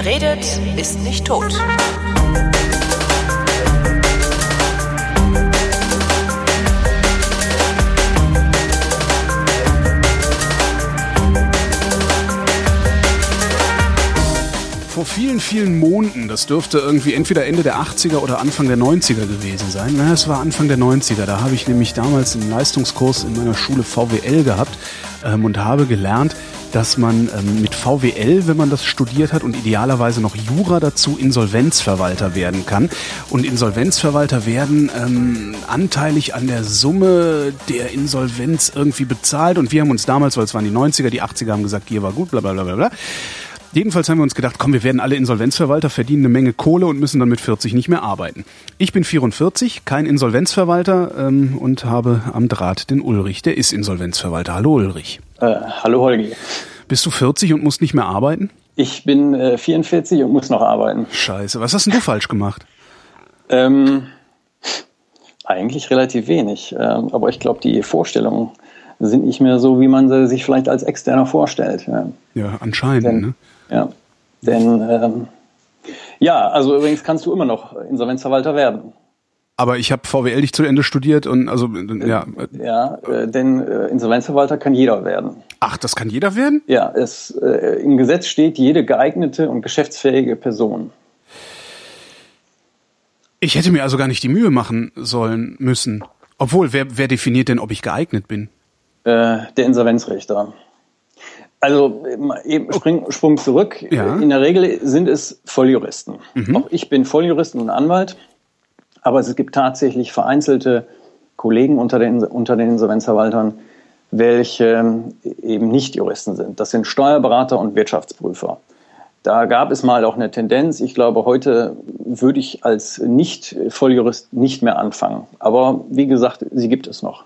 Wer redet, ist nicht tot. vor vielen, vielen Monaten, das dürfte irgendwie entweder Ende der 80er oder Anfang der 90er gewesen sein. Na, es war Anfang der 90er. Da habe ich nämlich damals einen Leistungskurs in meiner Schule VWL gehabt ähm, und habe gelernt, dass man ähm, mit VWL, wenn man das studiert hat und idealerweise noch Jura dazu, Insolvenzverwalter werden kann. Und Insolvenzverwalter werden ähm, anteilig an der Summe der Insolvenz irgendwie bezahlt. Und wir haben uns damals, weil es waren die 90er, die 80er haben gesagt, hier war gut, bla bla bla bla. Jedenfalls haben wir uns gedacht, komm, wir werden alle Insolvenzverwalter, verdienen eine Menge Kohle und müssen dann mit 40 nicht mehr arbeiten. Ich bin 44, kein Insolvenzverwalter ähm, und habe am Draht den Ulrich, der ist Insolvenzverwalter. Hallo Ulrich. Äh, hallo Holgi. Bist du 40 und musst nicht mehr arbeiten? Ich bin äh, 44 und muss noch arbeiten. Scheiße, was hast denn du falsch gemacht? Ähm, eigentlich relativ wenig, ähm, aber ich glaube, die Vorstellungen sind nicht mehr so, wie man sie sich vielleicht als Externer vorstellt. Ja, ja anscheinend. Denn, ne? Ja, denn ähm, ja, also übrigens kannst du immer noch Insolvenzverwalter werden. Aber ich habe VWL nicht zu Ende studiert und also ja. Ja, äh, denn äh, Insolvenzverwalter kann jeder werden. Ach, das kann jeder werden? Ja, es äh, im Gesetz steht jede geeignete und geschäftsfähige Person. Ich hätte mir also gar nicht die Mühe machen sollen müssen. Obwohl, wer, wer definiert denn, ob ich geeignet bin? Äh, der Insolvenzrichter. Also eben Spring, Sprung zurück. Ja. In der Regel sind es Volljuristen. Mhm. Auch ich bin Volljurist und Anwalt, aber es gibt tatsächlich vereinzelte Kollegen unter den, unter den Insolvenzverwaltern, welche eben nicht Juristen sind. Das sind Steuerberater und Wirtschaftsprüfer. Da gab es mal auch eine Tendenz. Ich glaube, heute würde ich als Nicht-Volljurist nicht mehr anfangen. Aber wie gesagt, sie gibt es noch.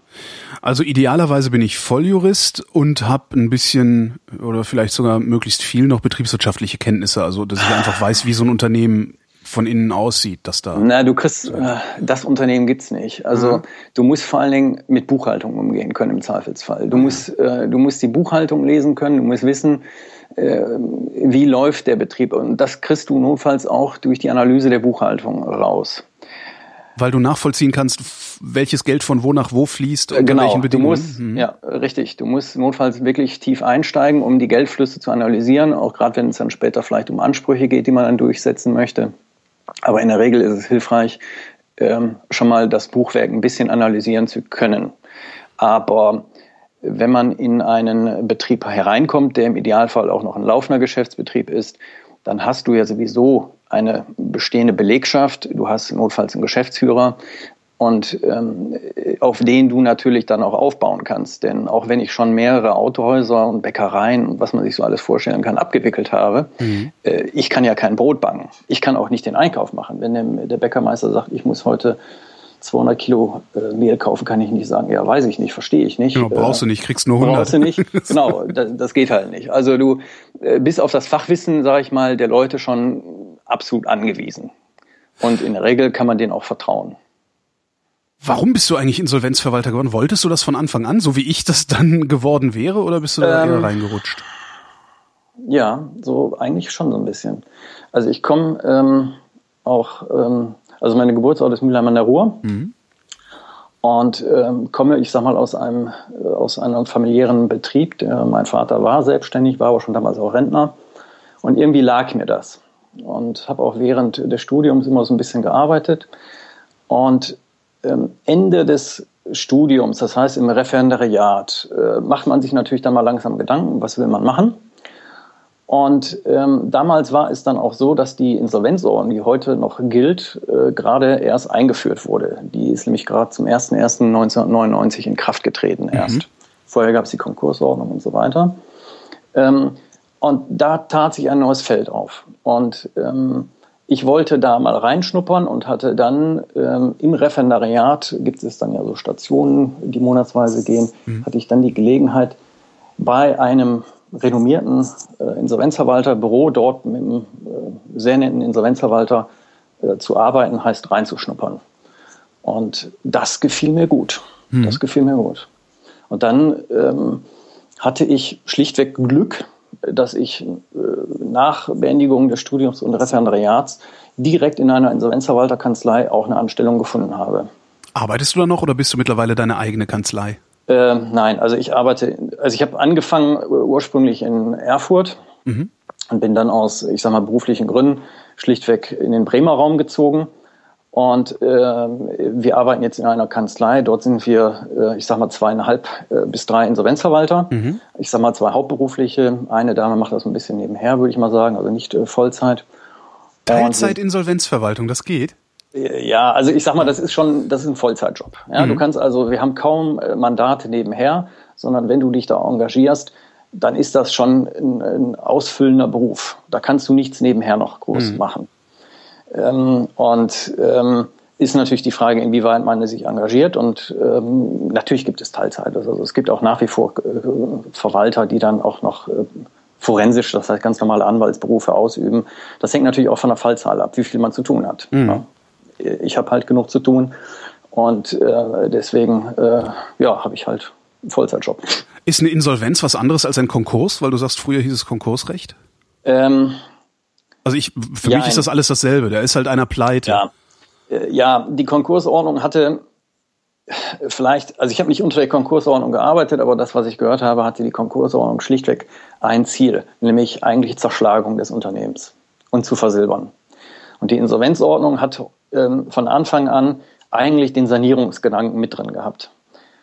Also idealerweise bin ich Volljurist und habe ein bisschen oder vielleicht sogar möglichst viel noch betriebswirtschaftliche Kenntnisse. Also dass ich einfach weiß, wie so ein Unternehmen von innen aussieht, dass da. Na, du kriegst, äh, das Unternehmen gibt's nicht. Also Mhm. du musst vor allen Dingen mit Buchhaltung umgehen können im Zweifelsfall. Du musst, äh, du musst die Buchhaltung lesen können, du musst wissen, äh, wie läuft der Betrieb. Und das kriegst du notfalls auch durch die Analyse der Buchhaltung raus. Weil du nachvollziehen kannst, welches Geld von wo nach wo fließt, unter genau, welchen du Bedingungen. musst, Mhm. ja, richtig. Du musst notfalls wirklich tief einsteigen, um die Geldflüsse zu analysieren, auch gerade wenn es dann später vielleicht um Ansprüche geht, die man dann durchsetzen möchte. Aber in der Regel ist es hilfreich, ähm, schon mal das Buchwerk ein bisschen analysieren zu können. Aber wenn man in einen Betrieb hereinkommt, der im Idealfall auch noch ein laufender Geschäftsbetrieb ist, dann hast du ja sowieso eine bestehende Belegschaft, du hast notfalls einen Geschäftsführer und ähm, auf den du natürlich dann auch aufbauen kannst. Denn auch wenn ich schon mehrere Autohäuser und Bäckereien und was man sich so alles vorstellen kann, abgewickelt habe, äh, ich kann ja kein Brot backen. Ich kann auch nicht den Einkauf machen. Wenn der, der Bäckermeister sagt, ich muss heute 200 Kilo äh, Mehl kaufen, kann ich nicht sagen, ja, weiß ich nicht, verstehe ich nicht. Ja, brauchst du Äh, nicht, kriegst nur 100. Brauchst du nicht. Genau, das, das geht halt nicht. Also du äh, bist auf das Fachwissen, sage ich mal, der Leute schon absolut angewiesen. Und in der Regel kann man denen auch vertrauen. Warum bist du eigentlich Insolvenzverwalter geworden? Wolltest du das von Anfang an, so wie ich das dann geworden wäre, oder bist du da Ähm, eher reingerutscht? Ja, so eigentlich schon so ein bisschen. Also ich komme ähm, auch, ähm, also meine Geburtsort ist Mülheim an der Ruhr und ähm, komme, ich sag mal, aus einem, äh, aus einem familiären Betrieb. Der, mein Vater war selbstständig, war aber schon damals auch Rentner und irgendwie lag mir das und habe auch während des Studiums immer so ein bisschen gearbeitet und Ende des Studiums, das heißt im Referendariat, äh, macht man sich natürlich dann mal langsam Gedanken, was will man machen. Und ähm, damals war es dann auch so, dass die Insolvenzordnung, die heute noch gilt, äh, gerade erst eingeführt wurde. Die ist nämlich gerade zum 01.01.1999 in Kraft getreten erst. Vorher gab es die Konkursordnung und so weiter. Ähm, und da tat sich ein neues Feld auf. Und ähm, ich wollte da mal reinschnuppern und hatte dann ähm, im Referendariat, gibt es dann ja so Stationen, die monatsweise gehen, hatte ich dann die Gelegenheit, bei einem renommierten äh, Insolvenzverwalterbüro dort mit einem äh, sehr netten Insolvenzverwalter äh, zu arbeiten, heißt reinzuschnuppern. Und das gefiel mir gut. Das gefiel mir gut. Und dann ähm, hatte ich schlichtweg Glück, dass ich äh, nach Beendigung des Studiums und Referendariats direkt in einer Insolvenzverwalterkanzlei auch eine Anstellung gefunden habe. Arbeitest du da noch oder bist du mittlerweile deine eigene Kanzlei? Äh, nein, also ich arbeite, also ich habe angefangen äh, ursprünglich in Erfurt mhm. und bin dann aus, ich sag mal, beruflichen Gründen schlichtweg in den Bremer Raum gezogen. Und äh, wir arbeiten jetzt in einer Kanzlei. Dort sind wir, äh, ich sag mal, zweieinhalb äh, bis drei Insolvenzverwalter. Mhm. Ich sag mal, zwei hauptberufliche. Eine Dame macht das ein bisschen nebenher, würde ich mal sagen, also nicht äh, Vollzeit. Teilzeit-Insolvenzverwaltung, das geht? Ja, also ich sag mal, das ist schon, das ist ein Vollzeitjob. Ja, mhm. du kannst also, wir haben kaum äh, Mandate nebenher, sondern wenn du dich da engagierst, dann ist das schon ein, ein ausfüllender Beruf. Da kannst du nichts nebenher noch groß mhm. machen. Ähm, und ähm, ist natürlich die Frage, inwieweit man sich engagiert. Und ähm, natürlich gibt es Teilzeit. Also es gibt auch nach wie vor äh, Verwalter, die dann auch noch äh, forensisch, das heißt ganz normale Anwaltsberufe ausüben. Das hängt natürlich auch von der Fallzahl ab, wie viel man zu tun hat. Mhm. Ja ich habe halt genug zu tun und äh, deswegen äh, ja, habe ich halt einen Vollzeitjob. Ist eine Insolvenz was anderes als ein Konkurs, weil du sagst, früher hieß es Konkursrecht? Ähm, also ich, für ja, mich ist das alles dasselbe. Da ist halt einer pleite. Ja, äh, ja die Konkursordnung hatte vielleicht, also ich habe nicht unter der Konkursordnung gearbeitet, aber das, was ich gehört habe, hatte die Konkursordnung schlichtweg ein Ziel, nämlich eigentlich Zerschlagung des Unternehmens und zu versilbern. Und die Insolvenzordnung hat ähm, von Anfang an eigentlich den Sanierungsgedanken mit drin gehabt.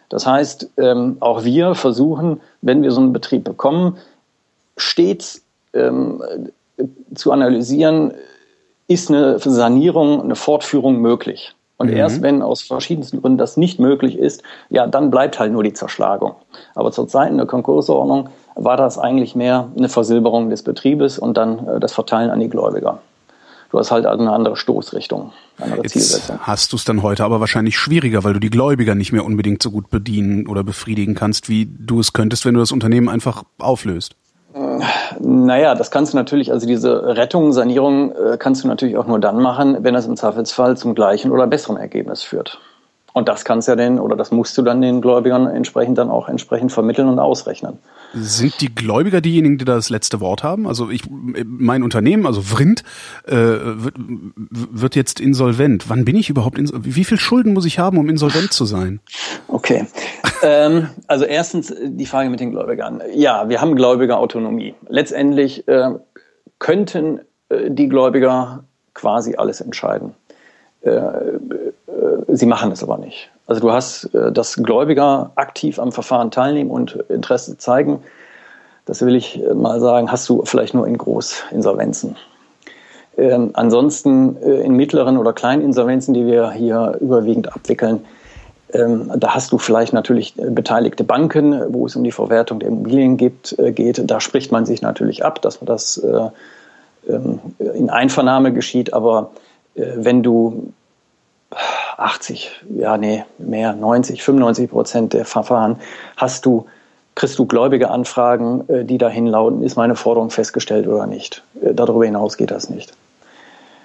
Das heißt, ähm, auch wir versuchen, wenn wir so einen Betrieb bekommen, stets ähm, zu analysieren, ist eine Sanierung, eine Fortführung möglich. Und mhm. erst wenn aus verschiedensten Gründen das nicht möglich ist, ja, dann bleibt halt nur die Zerschlagung. Aber zur Zeit in der Konkursordnung war das eigentlich mehr eine Versilberung des Betriebes und dann äh, das Verteilen an die Gläubiger du hast halt eine andere Stoßrichtung, eine andere Jetzt Zielsetzung. Hast du es dann heute aber wahrscheinlich schwieriger, weil du die Gläubiger nicht mehr unbedingt so gut bedienen oder befriedigen kannst, wie du es könntest, wenn du das Unternehmen einfach auflöst. Naja, das kannst du natürlich, also diese Rettung, Sanierung äh, kannst du natürlich auch nur dann machen, wenn es im Zweifelsfall zum gleichen oder besseren Ergebnis führt. Und das kannst ja den, oder das musst du dann den Gläubigern entsprechend dann auch entsprechend vermitteln und ausrechnen. Sind die Gläubiger diejenigen, die da das letzte Wort haben? Also ich, mein Unternehmen, also Vrind, äh, wird, wird jetzt insolvent. Wann bin ich überhaupt insolvent? Wie viel Schulden muss ich haben, um insolvent zu sein? Okay. ähm, also erstens die Frage mit den Gläubigern. Ja, wir haben Gläubigerautonomie. Letztendlich äh, könnten äh, die Gläubiger quasi alles entscheiden. Sie machen es aber nicht. Also du hast, äh, dass Gläubiger aktiv am Verfahren teilnehmen und Interesse zeigen. Das will ich äh, mal sagen, hast du vielleicht nur in Großinsolvenzen. Ähm, ansonsten äh, in mittleren oder kleinen Insolvenzen, die wir hier überwiegend abwickeln, ähm, da hast du vielleicht natürlich äh, beteiligte Banken, wo es um die Verwertung der Immobilien gibt, äh, geht. Da spricht man sich natürlich ab, dass das äh, ähm, in Einvernahme geschieht. Aber wenn du 80, ja, nee, mehr, 90, 95 Prozent der Verfahren hast du, kriegst du gläubige Anfragen, äh, die dahin lauten, ist meine Forderung festgestellt oder nicht. Äh, darüber hinaus geht das nicht.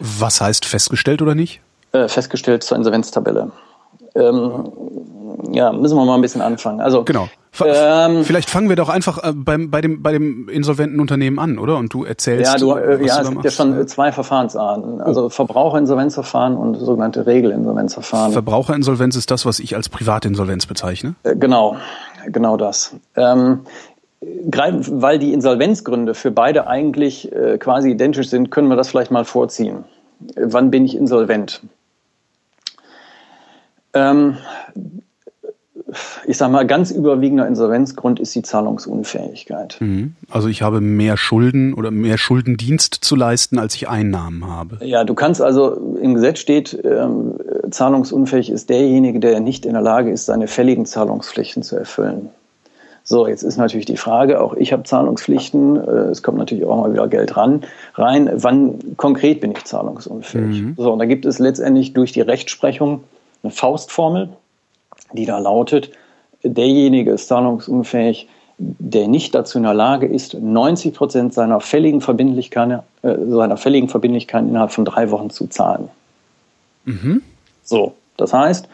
Was heißt festgestellt oder nicht? Äh, festgestellt zur Insolvenztabelle. Ähm, ja, müssen wir mal ein bisschen anfangen. Also genau. Ähm, Vielleicht fangen wir doch einfach äh, beim, bei, dem, bei dem insolventen Unternehmen an, oder? Und du erzählst. Ja, du, äh, ja, es gibt ja schon zwei Verfahrensarten. Also oh. Verbraucherinsolvenzverfahren und sogenannte Regelinsolvenzverfahren. Verbraucherinsolvenz ist das, was ich als Privatinsolvenz bezeichne? Äh, genau, genau das. Ähm, weil die Insolvenzgründe für beide eigentlich äh, quasi identisch sind, können wir das vielleicht mal vorziehen. Wann bin ich insolvent? Ähm, ich sage mal, ganz überwiegender Insolvenzgrund ist die Zahlungsunfähigkeit. Mhm. Also ich habe mehr Schulden oder mehr Schuldendienst zu leisten, als ich Einnahmen habe. Ja, du kannst also, im Gesetz steht, ähm, zahlungsunfähig ist derjenige, der nicht in der Lage ist, seine fälligen Zahlungspflichten zu erfüllen. So, jetzt ist natürlich die Frage, auch ich habe Zahlungspflichten, äh, es kommt natürlich auch mal wieder Geld ran, rein. Wann konkret bin ich zahlungsunfähig? Mhm. So, und da gibt es letztendlich durch die Rechtsprechung eine Faustformel, die da lautet, derjenige ist zahlungsunfähig, der nicht dazu in der Lage ist, 90 Prozent seiner fälligen Verbindlichkeiten, äh, seiner fälligen Verbindlichkeiten innerhalb von drei Wochen zu zahlen. Mhm. So, das heißt,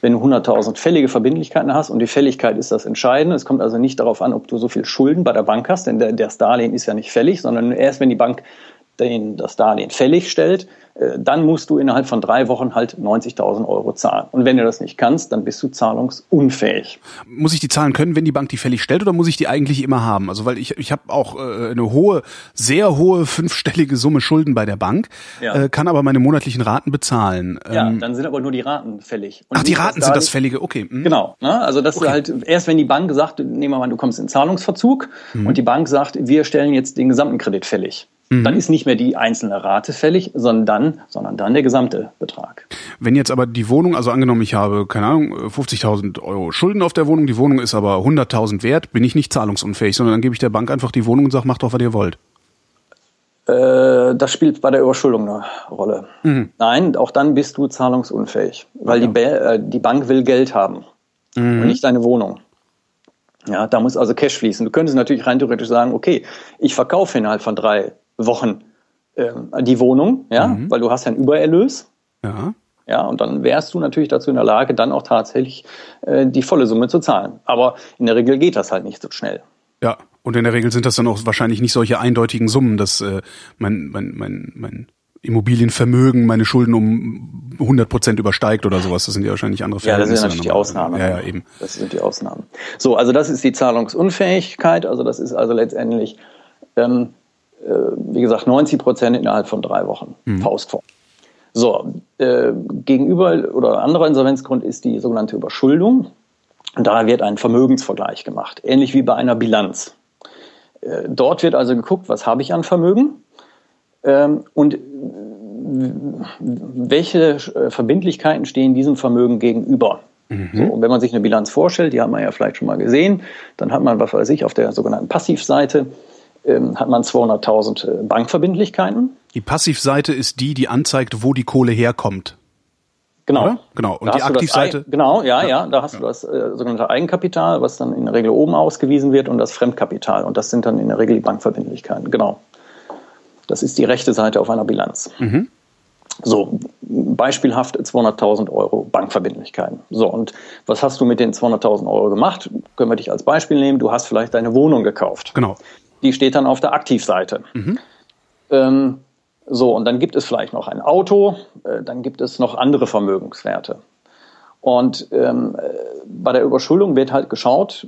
wenn du 100.000 fällige Verbindlichkeiten hast und die Fälligkeit ist das Entscheidende. Es kommt also nicht darauf an, ob du so viel Schulden bei der Bank hast, denn der, das Darlehen ist ja nicht fällig, sondern erst wenn die Bank den, das Darlehen fällig stellt, äh, dann musst du innerhalb von drei Wochen halt 90.000 Euro zahlen. Und wenn du das nicht kannst, dann bist du zahlungsunfähig. Muss ich die zahlen können, wenn die Bank die fällig stellt, oder muss ich die eigentlich immer haben? Also weil ich, ich habe auch äh, eine hohe, sehr hohe fünfstellige Summe Schulden bei der Bank, ja. äh, kann aber meine monatlichen Raten bezahlen. Ja, ähm, dann sind aber nur die Raten fällig. Und ach, die Raten sind das fällige, okay. Mhm. Genau. Ne? Also das okay. ist halt erst, wenn die Bank sagt, nehmen wir mal, du kommst in Zahlungsverzug mhm. und die Bank sagt, wir stellen jetzt den gesamten Kredit fällig. Mhm. Dann ist nicht mehr die einzelne Rate fällig, sondern dann, sondern dann der gesamte Betrag. Wenn jetzt aber die Wohnung, also angenommen, ich habe, keine Ahnung, 50.000 Euro Schulden auf der Wohnung, die Wohnung ist aber 100.000 wert, bin ich nicht zahlungsunfähig, sondern dann gebe ich der Bank einfach die Wohnung und sage, macht doch, was ihr wollt. Äh, das spielt bei der Überschuldung eine Rolle. Mhm. Nein, auch dann bist du zahlungsunfähig, weil ja. die, äh, die Bank will Geld haben mhm. und nicht deine Wohnung. Ja, da muss also Cash fließen. Du könntest natürlich rein theoretisch sagen, okay, ich verkaufe innerhalb von drei Wochen äh, die Wohnung, ja, mhm. weil du hast ja einen Übererlös. Ja. Ja, und dann wärst du natürlich dazu in der Lage, dann auch tatsächlich äh, die volle Summe zu zahlen. Aber in der Regel geht das halt nicht so schnell. Ja, und in der Regel sind das dann auch wahrscheinlich nicht solche eindeutigen Summen, dass äh, mein, mein, mein, mein Immobilienvermögen meine Schulden um 100 Prozent übersteigt oder sowas. Das sind ja wahrscheinlich andere Fälle. Ja, das sind natürlich die Ausnahmen. Ja, ja, eben. Das sind die Ausnahmen. So, also das ist die Zahlungsunfähigkeit. Also das ist also letztendlich ähm, äh, wie gesagt, 90 Prozent innerhalb von drei Wochen. Mhm. Faustform. So, äh, gegenüber oder anderer Insolvenzgrund ist die sogenannte Überschuldung. Und da wird ein Vermögensvergleich gemacht, ähnlich wie bei einer Bilanz. Äh, dort wird also geguckt, was habe ich an Vermögen ähm, und welche äh, Verbindlichkeiten stehen diesem Vermögen gegenüber. Mhm. So, und wenn man sich eine Bilanz vorstellt, die hat man ja vielleicht schon mal gesehen, dann hat man, was weiß ich, auf der sogenannten Passivseite ähm, hat man 200.000 äh, Bankverbindlichkeiten. Die Passivseite ist die, die anzeigt, wo die Kohle herkommt. Genau. Oder? Genau. Und da die Aktivseite? Genau, ja, ja, ja. Da hast ja. du das äh, sogenannte Eigenkapital, was dann in der Regel oben ausgewiesen wird, und das Fremdkapital. Und das sind dann in der Regel die Bankverbindlichkeiten. Genau. Das ist die rechte Seite auf einer Bilanz. Mhm. So, beispielhaft 200.000 Euro Bankverbindlichkeiten. So, und was hast du mit den 200.000 Euro gemacht? Können wir dich als Beispiel nehmen. Du hast vielleicht deine Wohnung gekauft. Genau die steht dann auf der Aktivseite. Mhm. Ähm, so, und dann gibt es vielleicht noch ein Auto, äh, dann gibt es noch andere Vermögenswerte. Und ähm, äh, bei der Überschuldung wird halt geschaut,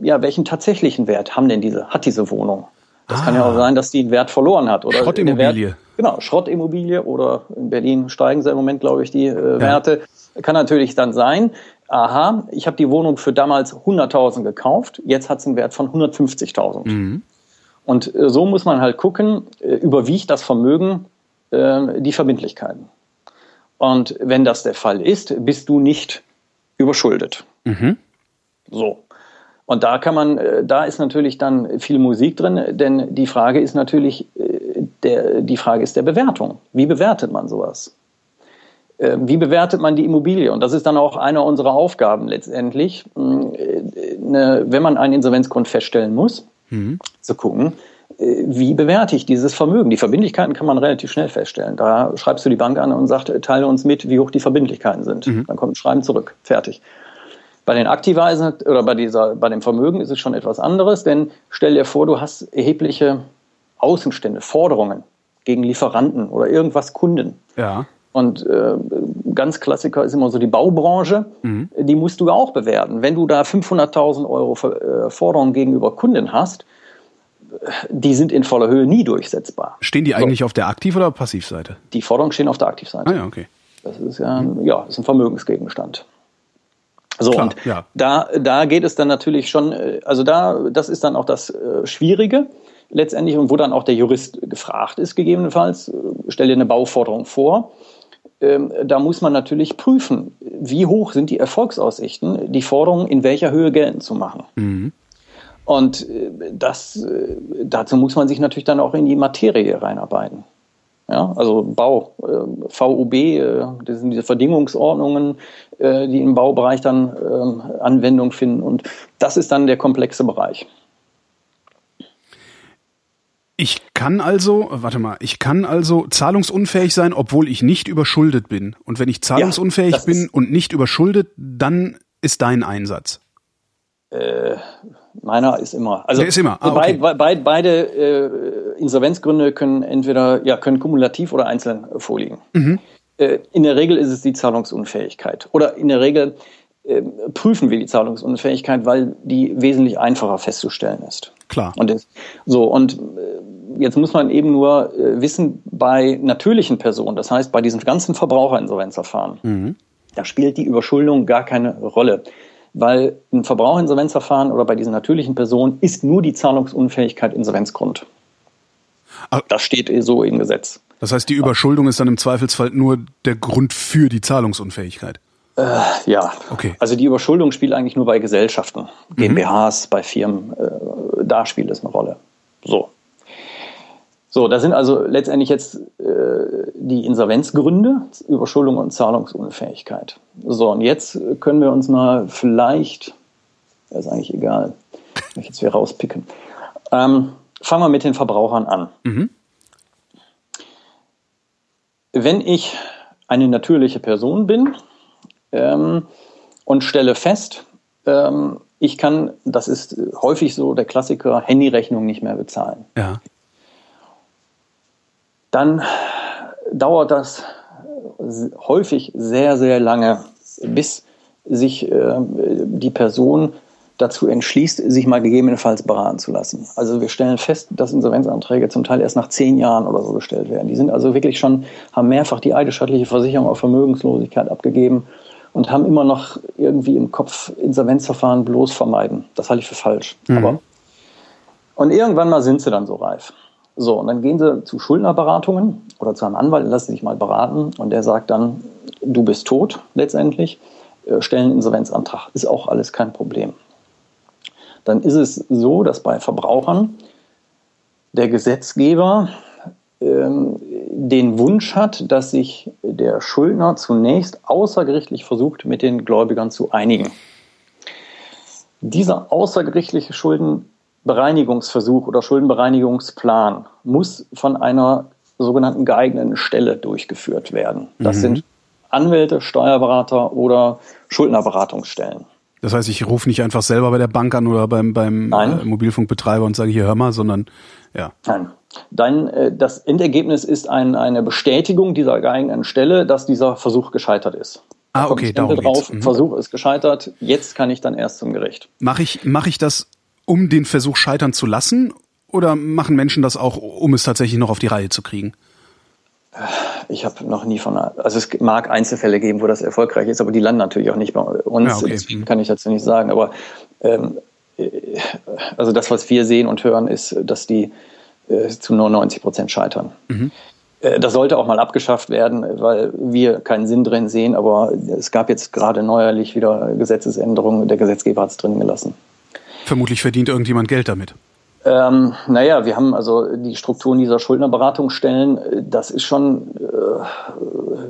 ja, welchen tatsächlichen Wert haben denn diese, hat diese Wohnung? Das ah. kann ja auch ah. sein, dass die einen Wert verloren hat. Oder Schrottimmobilie. Wert, genau, Schrottimmobilie oder in Berlin steigen sie im Moment, glaube ich, die äh, ja. Werte. Kann natürlich dann sein, aha, ich habe die Wohnung für damals 100.000 gekauft, jetzt hat es einen Wert von 150.000. Mhm. Und äh, so muss man halt gucken, äh, überwiegt das Vermögen äh, die Verbindlichkeiten. Und wenn das der Fall ist, bist du nicht überschuldet. Mhm. So. Und da kann man, da ist natürlich dann viel Musik drin, denn die Frage ist natürlich, der, die Frage ist der Bewertung. Wie bewertet man sowas? Wie bewertet man die Immobilie? Und das ist dann auch eine unserer Aufgaben letztendlich, wenn man einen Insolvenzgrund feststellen muss, mhm. zu gucken, äh, wie bewerte ich dieses Vermögen? Die Verbindlichkeiten kann man relativ schnell feststellen. Da schreibst du die Bank an und sagst, teile uns mit, wie hoch die Verbindlichkeiten sind. Mhm. Dann kommt ein Schreiben zurück. Fertig. Bei den Aktivweisen oder bei, dieser, bei dem Vermögen ist es schon etwas anderes, denn stell dir vor, du hast erhebliche Außenstände, Forderungen gegen Lieferanten oder irgendwas Kunden. Ja. Und äh, ganz Klassiker ist immer so die Baubranche. Mhm. Die musst du auch bewerten. Wenn du da 500.000 Euro äh, Forderungen gegenüber Kunden hast, die sind in voller Höhe nie durchsetzbar. Stehen die eigentlich so. auf der Aktiv- oder Passivseite? Die Forderungen stehen auf der Aktivseite. Ah ja, okay. Das ist ja, mhm. ja ist ein Vermögensgegenstand. So, Klar, und ja. da, da geht es dann natürlich schon, äh, also da, das ist dann auch das äh, Schwierige letztendlich und wo dann auch der Jurist gefragt ist, gegebenenfalls, äh, stell dir eine Bauforderung vor. Ähm, da muss man natürlich prüfen, wie hoch sind die Erfolgsaussichten, die Forderung in welcher Höhe geltend zu machen. Mhm. Und äh, das, äh, dazu muss man sich natürlich dann auch in die Materie reinarbeiten. Ja, also Bau, äh, VUB, das sind diese Verdingungsordnungen, die im Baubereich dann ähm, Anwendung finden. Und das ist dann der komplexe Bereich. Ich kann also, warte mal, ich kann also zahlungsunfähig sein, obwohl ich nicht überschuldet bin. Und wenn ich zahlungsunfähig das bin und nicht überschuldet, dann ist dein Einsatz. Meiner ist immer. Also Der ist immer. Ah, okay. bei, bei, beide äh, Insolvenzgründe können entweder ja können kumulativ oder einzeln äh, vorliegen. Mhm. Äh, in der Regel ist es die Zahlungsunfähigkeit. Oder in der Regel äh, prüfen wir die Zahlungsunfähigkeit, weil die wesentlich einfacher festzustellen ist. Klar. Und das, so und äh, jetzt muss man eben nur äh, wissen bei natürlichen Personen, das heißt bei diesen ganzen Verbraucherinsolvenzverfahren, da spielt die Überschuldung gar keine Rolle, weil ein Verbraucherinsolvenzverfahren oder bei diesen natürlichen Personen ist nur die Zahlungsunfähigkeit Insolvenzgrund. Ah. Das steht eh so im Gesetz. Das heißt, die Überschuldung ist dann im Zweifelsfall nur der Grund für die Zahlungsunfähigkeit. Ja, Okay. also die Überschuldung spielt eigentlich nur bei Gesellschaften, GmbHs, bei Firmen, äh, da spielt es eine Rolle. So. So, das sind also letztendlich jetzt äh, die Insolvenzgründe, Überschuldung und Zahlungsunfähigkeit. So, und jetzt können wir uns mal vielleicht, das ist eigentlich egal, wenn ich jetzt wieder rauspicken. Ähm, fangen wir mit den Verbrauchern an. Wenn ich eine natürliche Person bin, ähm, und stelle fest, ähm, ich kann, das ist häufig so der Klassiker, Handyrechnung nicht mehr bezahlen. Ja. Dann dauert das häufig sehr, sehr lange, bis sich äh, die Person dazu entschließt, sich mal gegebenenfalls beraten zu lassen. Also wir stellen fest, dass Insolvenzanträge zum Teil erst nach zehn Jahren oder so gestellt werden. Die sind also wirklich schon, haben mehrfach die eidesstattliche Versicherung auf Vermögenslosigkeit abgegeben und haben immer noch irgendwie im Kopf Insolvenzverfahren bloß vermeiden. Das halte ich für falsch. Aber und irgendwann mal sind sie dann so reif. So, und dann gehen sie zu Schuldnerberatungen oder zu einem Anwalt, lassen sich mal beraten und der sagt dann, du bist tot letztendlich, äh, stellen einen Insolvenzantrag. Ist auch alles kein Problem. Dann ist es so, dass bei Verbrauchern der Gesetzgeber ähm, den Wunsch hat, dass sich der Schuldner zunächst außergerichtlich versucht, mit den Gläubigern zu einigen. Dieser außergerichtliche Schuldenbereinigungsversuch oder Schuldenbereinigungsplan muss von einer sogenannten geeigneten Stelle durchgeführt werden. Das sind Anwälte, Steuerberater oder Schuldnerberatungsstellen. Das heißt, ich rufe nicht einfach selber bei der Bank an oder beim, beim Nein. äh, Mobilfunkbetreiber und sage, hier hör mal, sondern ja. Nein. Dann, äh, das Endergebnis ist ein, eine Bestätigung dieser geeigneten Stelle, dass dieser Versuch gescheitert ist. Ah, Da okay, Stempel darum drauf, Mhm. Versuch ist gescheitert, jetzt kann ich dann erst zum Gericht. Mache ich, mach ich das, um den Versuch scheitern zu lassen? Oder machen Menschen das auch, um es tatsächlich noch auf die Reihe zu kriegen? Ich habe noch nie von, also es mag Einzelfälle geben, wo das erfolgreich ist, aber die landen natürlich auch nicht bei uns. Ja, okay. Deswegen kann ich dazu nicht sagen. Aber ähm, äh, also das, was wir sehen und hören, ist, dass die äh, zu 99 Prozent scheitern. Mhm. Äh, Das sollte auch mal abgeschafft werden, weil wir keinen Sinn drin sehen. Aber es gab jetzt gerade neuerlich wieder Gesetzesänderungen. Der Gesetzgeber hat es drin gelassen. Vermutlich verdient irgendjemand Geld damit. Ähm, naja, wir haben also die Strukturen dieser Schuldnerberatungsstellen, äh, das ist schon äh,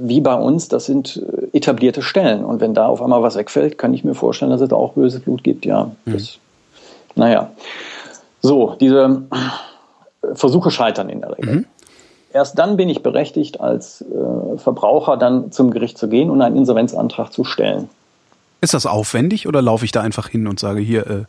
wie bei uns, das sind etablierte Stellen. Und wenn da auf einmal was wegfällt, kann ich mir vorstellen, dass es da auch böses Blut gibt, ja. Das, naja. So, diese Versuche scheitern in der Regel. Erst dann bin ich berechtigt, als äh, Verbraucher dann zum Gericht zu gehen und einen Insolvenzantrag zu stellen. Ist das aufwendig oder laufe ich da einfach hin und sage, hier, äh,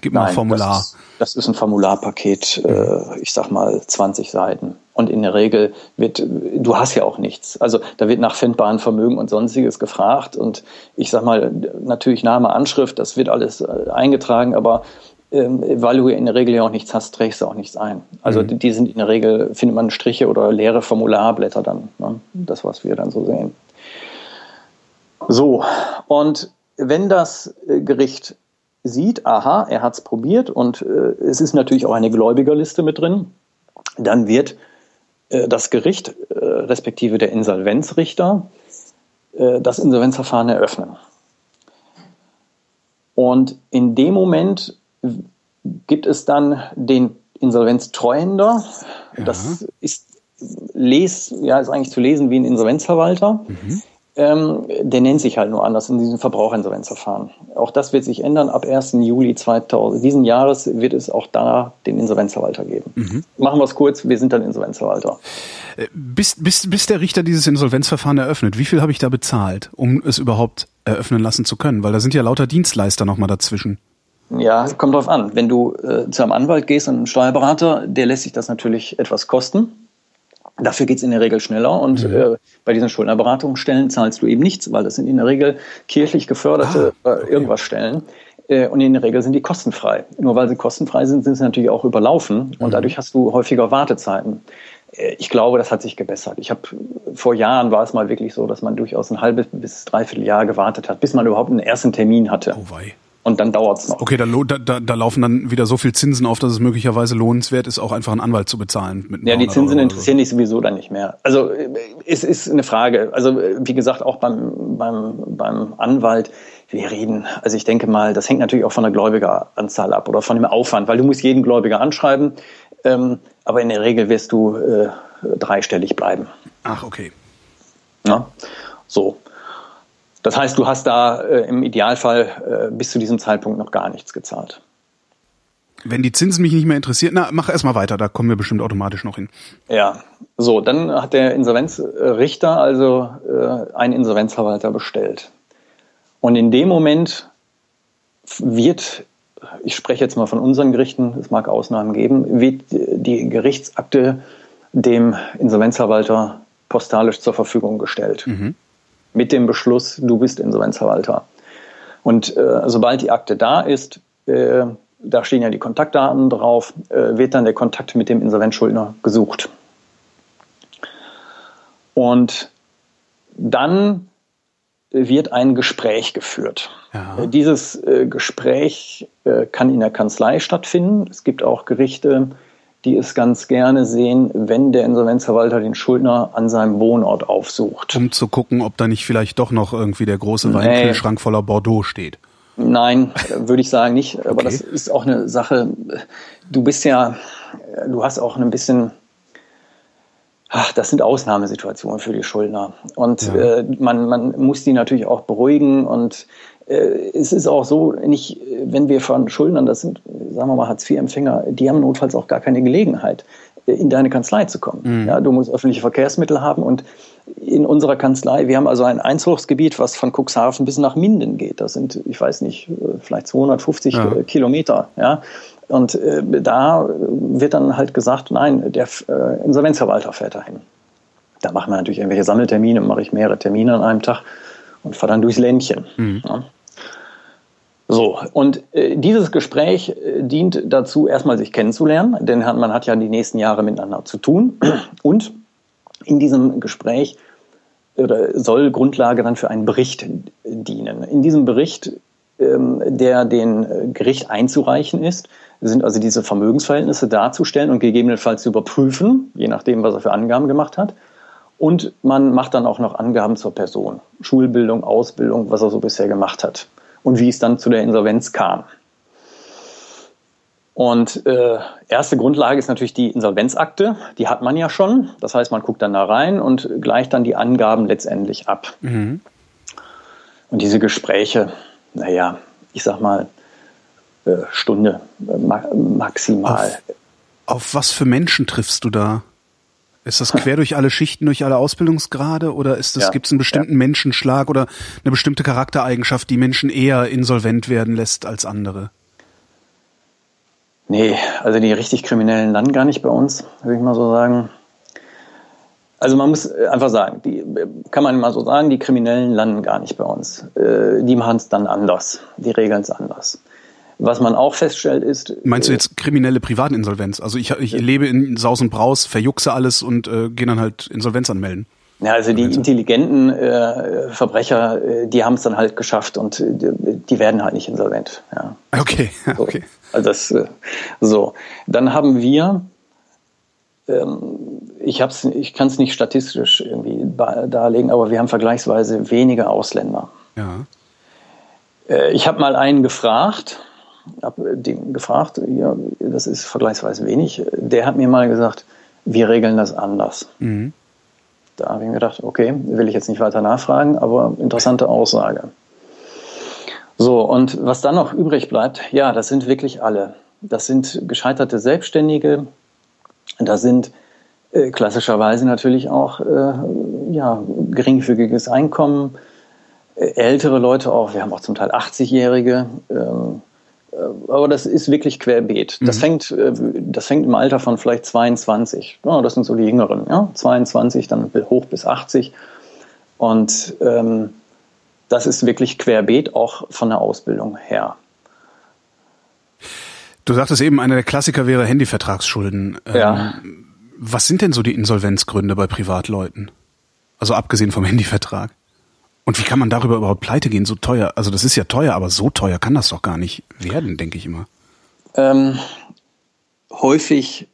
gib mal ein Formular? Das ist, das ist ein Formularpaket, äh, ich sag mal 20 Seiten. Und in der Regel wird, du hast ja auch nichts. Also da wird nach findbaren Vermögen und sonstiges gefragt. Und ich sag mal, natürlich Name, Anschrift, das wird alles äh, eingetragen, aber ähm, weil du in der Regel ja auch nichts hast, trägst du auch nichts ein. Also die, die sind in der Regel, findet man Striche oder leere Formularblätter dann. Ne? Das, was wir dann so sehen. So, und wenn das äh, Gericht sieht, aha, er hat es probiert und äh, es ist natürlich auch eine Gläubigerliste mit drin, dann wird äh, das Gericht, äh, respektive der Insolvenzrichter, äh, das Insolvenzverfahren eröffnen. Und in dem Moment gibt es dann den Insolvenztreuhänder. Das ist, les, ja, ist eigentlich zu lesen wie ein Insolvenzverwalter. Ähm, der nennt sich halt nur anders in diesem Verbraucherinsolvenzverfahren. Auch das wird sich ändern. Ab 1. Juli 2000, diesen Jahres wird es auch da den Insolvenzverwalter geben. Mhm. Machen wir es kurz, wir sind dann Insolvenzverwalter. Äh, bis, bis, bis der Richter dieses Insolvenzverfahren eröffnet, wie viel habe ich da bezahlt, um es überhaupt eröffnen lassen zu können? Weil da sind ja lauter Dienstleister nochmal dazwischen. Ja, kommt drauf an. Wenn du äh, zu einem Anwalt gehst und einem Steuerberater, der lässt sich das natürlich etwas kosten. Dafür geht's in der Regel schneller und mhm. äh, bei diesen Schuldnerberatungsstellen zahlst du eben nichts, weil das sind in der Regel kirchlich geförderte ah, okay. äh, irgendwas Stellen äh, und in der Regel sind die kostenfrei. Nur weil sie kostenfrei sind, sind sie natürlich auch überlaufen und mhm. dadurch hast du häufiger Wartezeiten. Äh, ich glaube, das hat sich gebessert. Ich habe vor Jahren war es mal wirklich so, dass man durchaus ein halbes bis dreiviertel Jahr gewartet hat, bis man überhaupt einen ersten Termin hatte. Oh wei und dann dauert's noch. Okay, da, da, da laufen dann wieder so viel Zinsen auf, dass es möglicherweise lohnenswert ist, auch einfach einen Anwalt zu bezahlen. Mit ja, die Zinsen interessieren dich sowieso dann nicht mehr. Also es ist eine Frage. Also wie gesagt, auch beim, beim, beim Anwalt, wir reden, also ich denke mal, das hängt natürlich auch von der Gläubigeranzahl ab oder von dem Aufwand, weil du musst jeden Gläubiger anschreiben, ähm, aber in der Regel wirst du äh, dreistellig bleiben. Ach, okay. Ja, so. Das heißt, du hast da äh, im Idealfall äh, bis zu diesem Zeitpunkt noch gar nichts gezahlt. Wenn die Zinsen mich nicht mehr interessieren, na, mach erstmal weiter, da kommen wir bestimmt automatisch noch hin. Ja, so, dann hat der Insolvenzrichter also äh, einen Insolvenzverwalter bestellt. Und in dem Moment wird, ich spreche jetzt mal von unseren Gerichten, es mag Ausnahmen geben, wird die Gerichtsakte dem Insolvenzverwalter postalisch zur Verfügung gestellt. Mhm mit dem Beschluss, du bist Insolvenzverwalter. Und äh, sobald die Akte da ist, äh, da stehen ja die Kontaktdaten drauf, äh, wird dann der Kontakt mit dem Insolvenzschuldner gesucht. Und dann wird ein Gespräch geführt. Ja. Äh, dieses äh, Gespräch äh, kann in der Kanzlei stattfinden. Es gibt auch Gerichte, die es ganz gerne sehen, wenn der Insolvenzverwalter den Schuldner an seinem Wohnort aufsucht. Um zu gucken, ob da nicht vielleicht doch noch irgendwie der große nee. Weinkühlschrank voller Bordeaux steht. Nein, würde ich sagen nicht. Aber okay. das ist auch eine Sache. Du bist ja, du hast auch ein bisschen, ach, das sind Ausnahmesituationen für die Schuldner. Und ja. äh, man, man muss die natürlich auch beruhigen und es ist auch so, nicht, wenn wir von Schuldnern, das sind, sagen wir mal, Hartz-IV-Empfänger, die haben notfalls auch gar keine Gelegenheit, äh, in deine Kanzlei zu kommen. Mhm. Ja, du musst öffentliche Verkehrsmittel haben und in unserer Kanzlei, wir haben also ein Einzugsgebiet, was von Cuxhaven bis nach Minden geht. Das sind, ich weiß nicht, äh, vielleicht 250 ja. Kilometer. Ja? Und äh, da wird dann halt gesagt, nein, der äh, Insolvenzverwalter fährt dahin. Da machen wir natürlich irgendwelche Sammeltermine, mache ich mehrere Termine an einem Tag und fahre dann durchs Ländchen. Mhm. Ja? So, und äh, dieses Gespräch äh, dient dazu, erstmal sich kennenzulernen, denn man hat ja die nächsten Jahre miteinander zu tun. Und in diesem Gespräch oder soll Grundlage dann für einen Bericht dienen. In diesem Bericht, ähm, der den äh, Gericht einzureichen ist, sind also diese Vermögensverhältnisse darzustellen und gegebenenfalls zu überprüfen, je nachdem, was er für Angaben gemacht hat. Und man macht dann auch noch Angaben zur Person, Schulbildung, Ausbildung, was er so bisher gemacht hat und wie es dann zu der Insolvenz kam. Und äh, erste Grundlage ist natürlich die Insolvenzakte. Die hat man ja schon. Das heißt, man guckt dann da rein und gleicht dann die Angaben letztendlich ab. Mhm. Und diese Gespräche, naja, ich sag mal, äh, Stunde äh, maximal. Auf, auf was für Menschen triffst du da? Ist das quer durch alle Schichten, durch alle Ausbildungsgrade oder ist es, ja, gibt es einen bestimmten ja. Menschenschlag oder eine bestimmte Charaktereigenschaft, die Menschen eher insolvent werden lässt als andere? Nee, also die richtig Kriminellen landen gar nicht bei uns, würde ich mal so sagen. Also man muss einfach sagen, die kann man mal so sagen, die Kriminellen landen gar nicht bei uns. Äh, die machen es dann anders. Die regeln es anders. Was man auch feststellt ist. Meinst du äh, jetzt kriminelle Privatinsolvenz? Also ich, ich lebe in Saus und Braus, verjuxe alles und äh, gehe dann halt Insolvenz anmelden. Ja, also die intelligenten äh, Verbrecher, äh, die haben es dann halt geschafft und äh, die werden halt nicht insolvent. Ja. Okay, okay. So. Also das äh, so. Dann haben wir, ähm, ich hab's, ich kann es nicht statistisch irgendwie darlegen, aber wir haben vergleichsweise weniger Ausländer. Ja. Äh, ich habe mal einen gefragt, habe den gefragt, ja, das ist vergleichsweise wenig. Der hat mir mal gesagt, wir regeln das anders. Mhm. Da habe ich mir gedacht, okay, will ich jetzt nicht weiter nachfragen, aber interessante Aussage. So, und was dann noch übrig bleibt, ja, das sind wirklich alle. Das sind gescheiterte Selbstständige, da sind äh, klassischerweise natürlich auch äh, ja, geringfügiges Einkommen, äh, ältere Leute auch, wir haben auch zum Teil 80-Jährige, ähm, äh, aber das ist wirklich querbeet. Das, mhm. fängt, äh, das fängt im Alter von vielleicht 22. Ja, das sind so die Jüngeren. Ja? 22, dann hoch bis 80. Und ähm, das ist wirklich querbeet, auch von der Ausbildung her. Du sagtest eben, einer der Klassiker wäre Handyvertragsschulden. Ja. Ähm, was sind denn so die Insolvenzgründe bei Privatleuten? Also abgesehen vom Handyvertrag. Und wie kann man darüber überhaupt pleite gehen? So teuer. Also das ist ja teuer, aber so teuer kann das doch gar nicht werden, denke ich immer. Ähm, häufig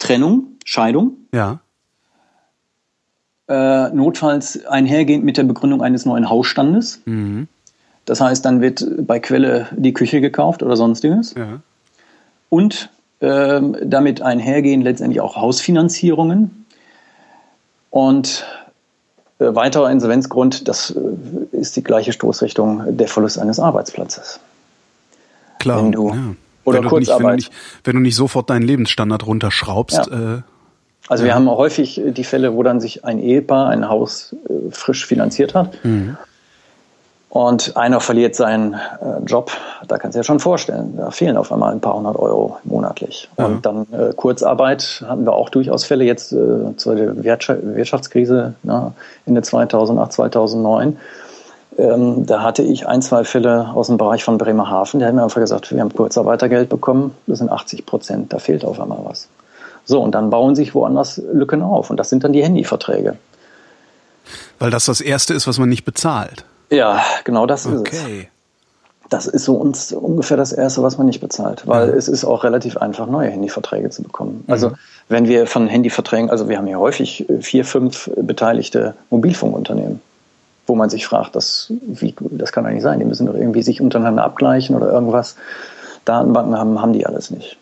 Trennung, Scheidung. Ja. Äh, notfalls einhergehend mit der Begründung eines neuen Hausstandes. Mhm. Das heißt, dann wird bei Quelle die Küche gekauft oder sonstiges. Ja. Und ähm, damit einhergehen letztendlich auch Hausfinanzierungen. Und weiterer Insolvenzgrund, das äh, ist die gleiche Stoßrichtung, der Verlust eines Arbeitsplatzes. Klar. Wenn du, ja. Oder wenn du Kurzarbeit. Nicht, wenn, du nicht, wenn du nicht sofort deinen Lebensstandard runterschraubst. Ja. Äh, also ja. wir haben häufig die Fälle, wo dann sich ein Ehepaar ein Haus äh, frisch finanziert hat. Mhm. Und einer verliert seinen äh, Job, da kannst du dir schon vorstellen, da fehlen auf einmal ein paar hundert Euro monatlich. Ja. Und dann äh, Kurzarbeit hatten wir auch durchaus Fälle jetzt äh, zur Wirtschaftskrise ne, Ende 2008, 2009. Ähm, da hatte ich ein, zwei Fälle aus dem Bereich von Bremerhaven, die haben mir einfach gesagt, wir haben Kurzarbeitergeld bekommen, das sind 80 Prozent, da fehlt auf einmal was. So, und dann bauen sich woanders Lücken auf und das sind dann die Handyverträge. Weil das das Erste ist, was man nicht bezahlt. Ja, genau das ist Okay. es. Das ist so uns ungefähr das Erste, was man nicht bezahlt, weil Ja. es ist auch relativ einfach, neue Handyverträge zu bekommen. Also Mhm. wenn wir von Handyverträgen, also wir haben hier häufig äh, vier, fünf beteiligte Mobilfunkunternehmen, wo man sich fragt, das, wie, das kann doch nicht sein, die müssen doch irgendwie sich untereinander abgleichen oder irgendwas. Datenbanken haben, haben die alles nicht.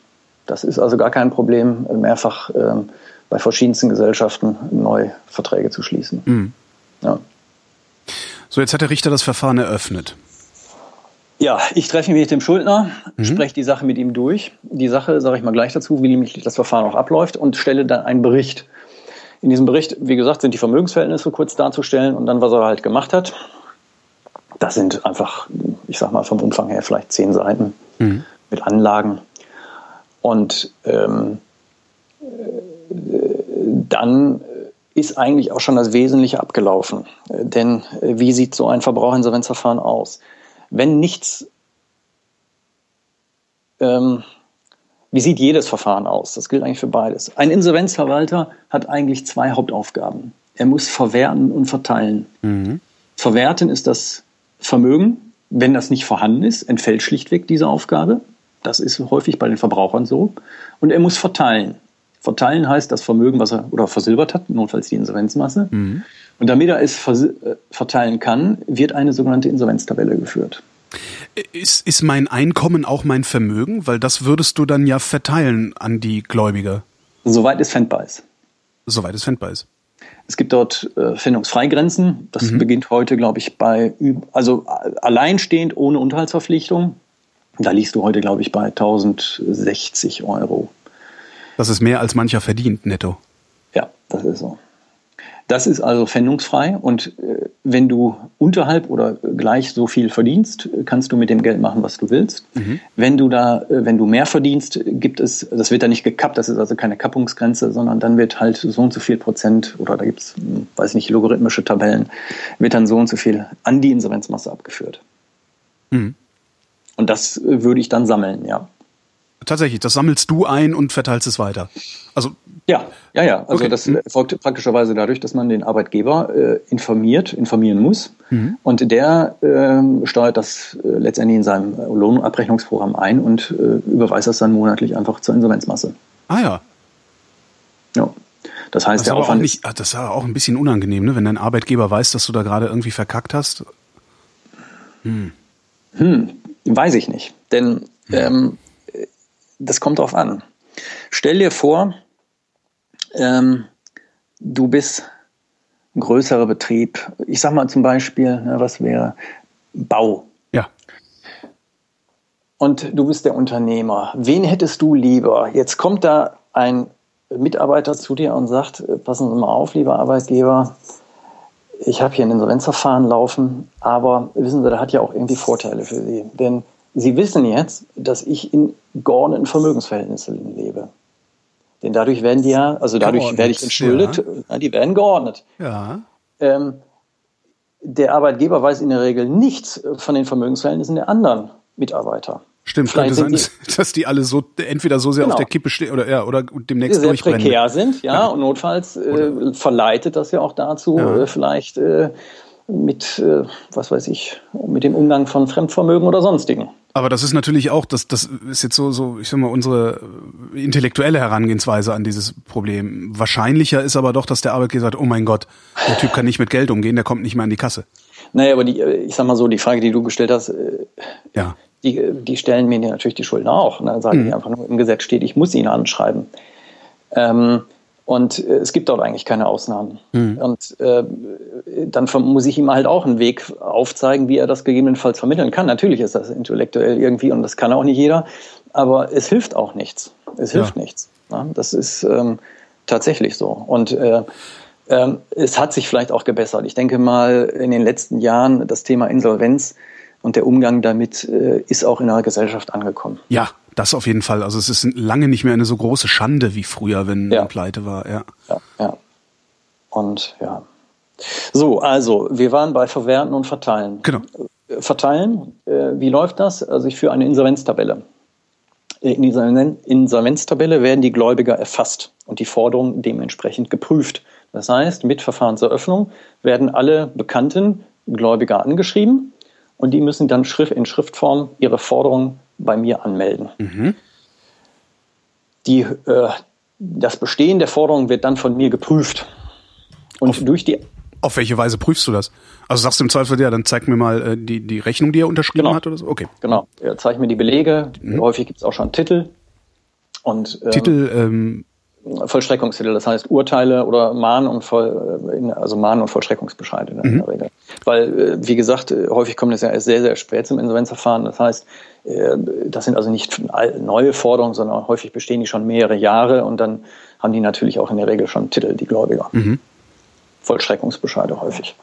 Das ist also gar kein Problem, mehrfach ähm, bei verschiedensten Gesellschaften neue Verträge zu schließen. Mhm. Ja. So, jetzt hat der Richter das Verfahren eröffnet. Ja, ich treffe mich mit dem Schuldner, Mhm. spreche die Sache mit ihm durch. Die Sache sage ich mal gleich dazu, wie nämlich das Verfahren auch abläuft und stelle dann einen Bericht. In diesem Bericht, wie gesagt, sind die Vermögensverhältnisse kurz darzustellen und dann, was er halt gemacht hat. Das sind einfach, ich sag mal, vom Umfang her vielleicht zehn Seiten Mhm. mit Anlagen. Und ähm, äh, dann ist eigentlich auch schon das Wesentliche abgelaufen. Äh, Denn äh, wie sieht so ein Verbraucherinsolvenzverfahren aus? Wenn nichts, ähm, wie sieht jedes Verfahren aus? Das gilt eigentlich für beides. Ein Insolvenzverwalter hat eigentlich zwei Hauptaufgaben. Er muss verwerten und verteilen. Mhm. Verwerten ist das Vermögen. Wenn das nicht vorhanden ist, entfällt schlichtweg diese Aufgabe. Das ist häufig bei den Verbrauchern so. Und er muss verteilen. Verteilen heißt das Vermögen, was er oder versilbert hat, notfalls die Insolvenzmasse. Mhm. Und damit er es äh, verteilen kann, wird eine sogenannte Insolvenztabelle geführt. Ist, ist mein Einkommen auch mein Vermögen? Weil das würdest du dann ja verteilen an die Gläubiger, Soweit es fändbar ist. soweit es fändbar ist. Es gibt dort äh, Findungsfreigrenzen. Das beginnt heute, glaube ich, bei, also äh, alleinstehend ohne Unterhaltsverpflichtung. Da liegst du heute, glaube ich, bei 1060 Euro. Das ist mehr als mancher verdient, netto. Ja, das ist so. Das ist also pfändungsfrei und äh, wenn du unterhalb oder gleich so viel verdienst, kannst du mit dem Geld machen, was du willst. Wenn du da, äh, wenn du mehr verdienst, gibt es, das wird da nicht gekappt, das ist also keine Kappungsgrenze, sondern dann wird halt so und so viel Prozent oder da gibt es, weiß nicht, logarithmische Tabellen, wird dann so und so viel an die Insolvenzmasse abgeführt. Mhm. Und das äh, würde ich dann sammeln, ja. Tatsächlich, das sammelst du ein und verteilst es weiter. Also, Ja, ja, ja. Also Okay. das erfolgt praktischerweise dadurch, dass man den Arbeitgeber äh, informiert, informieren muss. Und der ähm, steuert das äh, letztendlich in seinem Lohnabrechnungsprogramm ein und äh, überweist das dann monatlich einfach zur Insolvenzmasse. ah ja, Ja. Das heißt, das ist, der aber auch Aufwand nicht, ah, das ist auch ein bisschen unangenehm, ne? wenn dein Arbeitgeber weiß, dass du da gerade irgendwie verkackt hast. ist, weiß ich nicht. Denn ähm, das kommt drauf an. Stell dir vor, ähm, du bist größerer Betrieb, ich sag mal zum Beispiel, ne, was wäre Bau. Ja. Und du bist der Unternehmer. Wen hättest du lieber? Jetzt kommt da ein Mitarbeiter zu dir und sagt, passen Sie mal auf, lieber Arbeitgeber, ich habe hier ein Insolvenzverfahren laufen, aber wissen Sie, da hat ja auch irgendwie Vorteile für Sie. Denn Sie wissen jetzt, dass ich in geordneten Vermögensverhältnissen lebe. Denn dadurch werden die ja, also dadurch geordnet, werde ich entschuldet, ja. die werden geordnet. Ja. Ähm, der Arbeitgeber weiß in der Regel nichts von den Vermögensverhältnissen der anderen Mitarbeiter. Stimmt, Vielleicht könnte sein, die, dass die alle so entweder so sehr genau. auf der Kippe stehen oder ja, oder demnächst sehr durchbrennen. prekär sind, ja, ja. und notfalls äh, verleitet das ja auch dazu, ja. Äh, vielleicht äh, mit, äh, was weiß ich, mit dem Umgang von Fremdvermögen oder sonstigen. Aber das ist natürlich auch, das, das ist jetzt so, so, ich sag mal, unsere intellektuelle Herangehensweise an dieses Problem. Wahrscheinlicher ist aber doch, dass der Arbeitgeber sagt, oh mein Gott, der Typ kann nicht mit Geld umgehen, der kommt nicht mehr an die Kasse. Naja, aber die, ich sag mal so, die Frage, die du gestellt hast, äh, ja. die, die stellen mir natürlich die Schulden auch. Und dann sagen mhm. die einfach nur, im Gesetz steht, ich muss ihn anschreiben. Ähm, und äh, es gibt dort eigentlich keine Ausnahmen. Mhm. Und äh, dann muss ich ihm halt auch einen Weg aufzeigen, wie er das gegebenenfalls vermitteln kann. Natürlich ist das intellektuell irgendwie und das kann auch nicht jeder, aber es hilft auch nichts. Es hilft ja. nichts. Ja, das ist ähm, tatsächlich so. Und äh, äh, es hat sich vielleicht auch gebessert. Ich denke mal, in den letzten Jahren das Thema Insolvenz und der Umgang damit äh, ist auch in der Gesellschaft angekommen. Ja, das auf jeden Fall. Also es ist lange nicht mehr eine so große Schande wie früher, wenn ja. Pleite war. Ja. ja, ja. Und ja. So, also wir waren bei Verwerten und Verteilen. Genau. Äh, verteilen, äh, wie läuft das? Also ich führe eine Insolvenztabelle. In dieser Insolvenztabelle werden die Gläubiger erfasst und die Forderungen dementsprechend geprüft. Das heißt, mit Verfahrenseröffnung werden alle bekannten Gläubiger angeschrieben und die müssen dann in Schriftform ihre Forderungen bei mir anmelden. Mhm. Die, äh, das Bestehen der Forderung wird dann von mir geprüft. Und auf, durch die. Auf welche Weise prüfst du das? Also sagst du im Zweifel, ja, dann zeig mir mal äh, die, die Rechnung, die er unterschrieben genau. hat oder so? Okay. Genau. Er zeigt mir die Belege. Mhm. Häufig gibt es auch schon Titel. Und, ähm, Titel, ähm, Vollstreckungstitel, das heißt Urteile oder Mahn- und Voll, äh, also Mahn- und Vollstreckungsbescheide in der mhm. Regel. Weil, äh, wie gesagt, äh, häufig kommt es ja erst sehr, sehr spät zum Insolvenzverfahren. Das heißt, das sind also nicht neue Forderungen, sondern häufig bestehen die schon mehrere Jahre und dann haben die natürlich auch in der Regel schon Titel, die Gläubiger. Mhm. Vollstreckungsbescheide häufig.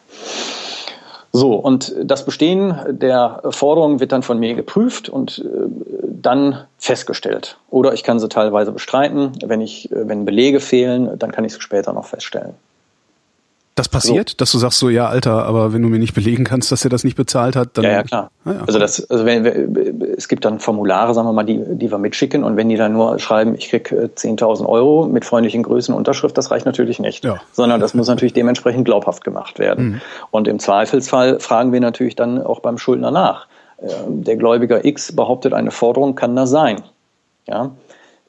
So, und das Bestehen der Forderung wird dann von mir geprüft und äh, dann festgestellt. Oder ich kann sie teilweise bestreiten. Wenn, ich, äh, wenn Belege fehlen, dann kann ich sie später noch feststellen. Das passiert, so. dass du sagst so, ja, Alter, aber wenn du mir nicht belegen kannst, dass er das nicht bezahlt hat, dann. Ja, ja, klar. Ah, ja. Also das, also wenn, es gibt dann Formulare, sagen wir mal, die, die wir mitschicken und wenn die dann nur schreiben, ich krieg 10.000 äh, Euro mit freundlichen Größen Unterschrift, das reicht natürlich nicht. Ja. Sondern das muss natürlich dementsprechend glaubhaft gemacht werden. Mhm. Und im Zweifelsfall fragen wir natürlich dann auch beim Schuldner nach. Äh, der Gläubiger X behauptet, eine Forderung kann da sein. Ja.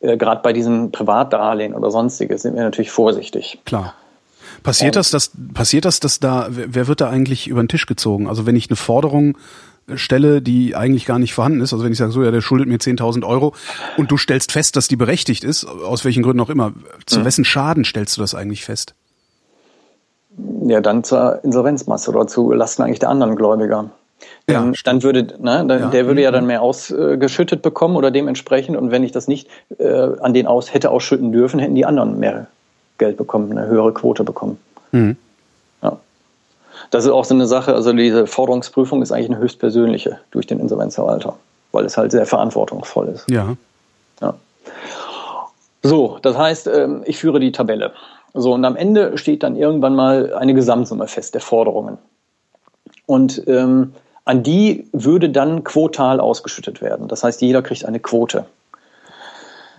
Äh, gerade bei diesen Privatdarlehen oder sonstiges sind wir natürlich vorsichtig. Klar. Passiert das, dass, passiert das, dass da, wer wird da eigentlich über den Tisch gezogen? Also wenn ich eine Forderung stelle, die eigentlich gar nicht vorhanden ist, also wenn ich sage, so, ja, der schuldet mir 10.000 Euro und du stellst fest, dass die berechtigt ist, aus welchen Gründen auch immer, zu mhm. wessen Schaden stellst du das eigentlich fest? Ja, dann zur Insolvenzmasse oder zu Lasten eigentlich der anderen Gläubiger. Ja, dann, dann würde, ne, dann, ja. der würde ja dann mhm. mehr ausgeschüttet bekommen oder dementsprechend. Und wenn ich das nicht äh, an den aus hätte ausschütten dürfen, hätten die anderen mehr Geld bekommen, eine höhere Quote bekommen. Mhm. Ja. Das ist auch so eine Sache, also diese Forderungsprüfung ist eigentlich eine höchstpersönliche durch den Insolvenzverwalter, weil es halt sehr verantwortungsvoll ist. Ja. ja. So, das heißt, ähm, ich führe die Tabelle. So, und am Ende steht dann irgendwann mal eine Gesamtsumme fest der Forderungen. Und ähm, an die würde dann quotal ausgeschüttet werden. Das heißt, jeder kriegt eine Quote.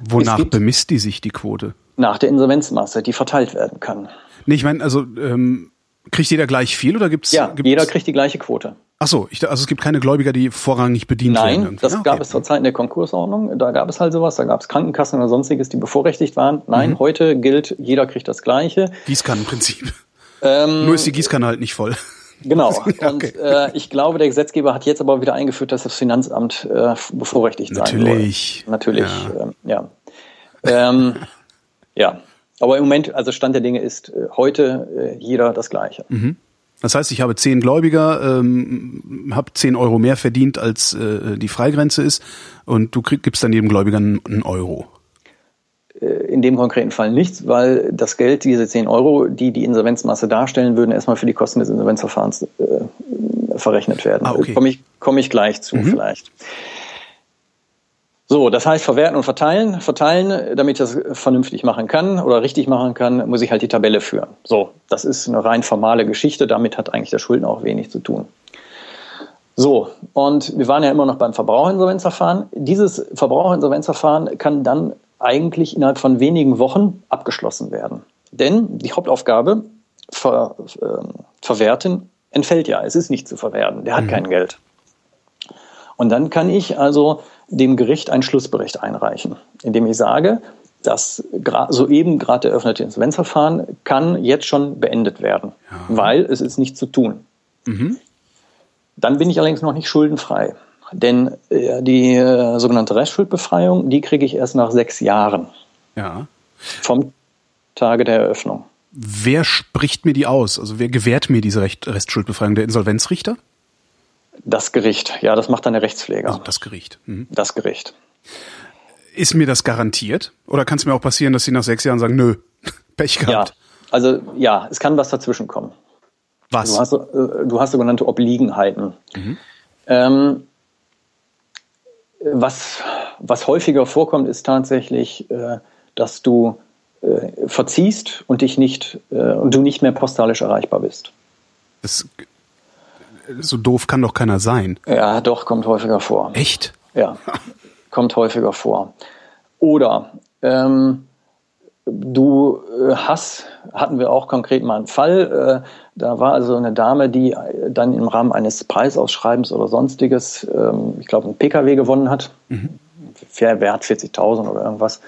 Wonach bemisst die sich, die Quote? Nach der Insolvenzmasse, die verteilt werden kann. Nee, ich meine, also ähm, kriegt jeder gleich viel oder gibt's? Ja, gibt's, jeder kriegt die gleiche Quote. Ach so, ich, also es gibt keine Gläubiger, die vorrangig bedient Nein, werden. Nein, das ah, okay. gab es zur Zeit in der Konkursordnung. Da gab es halt sowas, da gab es Krankenkassen oder sonstiges, die bevorrechtigt waren. Nein, mhm. heute gilt, jeder kriegt das Gleiche. Gießkannenprinzip. Ähm, Nur ist die Gießkanne halt nicht voll. Genau. Und äh, ich glaube, der Gesetzgeber hat jetzt aber wieder eingeführt, dass das Finanzamt äh, bevorrechtigt sein Natürlich. soll. Natürlich. Ja. Ähm, ja. Ähm, ja. Aber im Moment, also Stand der Dinge ist äh, heute äh, jeder das Gleiche. Mhm. Das heißt, ich habe zehn Gläubiger, ähm, habe zehn Euro mehr verdient, als äh, die Freigrenze ist, und du krieg, gibst dann jedem Gläubiger einen Euro. Äh, in dem konkreten Fall nichts, weil das Geld, diese 10 Euro, die die Insolvenzmasse darstellen, würden erstmal für die Kosten des Insolvenzverfahrens äh, verrechnet werden. Ah, okay. Komme ich, komm ich gleich zu Mhm. vielleicht. So, das heißt verwerten und verteilen. Verteilen, damit ich das vernünftig machen kann oder richtig machen kann, muss ich halt die Tabelle führen. So, das ist eine rein formale Geschichte. Damit hat eigentlich der Schuldner auch wenig zu tun. So, und wir waren ja immer noch beim Verbraucherinsolvenzverfahren. Dieses Verbraucherinsolvenzverfahren kann dann eigentlich innerhalb von wenigen Wochen abgeschlossen werden. Denn die Hauptaufgabe, ver, ähm, verwerten, entfällt ja. Es ist nicht zu verwerten. Der hat kein Geld. Und dann kann ich also dem Gericht einen Schlussbericht einreichen, indem ich sage, das soeben gerade eröffnete Insolvenzverfahren kann jetzt schon beendet werden, weil es ist nicht zu tun. Dann bin ich allerdings noch nicht schuldenfrei. Denn äh, die äh, sogenannte Restschuldbefreiung, die kriege ich erst nach sechs Jahren Ja. vom Tage der Eröffnung. Wer spricht mir die aus? Also wer gewährt mir diese Recht, Restschuldbefreiung? Der Insolvenzrichter? Das Gericht, ja, das macht dann der Rechtspfleger. Also das Gericht. Mhm. das Gericht. Ist mir das garantiert? Oder kann es mir auch passieren, dass sie nach sechs Jahren sagen, nö, Pech Ja, gehabt? also ja, es kann was dazwischen kommen. Was? Du hast, äh, du hast sogenannte Obliegenheiten. Ähm, was, was häufiger vorkommt, ist tatsächlich, äh, dass du äh, verziehst und dich nicht äh, und du nicht mehr postalisch erreichbar bist. Das, so doof kann doch keiner sein. Ja, doch, kommt häufiger vor. Echt? Ja, kommt häufiger vor. Oder ähm, du äh, hast, hatten wir auch konkret mal einen Fall, äh, da war also eine Dame, die äh, dann im Rahmen eines Preisausschreibens oder sonstiges, ähm, ich glaube, einen Pkw gewonnen hat, Fair Wert 40.000 oder irgendwas.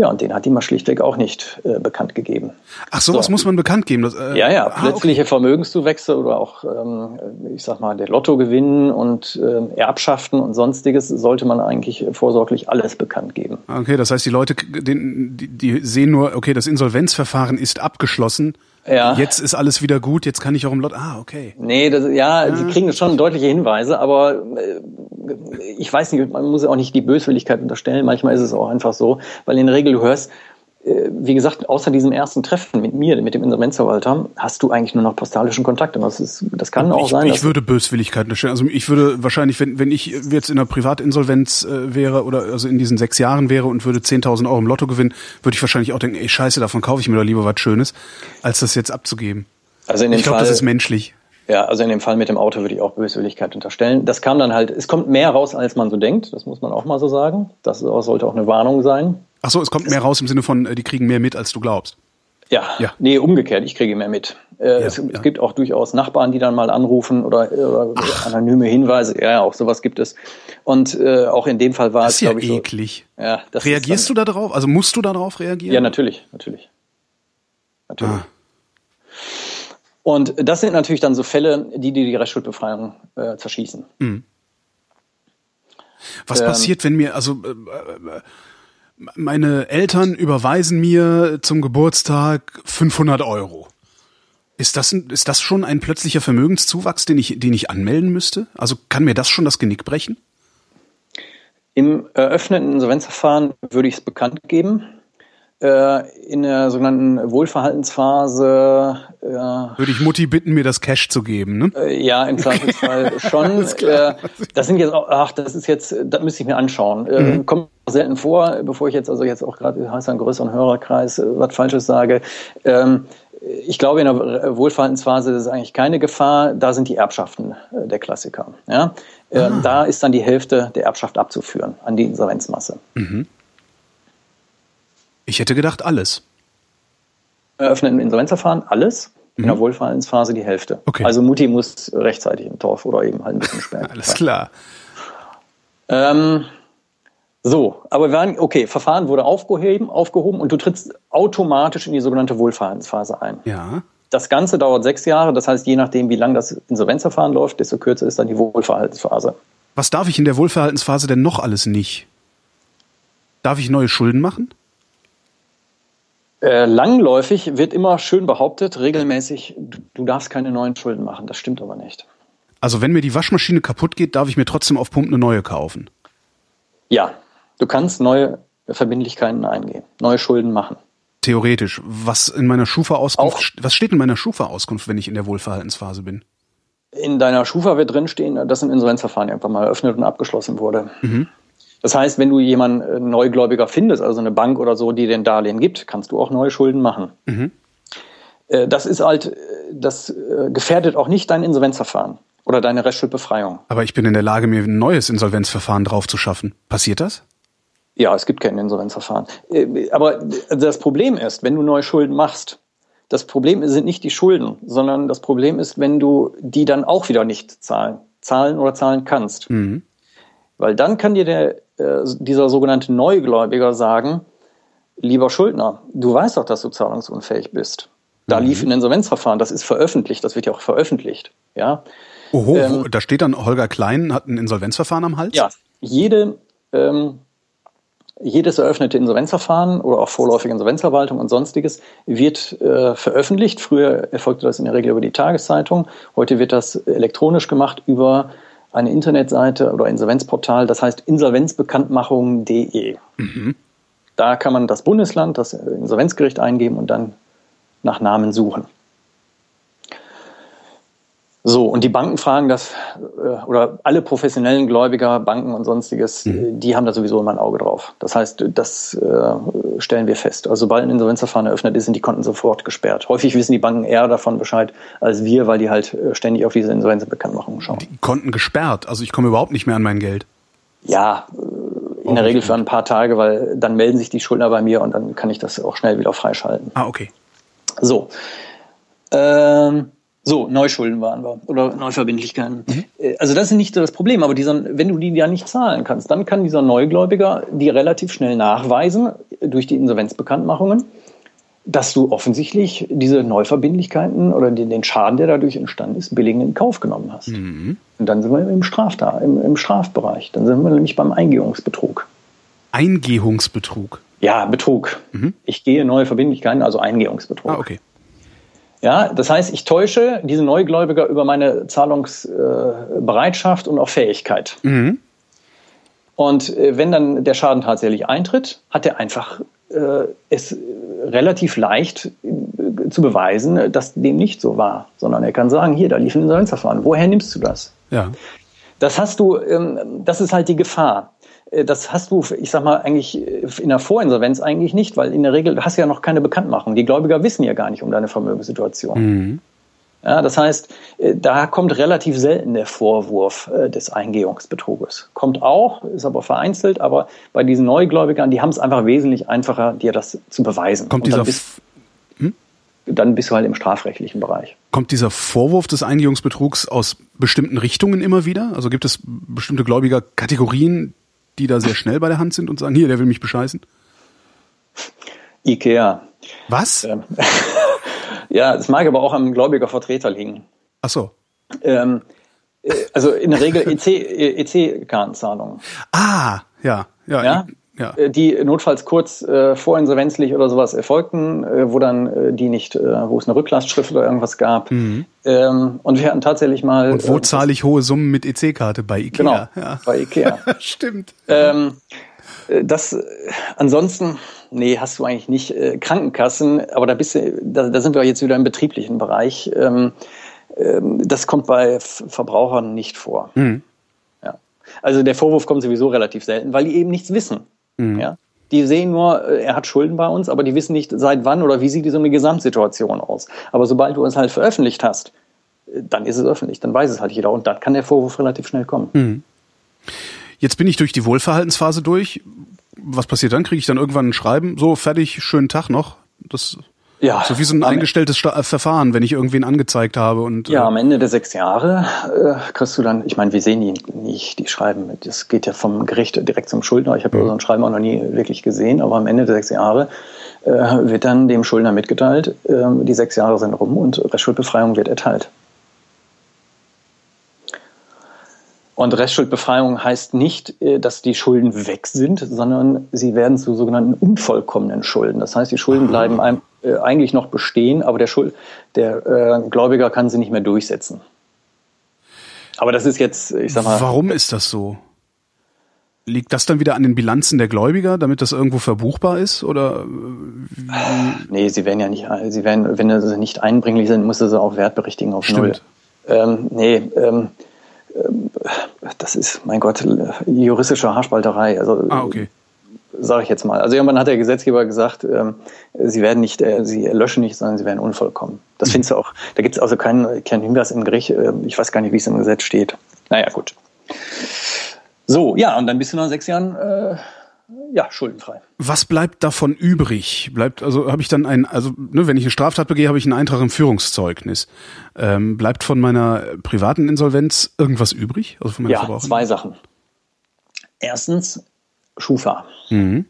Ja, und den hat die mal schlichtweg auch nicht äh, bekannt gegeben. Ach, sowas So. muss man bekannt geben. Das, äh, Ja, ja, ah, okay. plötzliche Vermögenszuwächse oder auch, ähm, ich sag mal, der Lottogewinn und ähm, Erbschaften und sonstiges sollte man eigentlich vorsorglich alles bekannt geben. Okay, das heißt, die Leute, den, die, die sehen nur, okay, das Insolvenzverfahren ist abgeschlossen. Ja. Jetzt ist alles wieder gut, jetzt kann ich auch im Lot. Ah, okay. Nee, das, ja, sie kriegen schon deutliche Hinweise, aber äh, ich weiß nicht, man muss auch nicht die Böswilligkeit unterstellen. Manchmal ist es auch einfach so, weil in der Regel du hörst, äh, wie gesagt, außer diesem ersten Treffen mit mir, mit dem Insolvenzverwalter, hast du eigentlich nur noch postalischen Kontakt. Und das, ist, das kann auch Ich, sein, ich würde Böswilligkeit unterstellen. Also ich würde wahrscheinlich, wenn, wenn ich jetzt in einer Privatinsolvenz äh, wäre oder also in diesen sechs Jahren wäre und würde 10.000 Euro im Lotto gewinnen, würde ich wahrscheinlich auch denken, ey scheiße, davon kaufe ich mir doch lieber was Schönes, als das jetzt abzugeben. also in dem Ich glaube, das ist menschlich. Ja, also in dem Fall mit dem Auto würde ich auch Böswilligkeit unterstellen. Das kam dann halt, es kommt mehr raus, als man so denkt. Das muss man auch mal so sagen. Das sollte auch eine Warnung sein. Ach so, es kommt mehr raus im Sinne von, äh, die kriegen mehr mit, als du glaubst. Ja, Ja. nee, umgekehrt, ich kriege mehr mit. Äh, es, ja. es gibt auch durchaus Nachbarn, die dann mal anrufen oder, oder anonyme Hinweise. Ja, auch sowas gibt es. Und äh, auch in dem Fall war Das es, ist ja glaube ich, so. eklig. Ja, das Reagierst ist du da drauf? Also musst du da drauf reagieren? Ja, natürlich, natürlich. Natürlich. Ah. Und das sind natürlich dann so Fälle, die die, die Restschuldbefreiung äh, zerschießen. Was Ähm, passiert, wenn mir, also äh, äh, meine Eltern überweisen mir zum Geburtstag 500 Euro. Ist das, ist das schon ein plötzlicher Vermögenszuwachs, den ich, den ich anmelden müsste? Also kann mir das schon das Genick brechen? Im eröffneten Insolvenzverfahren würde ich es bekannt geben. Äh, in der sogenannten Wohlverhaltensphase äh, Würde ich Mutti bitten, mir das Cash zu geben, ne? Äh, Ja, im Zweifelsfall schon. Äh, das sind jetzt auch, ach, das ist jetzt, das müsste ich mir anschauen. Äh, Mhm. Kommt selten vor, bevor ich jetzt, also jetzt auch gerade heißt einen größeren Hörerkreis, äh, was Falsches sage. Ähm, ich glaube, in der Wohlverhaltensphase ist eigentlich keine Gefahr. Da sind die Erbschaften der Klassiker. Ja? Ah. Da ist dann die Hälfte der Erbschaft abzuführen an die Insolvenzmasse. Ich hätte gedacht, alles. Eröffnen im Insolvenzverfahren alles. In der Wohlverhaltensphase die Hälfte. Mhm. Okay. Also Mutti muss rechtzeitig im Torf oder eben halt ein bisschen später. Alles klar. Ähm, so, aber wir waren, okay, Verfahren wurde aufgehoben, aufgehoben und du trittst automatisch in die sogenannte Wohlverhaltensphase ein. Ja. Das Ganze dauert sechs Jahre, das heißt, je nachdem, wie lang das Insolvenzverfahren läuft, desto kürzer ist dann die Wohlverhaltensphase. Was darf ich in der Wohlverhaltensphase denn noch alles nicht? Darf ich neue Schulden machen? Äh, langläufig wird immer schön behauptet, regelmäßig, du, du darfst keine neuen Schulden machen. Das stimmt aber nicht. Also wenn mir die Waschmaschine kaputt geht, darf ich mir trotzdem auf Pump eine neue kaufen. Ja, du kannst neue Verbindlichkeiten eingehen, neue Schulden machen. Theoretisch. Was in meiner Schufa-Auskunft, was steht in meiner Schufa-Auskunft, wenn ich in der Wohlverhaltensphase bin? In deiner Schufa wird drinstehen, dass ein Insolvenzverfahren irgendwann mal eröffnet und abgeschlossen wurde. Mhm. Das heißt, wenn du jemanden äh, Neugläubiger findest, also eine Bank oder so, die den Darlehen gibt, kannst du auch neue Schulden machen. Mhm. Äh, das ist halt, äh, das gefährdet auch nicht dein Insolvenzverfahren oder deine Restschuldbefreiung. Aber ich bin in der Lage, mir ein neues Insolvenzverfahren drauf zu schaffen. Passiert das? Ja, es gibt kein Insolvenzverfahren. Aber das Problem ist, wenn du neue Schulden machst, das Problem sind nicht die Schulden, sondern das Problem ist, wenn du die dann auch wieder nicht zahlen, zahlen oder zahlen kannst. Mhm. Weil dann kann dir der, äh, dieser sogenannte Neugläubiger sagen, lieber Schuldner, du weißt doch, dass du zahlungsunfähig bist. Da mhm. lief ein Insolvenzverfahren, das ist veröffentlicht, das wird ja auch veröffentlicht. Ja. Oho, ähm, da steht dann, Holger Klein hat ein Insolvenzverfahren am Hals? Ja, jede ähm, jedes eröffnete Insolvenzverfahren oder auch vorläufige Insolvenzverwaltung und sonstiges wird äh, veröffentlicht. Früher erfolgte das in der Regel über die Tageszeitung. Heute wird das elektronisch gemacht über eine Internetseite oder Insolvenzportal, das heißt insolvenzbekanntmachung.de. Mhm. Da kann man das Bundesland, das Insolvenzgericht eingeben und dann nach Namen suchen. So, und die Banken fragen das, äh, oder alle professionellen Gläubiger, Banken und sonstiges, mhm. Äh, die haben da sowieso immer ein Auge drauf. Das heißt, das äh, stellen wir fest. Also sobald ein Insolvenzverfahren eröffnet ist, sind die Konten sofort gesperrt. Häufig wissen die Banken eher davon Bescheid als wir, weil die halt ständig auf diese Insolvenzbekanntmachungen schauen. Die Konten gesperrt? Also ich komme überhaupt nicht mehr an mein Geld? Ja, in der Regel für ein paar Tage, weil dann melden sich die Schuldner bei mir und dann kann ich das auch schnell wieder freischalten. Ah, okay. So. Ähm, so, Neuschulden waren wir oder Neuverbindlichkeiten. Mhm. Äh, also das ist nicht so das Problem, aber dieser, wenn du die ja nicht zahlen kannst, dann kann dieser Neugläubiger die relativ schnell nachweisen durch die Insolvenzbekanntmachungen, dass du offensichtlich diese Neuverbindlichkeiten oder den, den Schaden, der dadurch entstanden ist, billigend in Kauf genommen hast. Mhm. Und dann sind wir im, Strafta im, im Strafbereich. Dann sind wir nämlich beim Eingehungsbetrug. Eingehungsbetrug? Ja, Betrug. Mhm. Ich gehe neue Verbindlichkeiten, also Eingehungsbetrug. Ah, okay. Ja, das heißt, ich täusche diese Neugläubiger über meine Zahlungsbereitschaft und auch Fähigkeit. Mhm. Und äh, wenn dann der Schaden tatsächlich eintritt, hat er einfach äh, es relativ leicht äh, zu beweisen, dass dem nicht so war, sondern er kann sagen, hier, da lief ein Insolvenzverfahren. Woher nimmst du das? Ja. Das hast du, ähm, das ist halt die Gefahr. Äh, das hast du, ich sag mal, eigentlich äh, in der Vorinsolvenz eigentlich nicht, weil in der Regel hast du ja noch keine Bekanntmachung. Die Gläubiger wissen ja gar nicht um deine Vermögenssituation. Mhm. Ja, das heißt, äh, da kommt relativ selten der Vorwurf des Eingehungsbetruges. Kommt auch, ist aber vereinzelt, aber bei diesen Neugläubigern, die haben es einfach wesentlich einfacher, dir das zu beweisen. Kommt dieser bist, hm? dann bist du halt im strafrechtlichen Bereich. Kommt dieser Vorwurf des Eingehungsbetrugs aus bestimmten Richtungen immer wieder? Also gibt es bestimmte Gläubigerkategorien, die da sehr schnell bei der Hand sind und sagen, hier, der will mich bescheißen? Ikea. Was? Ähm, ja, es mag aber auch am gläubiger Vertreter liegen. Ach so. Ähm, äh, also in der Regel EC-Kartenzahlungen. EC ah, ja, ja. ja? Ja. Äh, die notfalls kurz äh, vorinsolvenzlich oder sowas erfolgten, äh, wo dann äh, die nicht, äh, wo es eine Rücklastschrift oder irgendwas gab. Mhm. Ähm, und wir hatten tatsächlich mal. Und wo äh, zahle ich hohe Summen mit EC-Karte? Bei Ikea. Genau, ja. bei Ikea. Stimmt. Ähm, äh, das ansonsten, nee, hast du eigentlich nicht. Krankenkassen, aber da bist du, da, da sind wir jetzt wieder im betrieblichen Bereich. Ähm, ähm, das kommt bei Verbrauchern nicht vor. Mhm. Ja. Also der Vorwurf kommt sowieso relativ selten, weil die eben nichts wissen. Mhm. Ja? Die sehen nur, äh, er hat Schulden bei uns, aber die wissen nicht, seit wann oder wie sieht diese Gesamtsituation aus. Aber sobald du es halt veröffentlicht hast, äh, dann ist es öffentlich, dann weiß es halt jeder und dann kann der Vorwurf relativ schnell kommen. Mhm. Jetzt bin ich durch die Wohlverhaltensphase durch. Was passiert dann? Kriege ich dann irgendwann ein Schreiben? So, fertig, schönen Tag noch. Das ja, so wie so ein eingestelltes Sta äh, Verfahren, wenn ich irgendwen angezeigt habe und ja, äh, am Ende der sechs Jahre äh, kriegst du dann, ich meine, wir sehen die nicht, die Schreiben, das geht ja vom Gericht direkt zum Schuldner. Ich habe ja. so ein Schreiben auch noch nie wirklich gesehen, aber am Ende der sechs Jahre äh, wird dann dem Schuldner mitgeteilt, äh, die sechs Jahre sind rum und Restschuldbefreiung wird erteilt. Und Restschuldbefreiung heißt nicht, äh, dass die Schulden weg sind, sondern sie werden zu sogenannten unvollkommenen Schulden. Das heißt, die Schulden bleiben einem, äh, eigentlich noch bestehen, aber der, Schuld, der äh, Gläubiger kann sie nicht mehr durchsetzen. Aber das ist jetzt, ich sag mal. Warum ist das so? Liegt das dann wieder an den Bilanzen der Gläubiger, damit das irgendwo verbuchbar ist? Oder wie? Nee, sie werden ja nicht, sie werden, wenn sie nicht einbringlich sind, muss sie auch wertberichtigen auf Stimmt. Null. Ähm, nee, ähm, ähm, das ist, mein Gott, juristische Haarspalterei. Also, ah, okay. Sage ich jetzt mal. Also irgendwann hat der Gesetzgeber gesagt, ähm, sie werden nicht, äh, sie löschen nicht, sondern sie werden unvollkommen. Das mhm. findest du auch. Da gibt es also keinen, keinen Hinweis im Gericht. Äh, ich weiß gar nicht, wie es im Gesetz steht. Naja, gut. So, ja, und dann bist du nach sechs Jahren äh, ja, schuldenfrei. Was bleibt davon übrig? Bleibt, also habe ich dann ein, also ne, wenn ich eine Straftat begehe, habe ich einen Eintrag im Führungszeugnis. Ähm, bleibt von meiner privaten Insolvenz irgendwas übrig? Also von ja, zwei Sachen. Erstens Schufa. Mhm.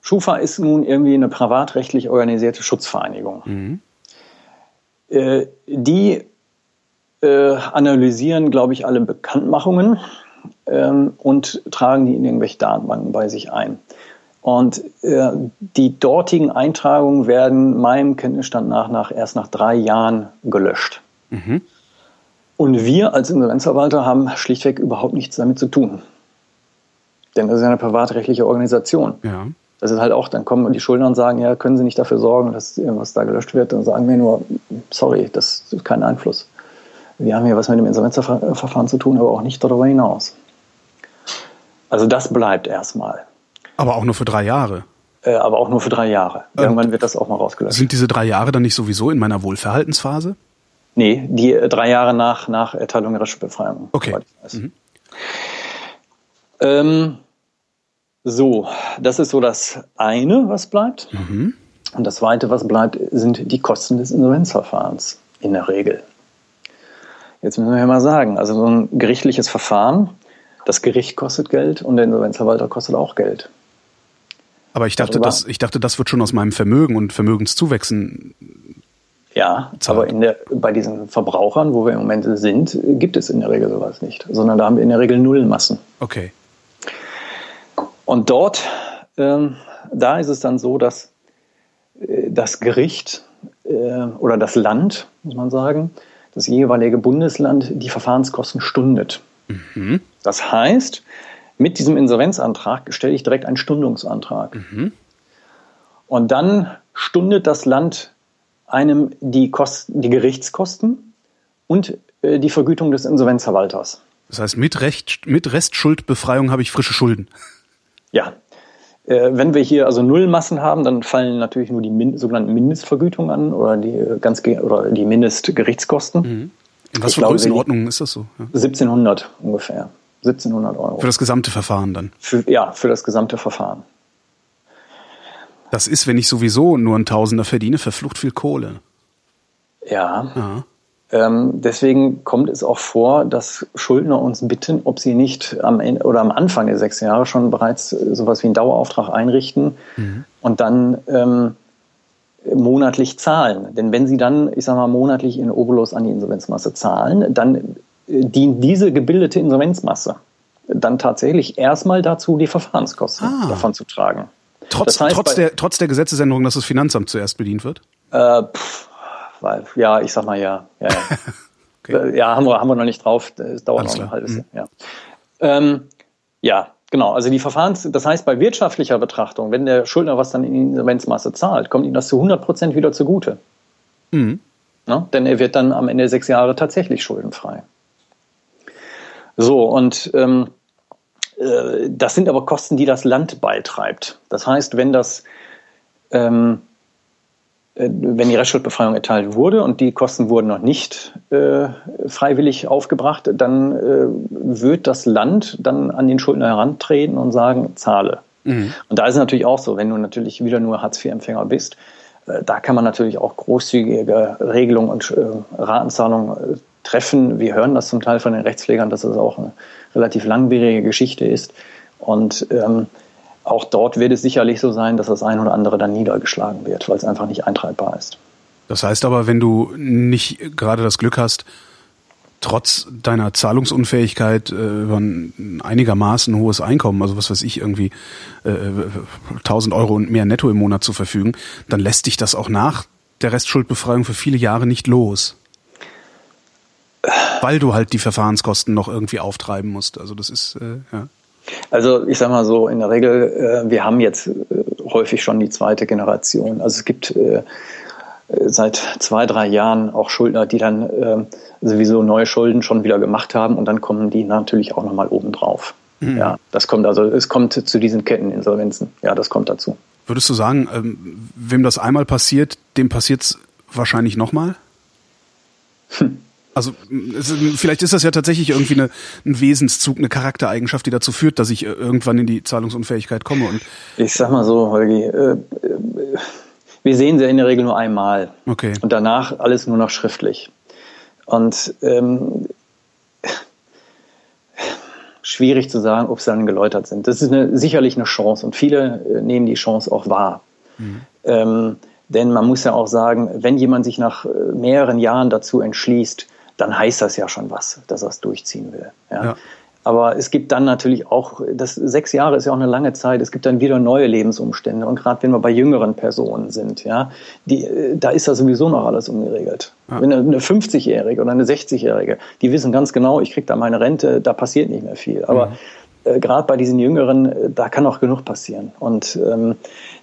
Schufa ist nun irgendwie eine privatrechtlich organisierte Schutzvereinigung. Mhm. Äh, die äh, analysieren, glaube ich, alle Bekanntmachungen ähm, und tragen die in irgendwelche Datenbanken bei sich ein. Und äh, die dortigen Eintragungen werden meinem Kenntnisstand nach, nach erst nach drei Jahren gelöscht. Mhm. Und wir als Insolvenzverwalter haben schlichtweg überhaupt nichts damit zu tun. Denn das ist ja eine privatrechtliche Organisation. Ja. Das ist halt auch, dann kommen die Schuldner und sagen, ja, können Sie nicht dafür sorgen, dass irgendwas da gelöscht wird? Dann sagen wir nur, sorry, das ist kein Einfluss. Wir haben hier was mit dem Insolvenzverfahren zu tun, aber auch nicht darüber hinaus. Also das bleibt erstmal. Aber auch nur für drei Jahre. Äh, aber auch nur für drei Jahre. Irgendwann wird das auch mal rausgelöscht. Sind diese drei Jahre dann nicht sowieso in meiner Wohlverhaltensphase? Nee, die äh, drei Jahre nach, nach Erteilung der Befreiung. Okay. Mhm. Ähm, so, das ist so das eine, was bleibt. Mhm. Und das zweite, was bleibt, sind die Kosten des Insolvenzverfahrens in der Regel. Jetzt müssen wir ja mal sagen, also so ein gerichtliches Verfahren, das Gericht kostet Geld und der Insolvenzverwalter kostet auch Geld. Aber ich dachte, das, ich dachte, das wird schon aus meinem Vermögen und Vermögenszuwächsen. Ja, zahlt. aber in der, bei diesen Verbrauchern, wo wir im Moment sind, gibt es in der Regel sowas nicht, sondern da haben wir in der Regel Nullmassen. Okay. Und dort, ähm, da ist es dann so, dass äh, das Gericht äh, oder das Land, muss man sagen, das jeweilige Bundesland die Verfahrenskosten stundet. Mhm. Das heißt, mit diesem Insolvenzantrag stelle ich direkt einen Stundungsantrag. Mhm. Und dann stundet das Land einem die, Kosten, die Gerichtskosten und äh, die Vergütung des Insolvenzverwalters. Das heißt, mit, Recht, mit Restschuldbefreiung habe ich frische Schulden. Ja, äh, wenn wir hier also Nullmassen haben, dann fallen natürlich nur die min sogenannten Mindestvergütungen an oder die äh, ganz oder die Mindestgerichtskosten. Mhm. In was für Größenordnung ist das so? Ja. 1700 ungefähr. 1700 Euro. Für das gesamte Verfahren dann? Für, ja, für das gesamte Verfahren. Das ist, wenn ich sowieso nur ein Tausender verdiene, verflucht viel Kohle. Ja. ja. Ähm, deswegen kommt es auch vor, dass Schuldner uns bitten, ob sie nicht am Ende oder am Anfang der sechs Jahre schon bereits äh, sowas wie einen Dauerauftrag einrichten mhm. und dann ähm, monatlich zahlen. Denn wenn sie dann, ich sage mal, monatlich in Obolus an die Insolvenzmasse zahlen, dann äh, dient diese gebildete Insolvenzmasse dann tatsächlich erstmal dazu, die Verfahrenskosten ah. davon zu tragen. Trotz, das heißt, trotz, der, trotz der Gesetzesänderung, dass das Finanzamt zuerst bedient wird? Äh, pff, weil, ja, ich sag mal ja. Ja, ja. okay. ja haben, wir, haben wir noch nicht drauf. Es dauert Alles noch ein halbes mhm. Jahr. Ja. Ähm, ja, genau. Also die Verfahrens, das heißt bei wirtschaftlicher Betrachtung, wenn der Schuldner was dann in die Insolvenzmasse zahlt, kommt ihm das zu 100 Prozent wieder zugute. Mhm. Ja, denn er wird dann am Ende sechs Jahre tatsächlich schuldenfrei. So, und ähm, äh, das sind aber Kosten, die das Land beitreibt. Das heißt, wenn das ähm, äh, wenn die Restschuldbefreiung erteilt wurde und die Kosten wurden noch nicht äh, freiwillig aufgebracht, dann äh, wird das Land dann an den Schuldner herantreten und sagen, zahle. Mhm. Und da ist es natürlich auch so, wenn du natürlich wieder nur Hartz-IV-Empfänger bist, äh, da kann man natürlich auch großzügige Regelungen und äh, Ratenzahlungen äh, treffen. Wir hören das zum Teil von den Rechtspflegern, dass das auch eine relativ langwierige Geschichte ist. Und ähm, auch dort wird es sicherlich so sein, dass das ein oder andere dann niedergeschlagen wird, weil es einfach nicht eintreibbar ist. Das heißt aber, wenn du nicht gerade das Glück hast, trotz deiner Zahlungsunfähigkeit äh, über ein einigermaßen hohes Einkommen, also was weiß ich, irgendwie äh, 1000 Euro und mehr netto im Monat zur Verfügung, dann lässt dich das auch nach der Restschuldbefreiung für viele Jahre nicht los. Weil du halt die Verfahrenskosten noch irgendwie auftreiben musst. Also das ist, äh, ja. Also ich sag mal so, in der Regel, äh, wir haben jetzt äh, häufig schon die zweite Generation. Also es gibt äh, seit zwei, drei Jahren auch Schuldner, die dann äh, sowieso neue Schulden schon wieder gemacht haben und dann kommen die natürlich auch nochmal obendrauf. Mhm. Ja, das kommt also, es kommt zu diesen Ketteninsolvenzen. Ja, das kommt dazu. Würdest du sagen, ähm, wem das einmal passiert, dem passiert es wahrscheinlich nochmal? Hm. Also es, vielleicht ist das ja tatsächlich irgendwie eine, ein Wesenszug, eine Charaktereigenschaft, die dazu führt, dass ich äh, irgendwann in die Zahlungsunfähigkeit komme. Und ich sag mal so, Holgi, äh, äh, wir sehen sie in der Regel nur einmal. Okay. Und danach alles nur noch schriftlich. Und ähm, schwierig zu sagen, ob sie dann geläutert sind. Das ist eine, sicherlich eine Chance und viele äh, nehmen die Chance auch wahr. Mhm. Ähm, denn man muss ja auch sagen, wenn jemand sich nach mehreren Jahren dazu entschließt, dann heißt das ja schon was, dass er es durchziehen will. Ja. ja. Aber es gibt dann natürlich auch, das sechs Jahre ist ja auch eine lange Zeit, es gibt dann wieder neue Lebensumstände. Und gerade wenn wir bei jüngeren Personen sind, ja, die, da ist ja sowieso noch alles ungeregelt. Ja. Wenn eine 50-Jährige oder eine 60-Jährige, die wissen ganz genau, ich kriege da meine Rente, da passiert nicht mehr viel. Aber mhm äh, gerade bei diesen Jüngeren, äh, da kann auch genug passieren. Und ähm,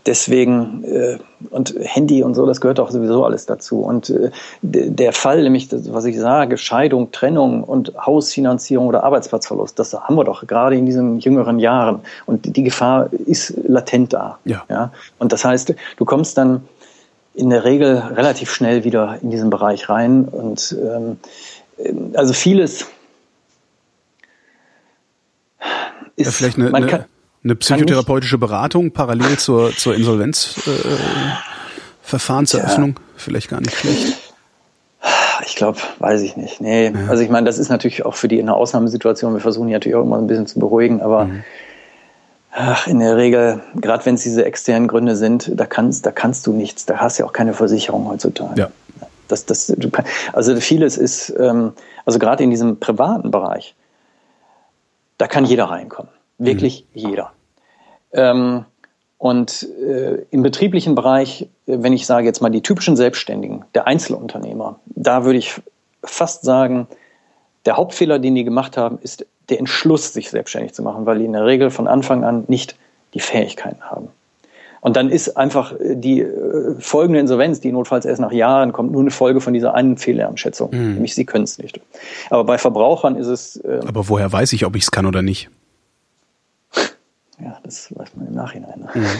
deswegen, äh, und Handy und so, das gehört auch sowieso alles dazu. Und äh, der Fall, nämlich, das, was ich sage, Scheidung, Trennung und Hausfinanzierung oder Arbeitsplatzverlust, das haben wir doch gerade in diesen jüngeren Jahren. Und die Gefahr ist latent da. Ja. ja? Und das heißt, du kommst dann in der Regel relativ schnell wieder in diesen Bereich rein. Und ähm, also vieles ist, ja, vielleicht eine, eine, eine psychotherapeutische Beratung parallel zur, zur Insolvenzverfahrenseröffnung. Äh, ja. Vielleicht gar nicht schlecht. Ich glaube, weiß ich nicht. Nee, ja. also ich meine, das ist natürlich auch für die in einer Ausnahmesituation. Wir versuchen die natürlich auch immer ein bisschen zu beruhigen, aber mhm. ach, in der Regel, gerade wenn es diese externen Gründe sind, da kannst, da kannst du nichts. Da hast du ja auch keine Versicherung heutzutage. Ja. Das, das, also vieles ist, ähm, also gerade in diesem privaten Bereich, da kann jeder reinkommen. Wirklich mhm. jeder. Ähm, und äh, im betrieblichen Bereich, wenn ich sage jetzt mal die typischen Selbstständigen, der Einzelunternehmer, da würde ich fast sagen, der Hauptfehler, den die gemacht haben, ist der Entschluss, sich selbstständig zu machen, weil die in der Regel von Anfang an nicht die Fähigkeiten haben. Und dann ist einfach äh, die äh, folgende Insolvenz, die notfalls erst nach Jahren kommt, nur eine Folge von dieser einen Fehlereinschätzung. Mhm. Nämlich, sie können es nicht. Aber bei Verbrauchern ist es. Äh, Aber woher weiß ich, ob ich es kann oder nicht? Ja, das weiß man im Nachhinein. Ne? Mhm.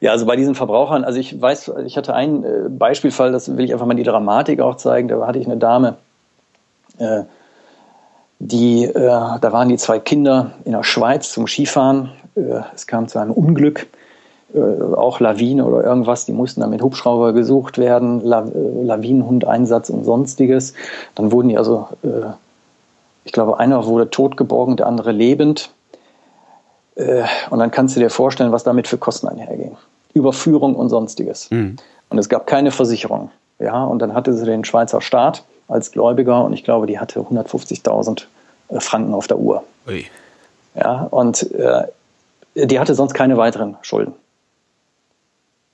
Ja, also bei diesen Verbrauchern, also ich weiß, ich hatte einen äh, Beispielfall, das will ich einfach mal die Dramatik auch zeigen. Da hatte ich eine Dame, äh, die, äh, da waren die zwei Kinder in der Schweiz zum Skifahren. Äh, es kam zu einem Unglück äh, auch Lawine oder irgendwas, die mussten dann mit Hubschrauber gesucht werden, La äh, Lawinenhundeinsatz und sonstiges. Dann wurden die also, ich glaube, einer wurde tot geborgen, der andere lebend. Äh, und dann kannst du dir vorstellen, was damit für Kosten einhergehen. Überführung und sonstiges. Mhm. Und es gab keine Versicherung. Ja, und dann hatte sie den Schweizer Staat als Gläubiger und ich glaube, die hatte 150.000 äh, Franken auf der Uhr. Ui. Ja, und äh, die hatte sonst keine weiteren Schulden.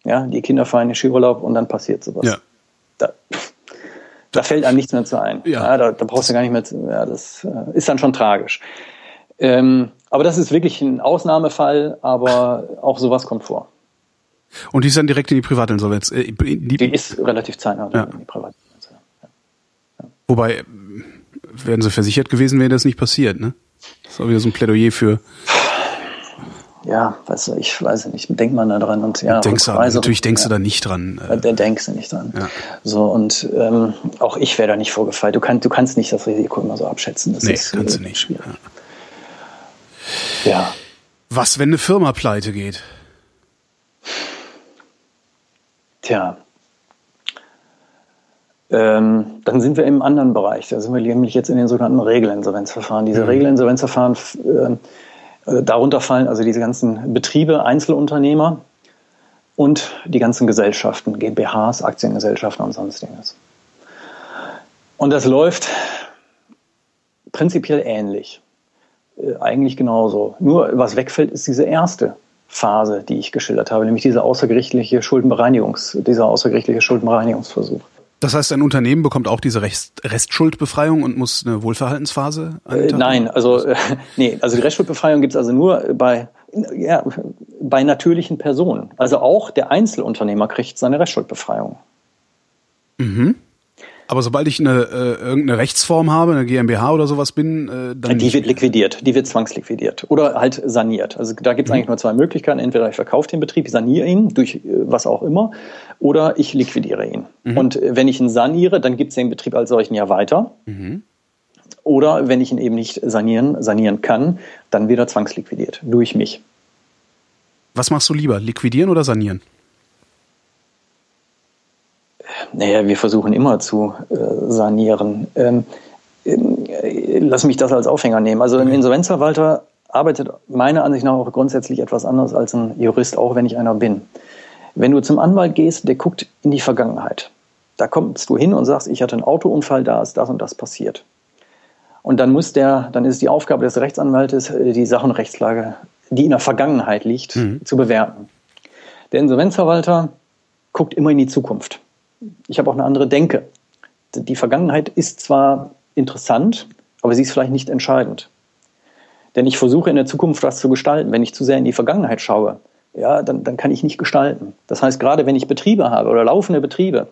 Ja, die Kinder fahren in Skiurlaub und dann passiert sowas. Ja. Da, da fällt einem nichts mehr zu ein. Ja. ja da, da, brauchst du gar nicht mehr zu, ja, das äh, ist dann schon tragisch. Ähm, aber das ist wirklich ein Ausnahmefall, aber auch sowas kommt vor. Und die ist dann direkt in die Privatinsolvenz? Äh, die, die, ist relativ zeitnah ja. in die Privatinsolvenz. Ja. Wobei, wären sie versichert gewesen, wäre das nicht passiert, ne? Das ist auch wieder so ein Plädoyer für ja, weißt du, ich weiß nicht, denkt man da dran und ja. Denkst du, natürlich denkst ja, du da nicht dran. Äh. Da denkst du nicht dran. Ja. So, und ähm, auch ich wäre da nicht vorgefeilt. Du, kann, du kannst nicht das Risiko immer so abschätzen. Das nee, ist, kannst du nicht. Ja. Ja. Was, wenn eine Firma pleite geht? Tja. Ähm, dann sind wir im anderen Bereich. Da sind wir nämlich jetzt in den sogenannten Regelinsolvenzverfahren. Diese mhm. Regelinsolvenzverfahren äh, äh, darunter fallen also diese ganzen Betriebe, Einzelunternehmer und die ganzen Gesellschaften, GmbHs, Aktiengesellschaften und sonstiges. Und das läuft prinzipiell ähnlich. Äh, eigentlich genauso. Nur was wegfällt, ist diese erste Phase, die ich geschildert habe, nämlich diese außergerichtliche Schuldenbereinigungs, dieser außergerichtliche Schuldenbereinigungsversuch. Das heißt, ein Unternehmen bekommt auch diese Rest Restschuldbefreiung und muss eine Wohlverhaltensphase? Äh, nein, also äh, nee, also die Restschuldbefreiung gibt es also nur bei ja, bei natürlichen Personen. Also auch der Einzelunternehmer kriegt seine Restschuldbefreiung. Mhm. Aber sobald ich eine äh, irgendeine Rechtsform habe, eine GmbH oder sowas bin, äh, dann. Die wird liquidiert, die wird zwangsliquidiert oder halt saniert. Also da gibt es mhm. eigentlich nur zwei Möglichkeiten. Entweder ich verkaufe den Betrieb, ich saniere ihn durch äh, was auch immer, oder ich liquidiere ihn. Mhm. Und äh, wenn ich ihn saniere, dann gibt es den Betrieb als solchen ja weiter. Mhm. Oder wenn ich ihn eben nicht sanieren, sanieren kann, dann wird er zwangsliquidiert durch mich. Was machst du lieber, liquidieren oder sanieren? Naja, wir versuchen immer zu äh, sanieren. Ähm, äh, lass mich das als Aufhänger nehmen. Also ein Insolvenzverwalter arbeitet meiner Ansicht nach auch grundsätzlich etwas anders als ein Jurist, auch wenn ich einer bin. Wenn du zum Anwalt gehst, der guckt in die Vergangenheit. Da kommst du hin und sagst, ich hatte einen Autounfall, da ist das und das passiert. Und dann muss der, dann ist die Aufgabe des Rechtsanwaltes, äh, die Sachen Rechtslage, die in der Vergangenheit liegt, mhm. zu bewerten. Der Insolvenzverwalter guckt immer in die Zukunft. Ich habe auch eine andere Denke. Die Vergangenheit ist zwar interessant, aber sie ist vielleicht nicht entscheidend. Denn ich versuche in der Zukunft was zu gestalten. Wenn ich zu sehr in die Vergangenheit schaue, ja, dann, dann kann ich nicht gestalten. Das heißt, gerade wenn ich Betriebe habe oder laufende Betriebe,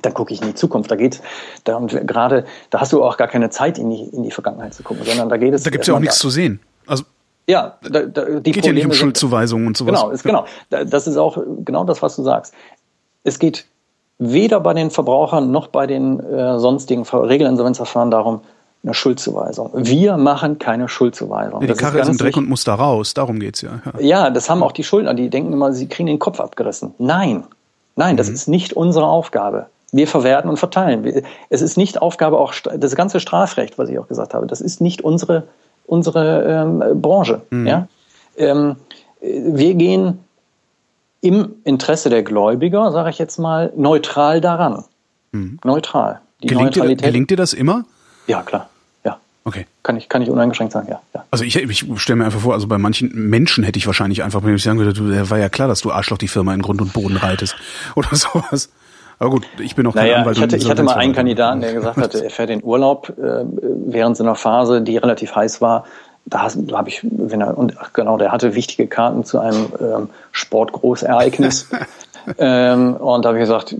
dann gucke ich in die Zukunft. Da geht da und gerade, da hast du auch gar keine Zeit, in die, in die Vergangenheit zu gucken, sondern da geht es. Da gibt es ja auch nichts zu sehen. Also ja, da, da, die geht Probleme ja nicht um Schuldzuweisungen und sowas. Genau, ist, genau. Das ist auch genau das, was du sagst. Es geht weder bei den Verbrauchern noch bei den äh, sonstigen Regelinsolvenzverfahren darum, eine Schuldzuweisung. Wir machen keine Schuldzuweisung. Ja, die Karre ist, ist im Dreck und muss da raus, darum geht's ja. ja. Ja, das haben auch die Schuldner, die denken immer, sie kriegen den Kopf abgerissen. Nein, nein, das mhm. ist nicht unsere Aufgabe. Wir verwerten und verteilen. Es ist nicht Aufgabe auch das ganze Strafrecht, was ich auch gesagt habe. Das ist nicht unsere unsere ähm, Branche. Mhm. Ja? Ähm, wir gehen im Interesse der Gläubiger, sage ich jetzt mal, neutral daran. Mhm. Neutral. Die gelingt, dir, gelingt dir das immer? Ja, klar. Ja. Okay. Kann ich, kann ich uneingeschränkt sagen, ja. ja. Also ich, ich stelle mir einfach vor, also bei manchen Menschen hätte ich wahrscheinlich einfach, wenn ich sagen würde, du, war ja klar, dass du Arschloch die Firma in Grund und Boden reitest. Oder sowas. Aber gut, ich bin auch kein naja, Anwalt. Ich hatte, ich hatte mal einen Kandidaten, der gesagt hatte, er fährt in Urlaub äh, während so einer Phase, die relativ heiß war. Da, habe ich, wenn er, und ach, genau, der hatte wichtige Karten zu einem ähm, Sportgroßereignis. ähm, und da habe ich gesagt,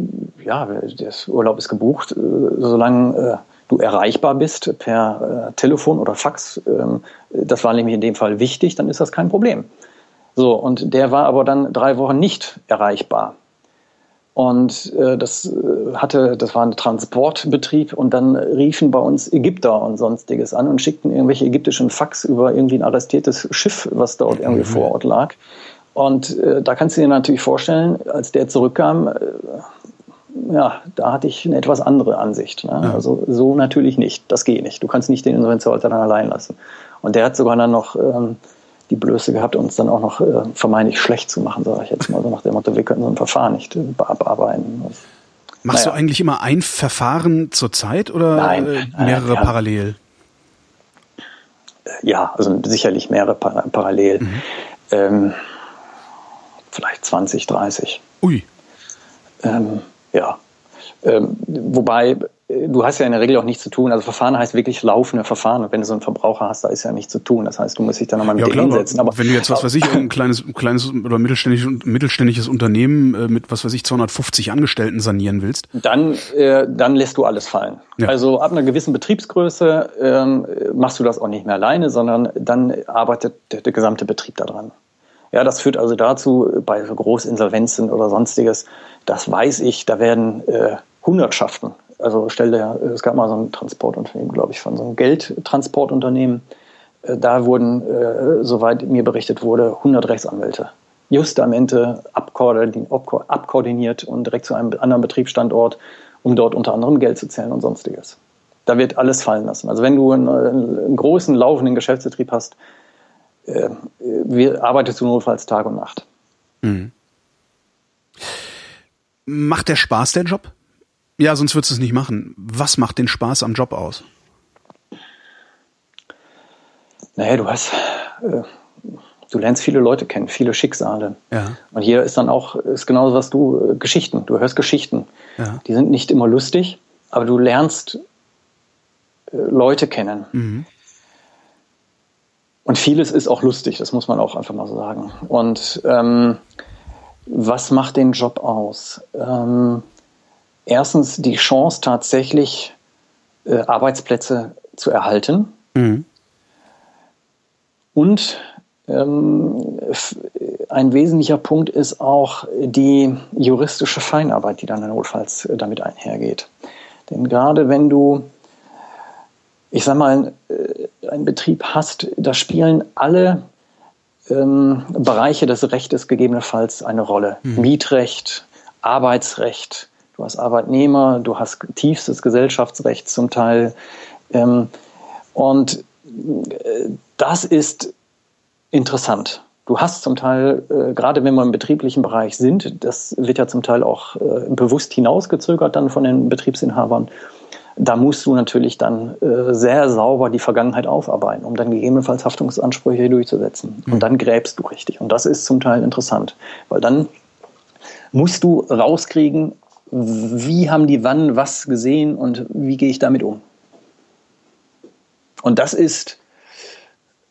ja, der Urlaub ist gebucht, äh, solange äh, du erreichbar bist per äh, Telefon oder Fax. Ähm, das war nämlich in dem Fall wichtig, dann ist das kein Problem. So, und der war aber dann drei Wochen nicht erreichbar. Und äh, das äh, hatte, das war ein Transportbetrieb und dann riefen bei uns Ägypter und sonstiges an und schickten irgendwelche ägyptischen Fax über irgendwie ein arrestiertes Schiff, was dort irgendwie mhm. vor Ort lag. Und äh, da kannst du dir natürlich vorstellen, als der zurückkam, äh, ja, da hatte ich eine etwas andere Ansicht. Ne? Ja. Also so natürlich nicht. Das geht nicht. Du kannst nicht den Insolvenzverwalter dann allein lassen. Und der hat sogar dann noch ähm, die Blöße gehabt, uns dann auch noch äh, vermeintlich schlecht zu machen, sage ich jetzt mal so nach dem Motto, wir können so ein Verfahren nicht äh, abarbeiten. Machst naja. du eigentlich immer ein Verfahren zur Zeit oder nein, äh, mehrere ja. parallel? Ja, also sicherlich mehrere par parallel. Mhm. Ähm, vielleicht 20, 30. Ui. Ähm, ja. Ähm, wobei du hast ja in der Regel auch nichts zu tun. Also Verfahren heißt wirklich laufende Verfahren. Und wenn du so einen Verbraucher hast, da ist ja nichts zu tun. Das heißt, du musst dich dann nochmal mit ja, dem hinsetzen. Aber wenn du jetzt, was weiß ich, ein kleines, kleines oder mittelständisches, mittelständisches Unternehmen äh, mit, was weiß ich, 250 Angestellten sanieren willst? Dann, äh, dann lässt du alles fallen. Ja. Also ab einer gewissen Betriebsgröße ähm, machst du das auch nicht mehr alleine, sondern dann arbeitet der, der gesamte Betrieb daran. Ja, das führt also dazu, bei so Großinsolvenzen oder sonstiges, das weiß ich, da werden äh, Hundertschaften also stell dir, es gab mal so ein Transportunternehmen, glaube ich, von so einem Geldtransportunternehmen. Äh, da wurden, äh, soweit mir berichtet wurde, 100 Rechtsanwälte just am Ende abkoordiniert und direkt zu einem anderen Betriebsstandort, um dort unter anderem Geld zu zählen und sonstiges. Da wird alles fallen lassen. Also wenn du einen, einen großen laufenden Geschäftsbetrieb hast, äh, arbeitest du notfalls Tag und Nacht. Mhm. Macht der Spaß der Job? Ja, sonst würdest du es nicht machen. Was macht den Spaß am Job aus? Naja, du hast, äh, du lernst viele Leute kennen, viele Schicksale. Ja. Und hier ist dann auch, ist genauso was du, äh, Geschichten. Du hörst Geschichten. Ja. Die sind nicht immer lustig, aber du lernst äh, Leute kennen. Mhm. Und vieles ist auch lustig, das muss man auch einfach mal so sagen. Und ähm, was macht den Job aus? Ähm, erstens die Chance tatsächlich äh, Arbeitsplätze zu erhalten Mhm. und ähm, f- ein wesentlicher Punkt ist auch die juristische Feinarbeit, die dann notfalls äh, damit einhergeht. Denn gerade wenn du, ich sag mal, äh, einen Betrieb hast, da spielen alle ähm, Bereiche des Rechtes gegebenenfalls eine Rolle. Mietrecht, Arbeitsrecht, du hast Arbeitnehmer, du hast tiefstes Gesellschaftsrecht zum Teil. Ähm, und äh, das ist interessant. Du hast zum Teil, äh, gerade wenn wir im betrieblichen Bereich sind, das wird ja zum Teil auch äh, bewusst hinausgezögert dann von den Betriebsinhabern, da musst du natürlich dann äh, sehr sauber die Vergangenheit aufarbeiten, um dann gegebenenfalls Haftungsansprüche durchzusetzen. Und dann gräbst du richtig. Und das ist zum Teil interessant, weil dann musst du rauskriegen, wie haben die wann was gesehen und wie gehe ich damit um. Und das ist,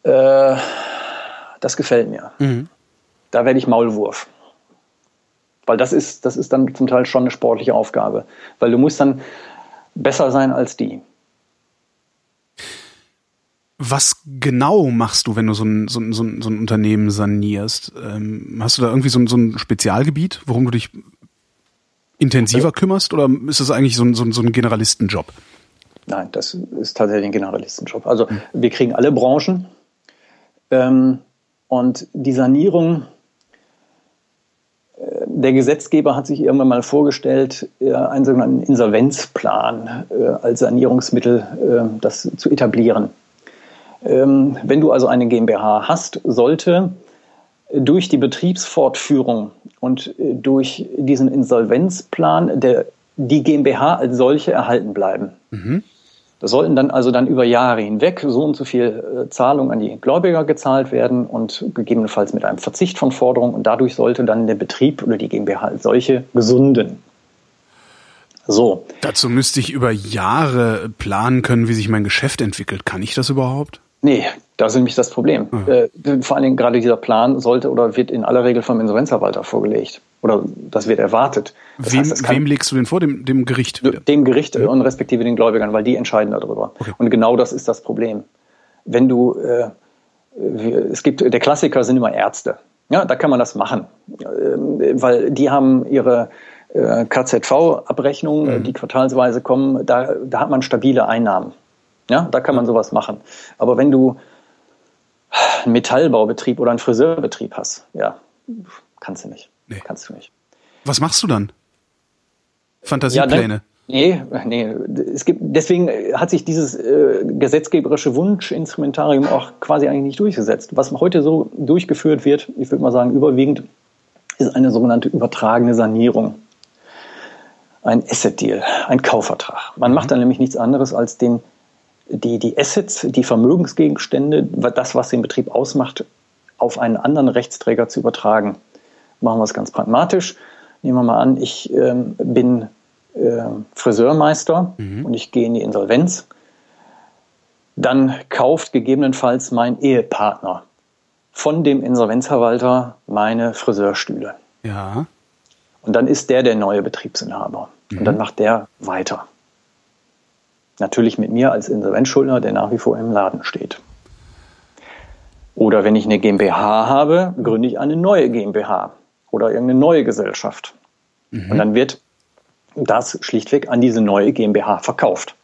äh, das gefällt mir. Mhm. Da werde ich Maulwurf. Weil das ist, das ist dann zum Teil schon eine sportliche Aufgabe. Weil du musst dann besser sein als die. Was genau machst du, wenn du so ein, so ein, so ein, Unternehmen sanierst? Ähm, hast du da irgendwie so ein, so ein Spezialgebiet, worum du dich intensiver kümmerst? Oder ist das eigentlich so ein, so ein, so ein Generalistenjob? Nein, das ist tatsächlich ein Generalistenjob. Also wir kriegen alle Branchen ähm, und die Sanierung, äh, der Gesetzgeber hat sich irgendwann mal vorgestellt, äh, einen sogenannten Insolvenzplan äh, als Sanierungsmittel äh, das zu etablieren. Ähm, wenn du also eine GmbH hast, sollte durch die Betriebsfortführung und äh, durch diesen Insolvenzplan der, die GmbH als solche erhalten bleiben. Das sollten dann also dann über Jahre hinweg so und so viel äh, Zahlung an die Gläubiger gezahlt werden und gegebenenfalls mit einem Verzicht von Forderungen und dadurch sollte dann der Betrieb oder die GmbH als solche gesunden. So, Dazu müsste ich über Jahre planen können, wie sich mein Geschäft entwickelt. Kann ich das überhaupt? nee, das ist nämlich das Problem. Äh, vor allen Dingen gerade dieser Plan sollte oder wird in aller Regel vom Insolvenzverwalter vorgelegt oder das wird erwartet. Das wem, heißt, das wem legst du den vor? Dem, dem Gericht? wieder? dem Gericht und respektive den Gläubigern, weil die entscheiden darüber. Und genau das ist das Problem. Wenn du, äh, es gibt, der Klassiker sind immer Ärzte. Ja, da kann man das machen, ähm, weil die haben ihre äh, KZV-Abrechnungen, die quartalsweise kommen, da, da hat man stabile Einnahmen. Ja, da kann man sowas machen. Aber wenn du einen Metallbaubetrieb oder einen Friseurbetrieb hast, ja, kannst du nicht. Nee. Kannst du nicht. Was machst du dann? Ja, Fantasiepläne? dann, nee, nee. Es gibt, deswegen hat sich dieses äh, gesetzgeberische Wunschinstrumentarium auch quasi eigentlich nicht durchgesetzt. Was heute so durchgeführt wird, ich würde mal sagen, überwiegend, ist eine sogenannte übertragene Sanierung. Ein Asset Deal, ein Kaufvertrag. Man macht dann nämlich nichts anderes, als den, die, die Assets, die Vermögensgegenstände, das, was den Betrieb ausmacht, auf einen anderen Rechtsträger zu übertragen. Machen wir es ganz pragmatisch. Nehmen wir mal an, ich ähm, bin äh, Friseurmeister und ich gehe in die Insolvenz. Dann kauft gegebenenfalls mein Ehepartner von dem Insolvenzverwalter meine Friseurstühle. Ja. Und dann ist der der neue Betriebsinhaber. Und dann macht der weiter. Natürlich mit mir als Insolvenzschuldner, der nach wie vor im Laden steht. Oder wenn ich eine GmbH habe, gründe ich eine neue GmbH oder irgendeine neue Gesellschaft. Und dann wird das schlichtweg an diese neue GmbH verkauft.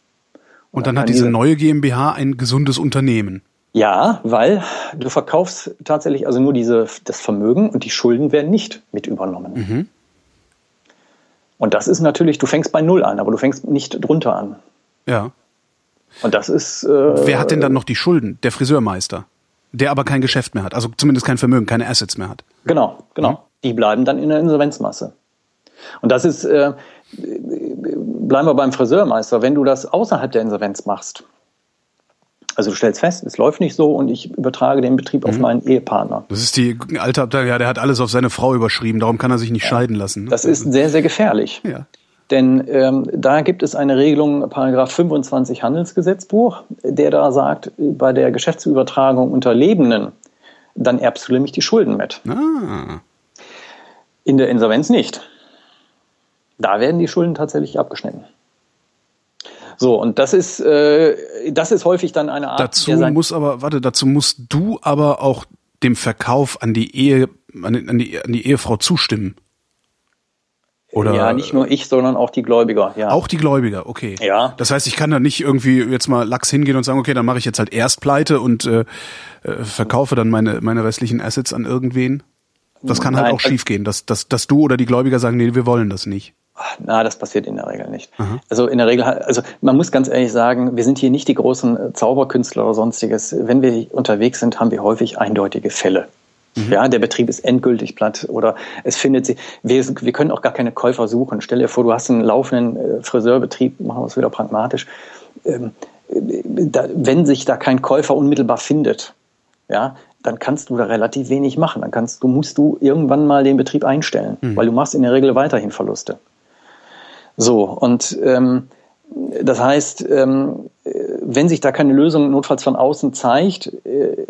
Und dann kann hat diese diese- neue GmbH ein gesundes Unternehmen. Ja, weil du verkaufst tatsächlich also nur diese, das Vermögen und die Schulden werden nicht mit übernommen. Und das ist natürlich, du fängst bei Null an, aber du fängst nicht drunter an. Ja. Und das ist. Äh, Wer hat denn dann noch die Schulden? Der Friseurmeister. Der aber kein Geschäft mehr hat. Also zumindest kein Vermögen, keine Assets mehr hat. Genau, genau. Die bleiben dann in der Insolvenzmasse. Und das ist, äh, bleiben wir beim Friseurmeister, wenn du das außerhalb der Insolvenz machst, Also du stellst fest, es läuft nicht so und ich übertrage den Betrieb auf meinen Ehepartner. Das ist die alte Abteilung, ja, der hat alles auf seine Frau überschrieben, darum kann er sich nicht scheiden lassen. ne? Das ist sehr, sehr gefährlich. ja. Denn ähm, da gibt es eine Regelung, Paragraph 25 Handelsgesetzbuch, der da sagt, bei der Geschäftsübertragung unter Lebenden, dann erbst du nämlich die Schulden mit. Ah. In der Insolvenz nicht. Da werden die Schulden tatsächlich abgeschnitten. So, und das ist, äh, das ist häufig dann eine Art. Dazu muss aber, warte, dazu musst du aber auch dem Verkauf an die Ehe, an die, an die Ehefrau zustimmen. Oder ja, nicht nur ich, sondern auch die Gläubiger. Ja. auch die Gläubiger, okay. Ja. Das heißt, ich kann da nicht irgendwie jetzt mal lax hingehen und sagen, okay, dann mache ich jetzt halt erst pleite und äh, äh, verkaufe dann meine, meine restlichen Assets an irgendwen. Das kann halt Nein, auch also- schiefgehen, dass, dass, dass du oder die Gläubiger sagen, nee, wir wollen das nicht. Na, das passiert in der Regel nicht. Also in der Regel, also man muss ganz ehrlich sagen, wir sind hier nicht die großen Zauberkünstler oder sonstiges. Wenn wir unterwegs sind, haben wir häufig eindeutige Fälle. Ja, der Betrieb ist endgültig platt oder es findet sich, wir, wir können auch gar keine Käufer suchen. Stell dir vor, du hast einen laufenden äh, Friseurbetrieb, machen wir es wieder pragmatisch. Ähm, äh, da, wenn sich da kein Käufer unmittelbar findet, ja, dann kannst du da relativ wenig machen. Dann kannst du, musst du irgendwann mal den Betrieb einstellen, weil du machst in der Regel weiterhin Verluste. So, und ähm, das heißt, ähm, äh, wenn sich da keine Lösung notfalls von außen zeigt, äh,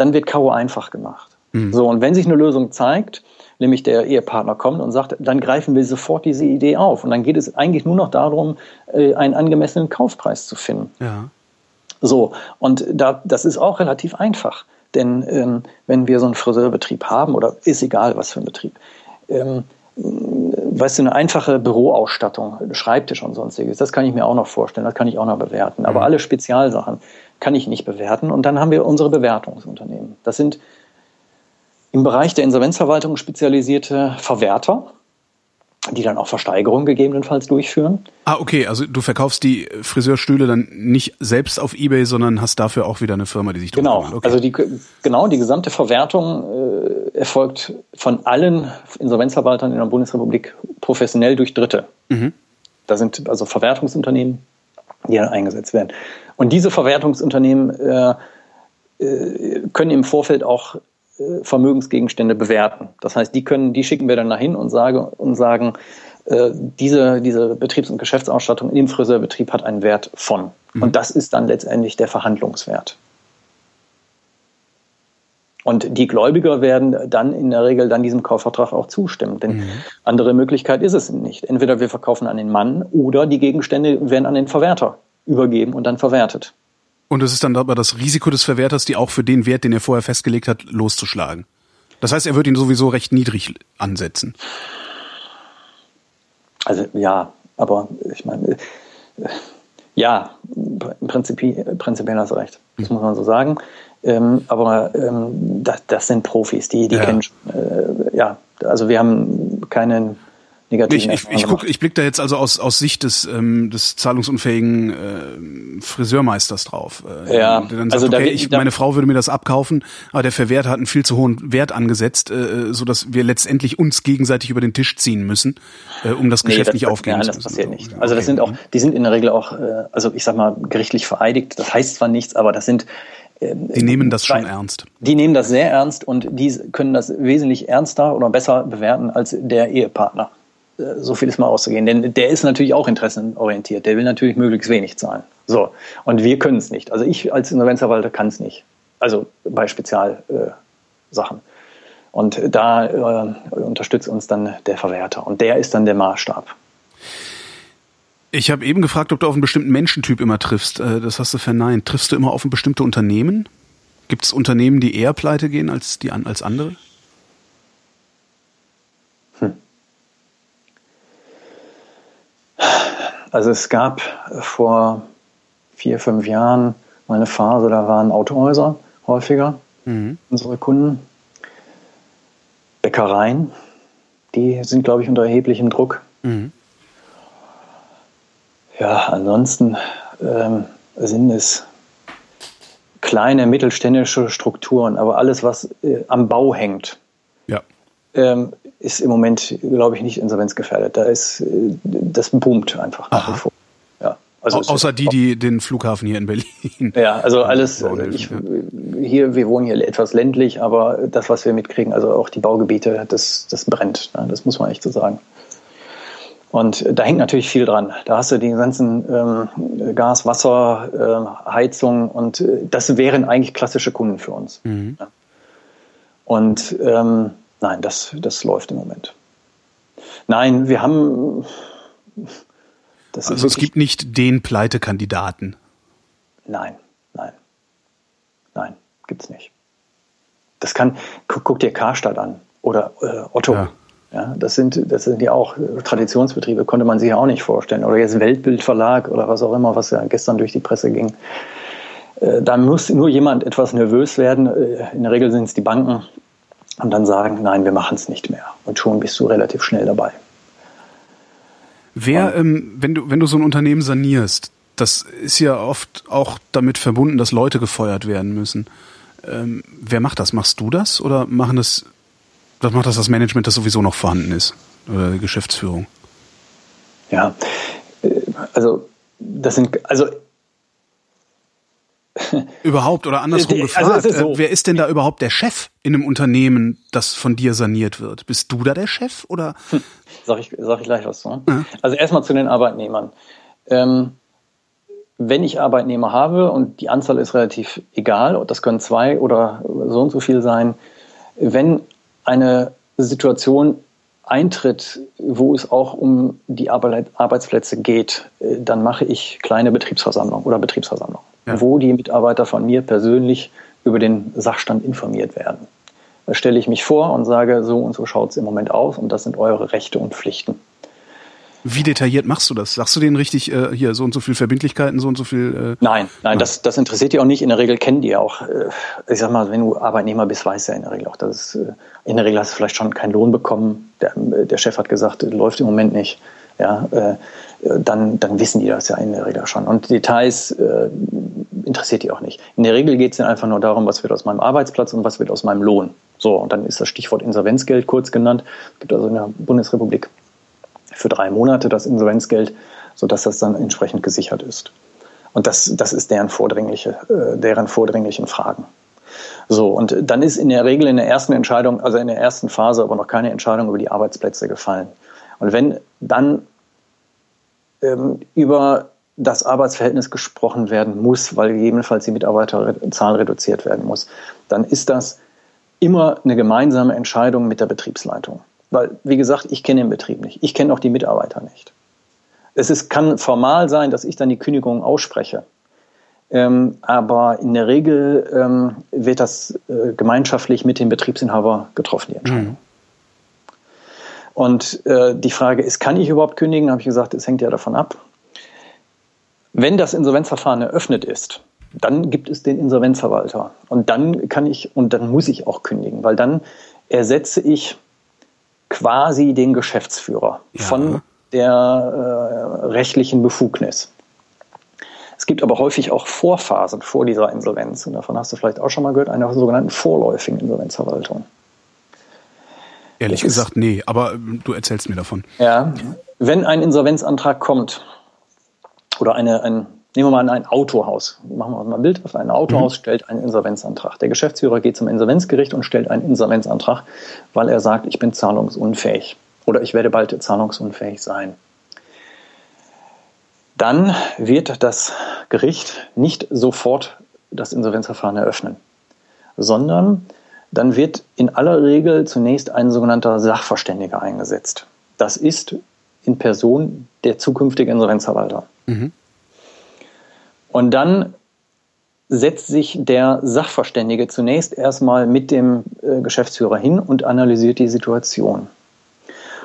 dann wird Karo einfach gemacht. So, und wenn sich eine Lösung zeigt, nämlich der Ehepartner kommt und sagt, dann greifen wir sofort diese Idee auf. Und dann geht es eigentlich nur noch darum, äh, einen angemessenen Kaufpreis zu finden. Ja. So, und da, das ist auch relativ einfach. Denn ähm, wenn wir so einen Friseurbetrieb haben, oder ist egal, was für ein Betrieb, ähm, weißt du, eine einfache Büroausstattung, Schreibtisch und sonstiges, das kann ich mir auch noch vorstellen, das kann ich auch noch bewerten. Aber alle Spezialsachen kann ich nicht bewerten. Und dann haben wir unsere Bewertungsunternehmen. Das sind im Bereich der Insolvenzverwaltung spezialisierte Verwerter, die dann auch Versteigerungen gegebenenfalls durchführen. Ah, okay, also du verkaufst die Friseurstühle dann nicht selbst auf Ebay, sondern hast dafür auch wieder eine Firma, die sich drum Genau. Okay. also die, genau, die gesamte Verwertung äh, erfolgt von allen Insolvenzverwaltern in der Bundesrepublik professionell durch Dritte. Da sind also Verwertungsunternehmen, die dann eingesetzt werden. Und diese Verwertungsunternehmen äh, äh, können im Vorfeld auch äh, Vermögensgegenstände bewerten. Das heißt, die können, die schicken wir dann dahin und, sage, und sagen, äh, diese, diese Betriebs- und Geschäftsausstattung im Friseurbetrieb hat einen Wert von. Und das ist dann letztendlich der Verhandlungswert. Und die Gläubiger werden dann in der Regel dann diesem Kaufvertrag auch zustimmen. Denn andere Möglichkeit ist es nicht. Entweder wir verkaufen an den Mann oder die Gegenstände werden an den Verwerter übergeben und dann verwertet. Und es ist dann aber das Risiko des Verwerters, die auch für den Wert, den er vorher festgelegt hat, loszuschlagen. Das heißt, er wird ihn sowieso recht niedrig ansetzen. Also ja, aber ich meine, äh, ja, im Prinzip, prinzipiell hast du recht. Das muss man so sagen. Ähm, aber ähm, das, das sind Profis, die, die Ja. kennen schon, äh, ja, also wir haben keinen negativen Ich, ich, ich, guck, ich blick da jetzt also aus, aus Sicht des, ähm, des zahlungsunfähigen äh, Friseurmeisters drauf. Äh, Ja, der dann sagt, also da okay, wird- ich, da- meine Frau würde mir das abkaufen, aber der Verwerter hat einen viel zu hohen Wert angesetzt, äh, so dass wir letztendlich uns gegenseitig über den Tisch ziehen müssen, äh, um das Geschäft das, nicht aufgeben Nein, zu das müssen. passiert So, nicht. ja, Also das okay. sind auch, die sind in der Regel auch, äh, also ich sag mal, gerichtlich vereidigt. Das heißt zwar nichts, aber das sind Die nehmen das schon ernst. Die nehmen das sehr ernst und die können das wesentlich ernster oder besser bewerten als der Ehepartner. Äh, So viel ist mal auszugehen. Denn der ist natürlich auch interessenorientiert. Der will natürlich möglichst wenig zahlen. So. Und wir können es nicht. Also ich als Insolvenzverwalter kann es nicht. Also bei Spezialsachen. Äh, und da äh, unterstützt uns dann der Verwerter. Und der ist dann der Maßstab. Ich habe eben gefragt, ob du auf einen bestimmten Menschentyp immer triffst. Äh, Das hast du verneint. Triffst du immer auf ein bestimmte Unternehmen? Gibt es Unternehmen, die eher pleite gehen als, die, als andere? Also es gab vor vier, fünf Jahren mal eine Phase, da waren Autohäuser häufiger unsere Kunden. Bäckereien, die sind, glaube ich, unter erheblichem Druck. Ja, ansonsten ähm, sind es kleine mittelständische Strukturen, aber alles, was äh, am Bau hängt, Ja. ähm, ist im Moment, glaube ich, nicht insolvenzgefährdet. Da ist, äh, das boomt einfach nach wie vor. Ja. Also Au außer die, die den Flughafen hier in Berlin. Ja, also alles, also ich, hier, wir wohnen hier etwas ländlich, aber das, was wir mitkriegen, also auch die Baugebiete, das, das brennt. Ne? Das muss man echt so sagen. Und da hängt natürlich viel dran. Da hast du die ganzen ähm, Gas, Wasser, äh, Heizung und äh, das wären eigentlich klassische Kunden für uns. Mhm. Ja. Und ähm, nein, das, das läuft im Moment. Nein, wir haben. also es gibt nicht den Pleitekandidaten. Nein, nein, nein, gibt's nicht. Das kann, guck, guck dir Karstadt an oder äh, Otto. Ja. Ja, das sind, das sind ja auch Traditionsbetriebe, konnte man sich ja auch nicht vorstellen. Oder jetzt Weltbildverlag oder was auch immer, was ja gestern durch die Presse ging. Äh, da muss nur jemand etwas nervös werden. Äh, in der Regel sind es die Banken und dann sagen, nein, wir machen es nicht mehr. Und schon bist du relativ schnell dabei. Wer, ähm, wenn du, wenn du so ein Unternehmen sanierst, das ist ja oft auch damit verbunden, dass Leute gefeuert werden müssen. Ähm, wer macht das? Machst du das oder machen das was macht das das Management, das sowieso noch vorhanden ist? Oder die Geschäftsführung? Ja, äh, also das sind, also überhaupt oder andersrum also gefragt, also ist so. Äh, wer ist denn da überhaupt der Chef in einem Unternehmen, das von dir saniert wird? Bist du da der Chef oder? Hm, sag ich, sag ich gleich was zu. Ja. Also erstmal zu den Arbeitnehmern. Ähm, wenn ich Arbeitnehmer habe und die Anzahl ist relativ egal, das können zwei oder so und so viel sein, wenn eine Situation eintritt, wo es auch um die Arbeitsplätze geht, äh, dann mache ich kleine Betriebsversammlungen oder Betriebsversammlungen, ja. wo die Mitarbeiter von mir persönlich über den Sachstand informiert werden. Da stelle ich mich vor und sage, so und so schaut es im Moment aus und das sind eure Rechte und Pflichten. Wie detailliert machst du das? Sagst du denen richtig, äh, hier so und so viel Verbindlichkeiten, so und so viel? Äh nein, nein, das, das interessiert die auch nicht. In der Regel kennen die ja auch. Äh, ich sag mal, wenn du Arbeitnehmer bist, weißt du ja in der Regel auch, dass äh, in der Regel hast du vielleicht schon keinen Lohn bekommen. Der, der Chef hat gesagt, läuft im Moment nicht. Ja, äh, dann, dann wissen die das ja in der Regel schon. Und Details äh, interessiert die auch nicht. In der Regel geht es dann einfach nur darum, was wird aus meinem Arbeitsplatz und was wird aus meinem Lohn. So, und dann ist das Stichwort Insolvenzgeld kurz genannt. Es gibt also in der Bundesrepublik für drei Monate das Insolvenzgeld, sodass das dann entsprechend gesichert ist. Und das, das ist deren, vordringliche, äh, deren vordringlichen Fragen. So, und dann ist in der Regel in der ersten Entscheidung, also in der ersten Phase, aber noch keine Entscheidung über die Arbeitsplätze gefallen. Und wenn dann ähm, über das Arbeitsverhältnis gesprochen werden muss, weil gegebenenfalls die Mitarbeiterzahl reduziert werden muss, dann ist das immer eine gemeinsame Entscheidung mit der Betriebsleitung. Weil, wie gesagt, ich kenne den Betrieb nicht. Ich kenne auch die Mitarbeiter nicht. Es ist, kann formal sein, dass ich dann die Kündigung ausspreche. Ähm, aber in der Regel ähm, wird das äh, gemeinschaftlich mit dem Betriebsinhaber getroffen, die Entscheidung. Mhm. Und äh, die Frage ist, kann ich überhaupt kündigen? Habe ich gesagt, es hängt ja davon ab. Wenn das Insolvenzverfahren eröffnet ist, dann gibt es den Insolvenzverwalter. Und dann kann ich und dann muss ich auch kündigen, weil dann ersetze ich quasi den Geschäftsführer ja. von der äh, rechtlichen Befugnis. Es gibt aber häufig auch Vorphasen vor dieser Insolvenz. Und davon hast du vielleicht auch schon mal gehört, eine sogenannten vorläufigen Insolvenzverwaltung. Ehrlich gesagt, nee, aber ähm, du erzählst mir davon. Ja, wenn ein Insolvenzantrag kommt oder eine, ein Nehmen wir mal ein Autohaus. Machen wir mal ein Bild. Ein Autohaus mhm. stellt einen Insolvenzantrag. Der Geschäftsführer geht zum Insolvenzgericht und stellt einen Insolvenzantrag, weil er sagt, ich bin zahlungsunfähig oder ich werde bald zahlungsunfähig sein. Dann wird das Gericht nicht sofort das Insolvenzverfahren eröffnen, sondern dann wird in aller Regel zunächst ein sogenannter Sachverständiger eingesetzt. Das ist in Person der zukünftige Insolvenzverwalter. Mhm. Und dann setzt sich der Sachverständige zunächst erstmal mit dem äh, Geschäftsführer hin und analysiert die Situation.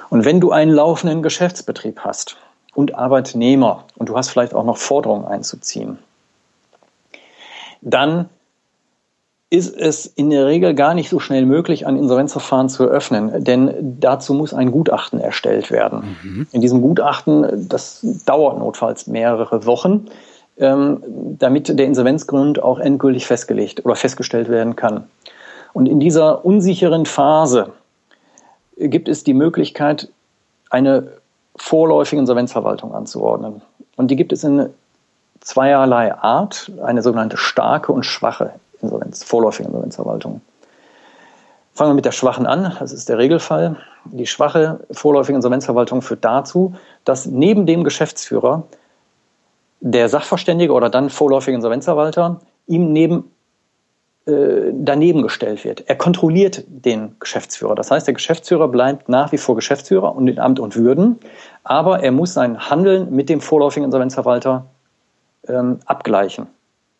Und wenn du einen laufenden Geschäftsbetrieb hast und Arbeitnehmer und du hast vielleicht auch noch Forderungen einzuziehen, dann ist es in der Regel gar nicht so schnell möglich, ein Insolvenzverfahren zu eröffnen, denn dazu muss ein Gutachten erstellt werden. Mhm. In diesem Gutachten, das dauert notfalls mehrere Wochen, ähm, damit der Insolvenzgrund auch endgültig festgelegt oder festgestellt werden kann. Und in dieser unsicheren Phase gibt es die Möglichkeit, eine vorläufige Insolvenzverwaltung anzuordnen. Und die gibt es in zweierlei Art, eine sogenannte starke und schwache Insolvenz, vorläufige Insolvenzverwaltung. Fangen wir mit der schwachen an, das ist der Regelfall. Die schwache vorläufige Insolvenzverwaltung führt dazu, dass neben dem Geschäftsführer der Sachverständige oder dann vorläufige Insolvenzverwalter ihm neben äh, daneben gestellt wird. Er kontrolliert den Geschäftsführer. Das heißt, der Geschäftsführer bleibt nach wie vor Geschäftsführer und in Amt und Würden, aber er muss sein Handeln mit dem vorläufigen Insolvenzverwalter ähm, abgleichen.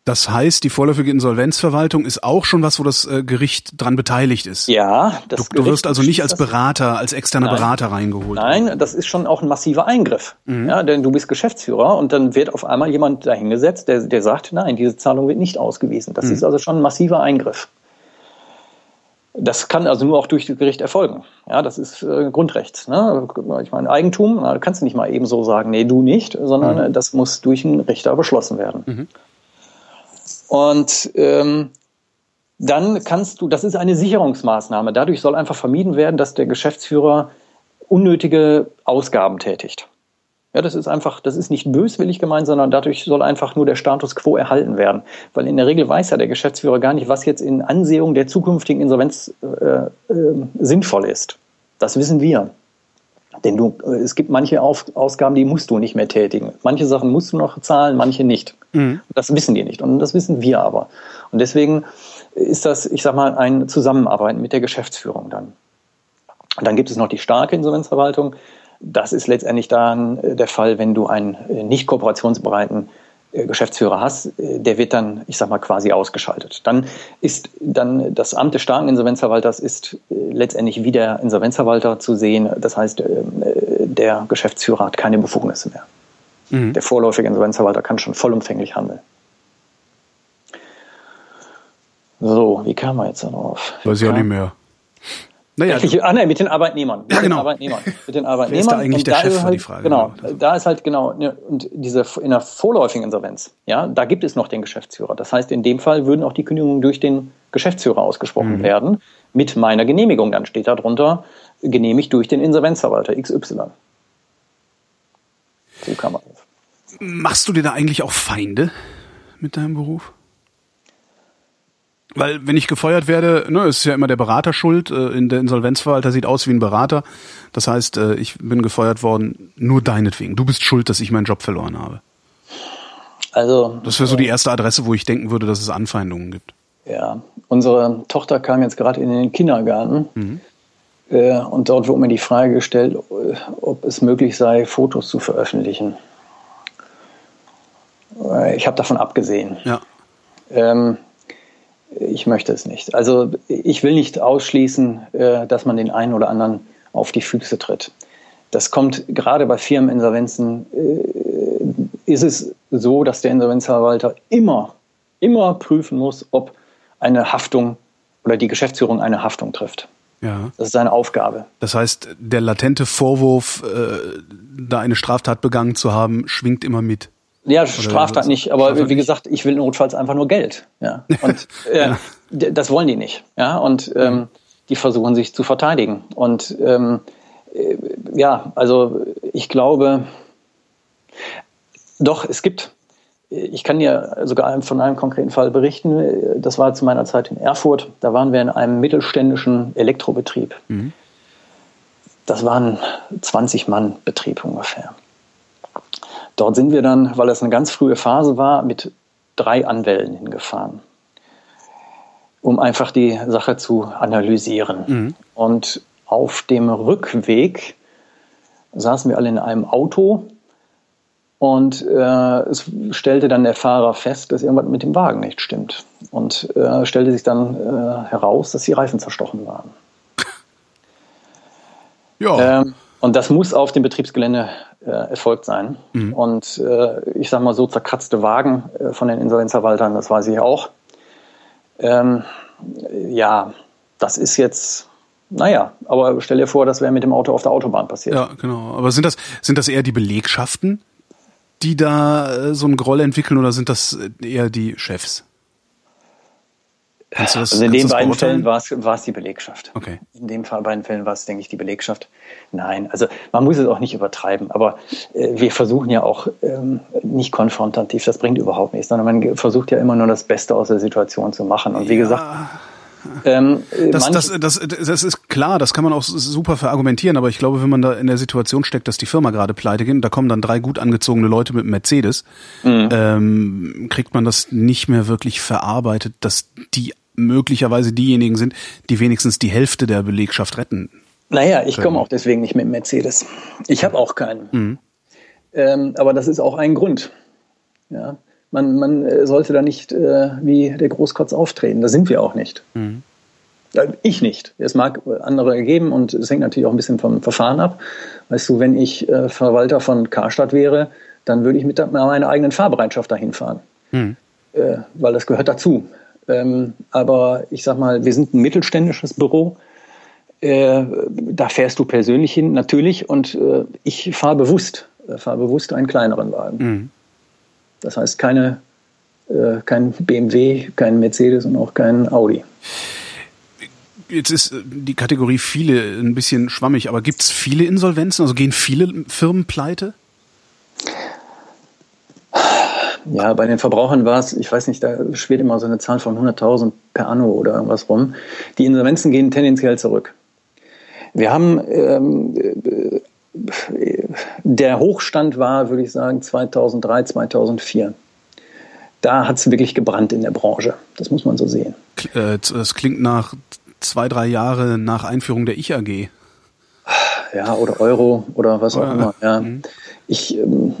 Das heißt, die vorläufige Insolvenzverwaltung ist auch schon was, wo das äh, Gericht dran beteiligt ist. Ja, das du, du wirst also nicht als Berater, als externer Nein. Berater reingeholt. Nein, das ist schon auch ein massiver Eingriff. Mhm. Ja, denn du bist Geschäftsführer und dann wird auf einmal jemand dahingesetzt, der, der sagt, nein, diese Zahlung wird nicht ausgewiesen. Das mhm. ist also schon ein massiver Eingriff. Das kann also nur auch durch das Gericht erfolgen. Ja, das ist äh, Grundrecht. Ne? Ich meine, Eigentum, da kannst du nicht mal eben so sagen, nee, du nicht, sondern mhm. das muss durch einen Richter beschlossen werden. Und ähm, dann kannst du, das ist eine Sicherungsmaßnahme. Dadurch soll einfach vermieden werden, dass der Geschäftsführer unnötige Ausgaben tätigt. Ja, das ist einfach, das ist nicht böswillig gemeint, sondern dadurch soll einfach nur der Status quo erhalten werden. Weil in der Regel weiß ja der Geschäftsführer gar nicht, was jetzt in Ansehung der zukünftigen Insolvenz äh, äh, sinnvoll ist. Das wissen wir. Denn du, äh, es gibt manche Auf Ausgaben, die musst du nicht mehr tätigen. Manche Sachen musst du noch zahlen, manche nicht. Mhm. Das wissen die nicht und das wissen wir aber. Und deswegen ist das, ich sag mal, ein Zusammenarbeiten mit der Geschäftsführung dann. Und dann gibt es noch die starke Insolvenzverwaltung. Das ist letztendlich dann äh, der Fall, wenn du einen äh, nicht kooperationsbereiten Geschäftsführer hast, der wird dann, ich sag mal, quasi ausgeschaltet. Dann ist dann das Amt des starken Insolvenzverwalters ist letztendlich wie der Insolvenzverwalter zu sehen. Das heißt, der Geschäftsführer hat keine Befugnisse mehr. Mhm. Der vorläufige Insolvenzverwalter kann schon vollumfänglich handeln. So, wie kam man jetzt darauf? Weiß ich auch nicht mehr. Naja, ah, nee, mit den Arbeitnehmern. Mit ja, genau. Den Arbeitnehmern. Mit den Arbeitnehmern. Wer ist da eigentlich und der da Chef, halt, die Frage. Genau, da ist halt genau, ne, und diese in der vorläufigen Insolvenz, ja, da gibt es noch den Geschäftsführer. Das heißt, in dem Fall würden auch die Kündigungen durch den Geschäftsführer ausgesprochen mhm. werden. Mit meiner Genehmigung, dann steht da drunter, genehmigt durch den Insolvenzverwalter XY. So kann man das. Machst du dir da eigentlich auch Feinde mit deinem Beruf? Weil wenn ich gefeuert werde, ne, ist ja immer der Berater schuld. Äh, in der Insolvenzverwalter sieht aus wie ein Berater. Das heißt, äh, ich bin gefeuert worden nur deinetwegen. Du bist schuld, dass ich meinen Job verloren habe. Also das wäre so die erste Adresse, wo ich denken würde, dass es Anfeindungen gibt. Ja, unsere Tochter kam jetzt gerade in den Kindergarten mhm. Äh, und dort wurde mir die Frage gestellt, ob es möglich sei, Fotos zu veröffentlichen. Ich habe davon abgesehen. Ja. Ähm, ich möchte es nicht. Also ich will nicht ausschließen, äh, dass man den einen oder anderen auf die Füße tritt. Das kommt gerade bei Firmeninsolvenzen, äh, ist es so, dass der Insolvenzverwalter immer, immer prüfen muss, ob eine Haftung oder die Geschäftsführung eine Haftung trifft. Ja. Das ist seine Aufgabe. Das heißt, der latente Vorwurf, äh, da eine Straftat begangen zu haben, schwingt immer mit. Ja, Straftat nicht, aber Straftat wie gesagt, ich will notfalls einfach nur Geld. Ja. Und äh, ja. das wollen die nicht. Ja. Und ähm, die versuchen sich zu verteidigen. Und ähm, äh, ja, also ich glaube, doch, es gibt, ich kann dir sogar von einem konkreten Fall berichten. Das war zu meiner Zeit in Erfurt. Da waren wir in einem mittelständischen Elektrobetrieb. Mhm. Das waren 20 Mann Betrieb ungefähr. Dort sind wir dann, weil es eine ganz frühe Phase war, mit drei Anwälten hingefahren, um einfach die Sache zu analysieren. Mhm. Und auf dem Rückweg saßen wir alle in einem Auto und äh, es stellte dann der Fahrer fest, dass irgendwas mit dem Wagen nicht stimmt. Und äh, stellte sich dann äh, heraus, dass die Reifen zerstochen waren. Ja. Ähm, und das muss auf dem Betriebsgelände äh, erfolgt sein. Mhm. Und äh, ich sage mal so zerkratzte Wagen äh, von den Insolvenzverwaltern, das weiß ich auch. Ähm, ja, das ist jetzt, naja, aber stell dir vor, das wäre mit dem Auto auf der Autobahn passiert. Ja, genau. Aber sind das, sind das eher die Belegschaften, die da äh, so einen Groll entwickeln oder sind das eher die Chefs? Kannst du das, also in den beiden? Fällen war es, war es die Belegschaft. Okay. In den Fall- beiden Fällen war es, denke ich, die Belegschaft. Nein, also man muss es auch nicht übertreiben, aber äh, wir versuchen ja auch ähm, nicht konfrontativ, das bringt überhaupt nichts, sondern man versucht ja immer nur das Beste aus der Situation zu machen. Und wie gesagt, ähm, äh, Das, das, das, das ist klar, das kann man auch super verargumentieren, aber ich glaube, wenn man da in der Situation steckt, dass die Firma gerade pleite geht, und da kommen dann drei gut angezogene Leute mit Mercedes, Mhm. ähm, kriegt man das nicht mehr wirklich verarbeitet, dass die möglicherweise diejenigen sind, die wenigstens die Hälfte der Belegschaft retten. Naja, ich komme auch deswegen nicht mit Mercedes. Ich habe auch keinen. Ähm, aber das ist auch ein Grund. Ja, man, man äh, sollte da nicht äh, wie der Großkotz auftreten. Da sind wir auch nicht. Äh, Ich nicht. Es mag andere geben und es hängt natürlich auch ein bisschen vom Verfahren ab. Weißt du, wenn ich äh, Verwalter von Karstadt wäre, dann würde ich mit meiner eigenen Fahrbereitschaft dahin fahren. Äh, weil das gehört dazu. Ähm, aber ich sag mal, wir sind ein mittelständisches Büro. Äh, da fährst du persönlich hin, natürlich, und äh, ich fahre bewusst, äh, fahre bewusst einen kleineren Wagen. Das heißt keine, äh, kein BMW, kein Mercedes und auch kein Audi. Jetzt ist äh, die Kategorie viele ein bisschen schwammig, aber gibt es viele Insolvenzen? Also gehen viele Firmen pleite? Ja, bei den Verbrauchern war es, ich weiß nicht, da schwirrt immer so eine Zahl von 100.000 per Anno oder irgendwas rum. Die Insolvenzen gehen tendenziell zurück. Wir haben, ähm, äh, der Hochstand war, würde ich sagen, 2003, 2004. Da hat es wirklich gebrannt in der Branche. Das muss man so sehen. Äh, Das klingt nach zwei, drei Jahre nach Einführung der Ich-AG. Ja, oder Euro oder was auch immer. Ja. Ich, ähm,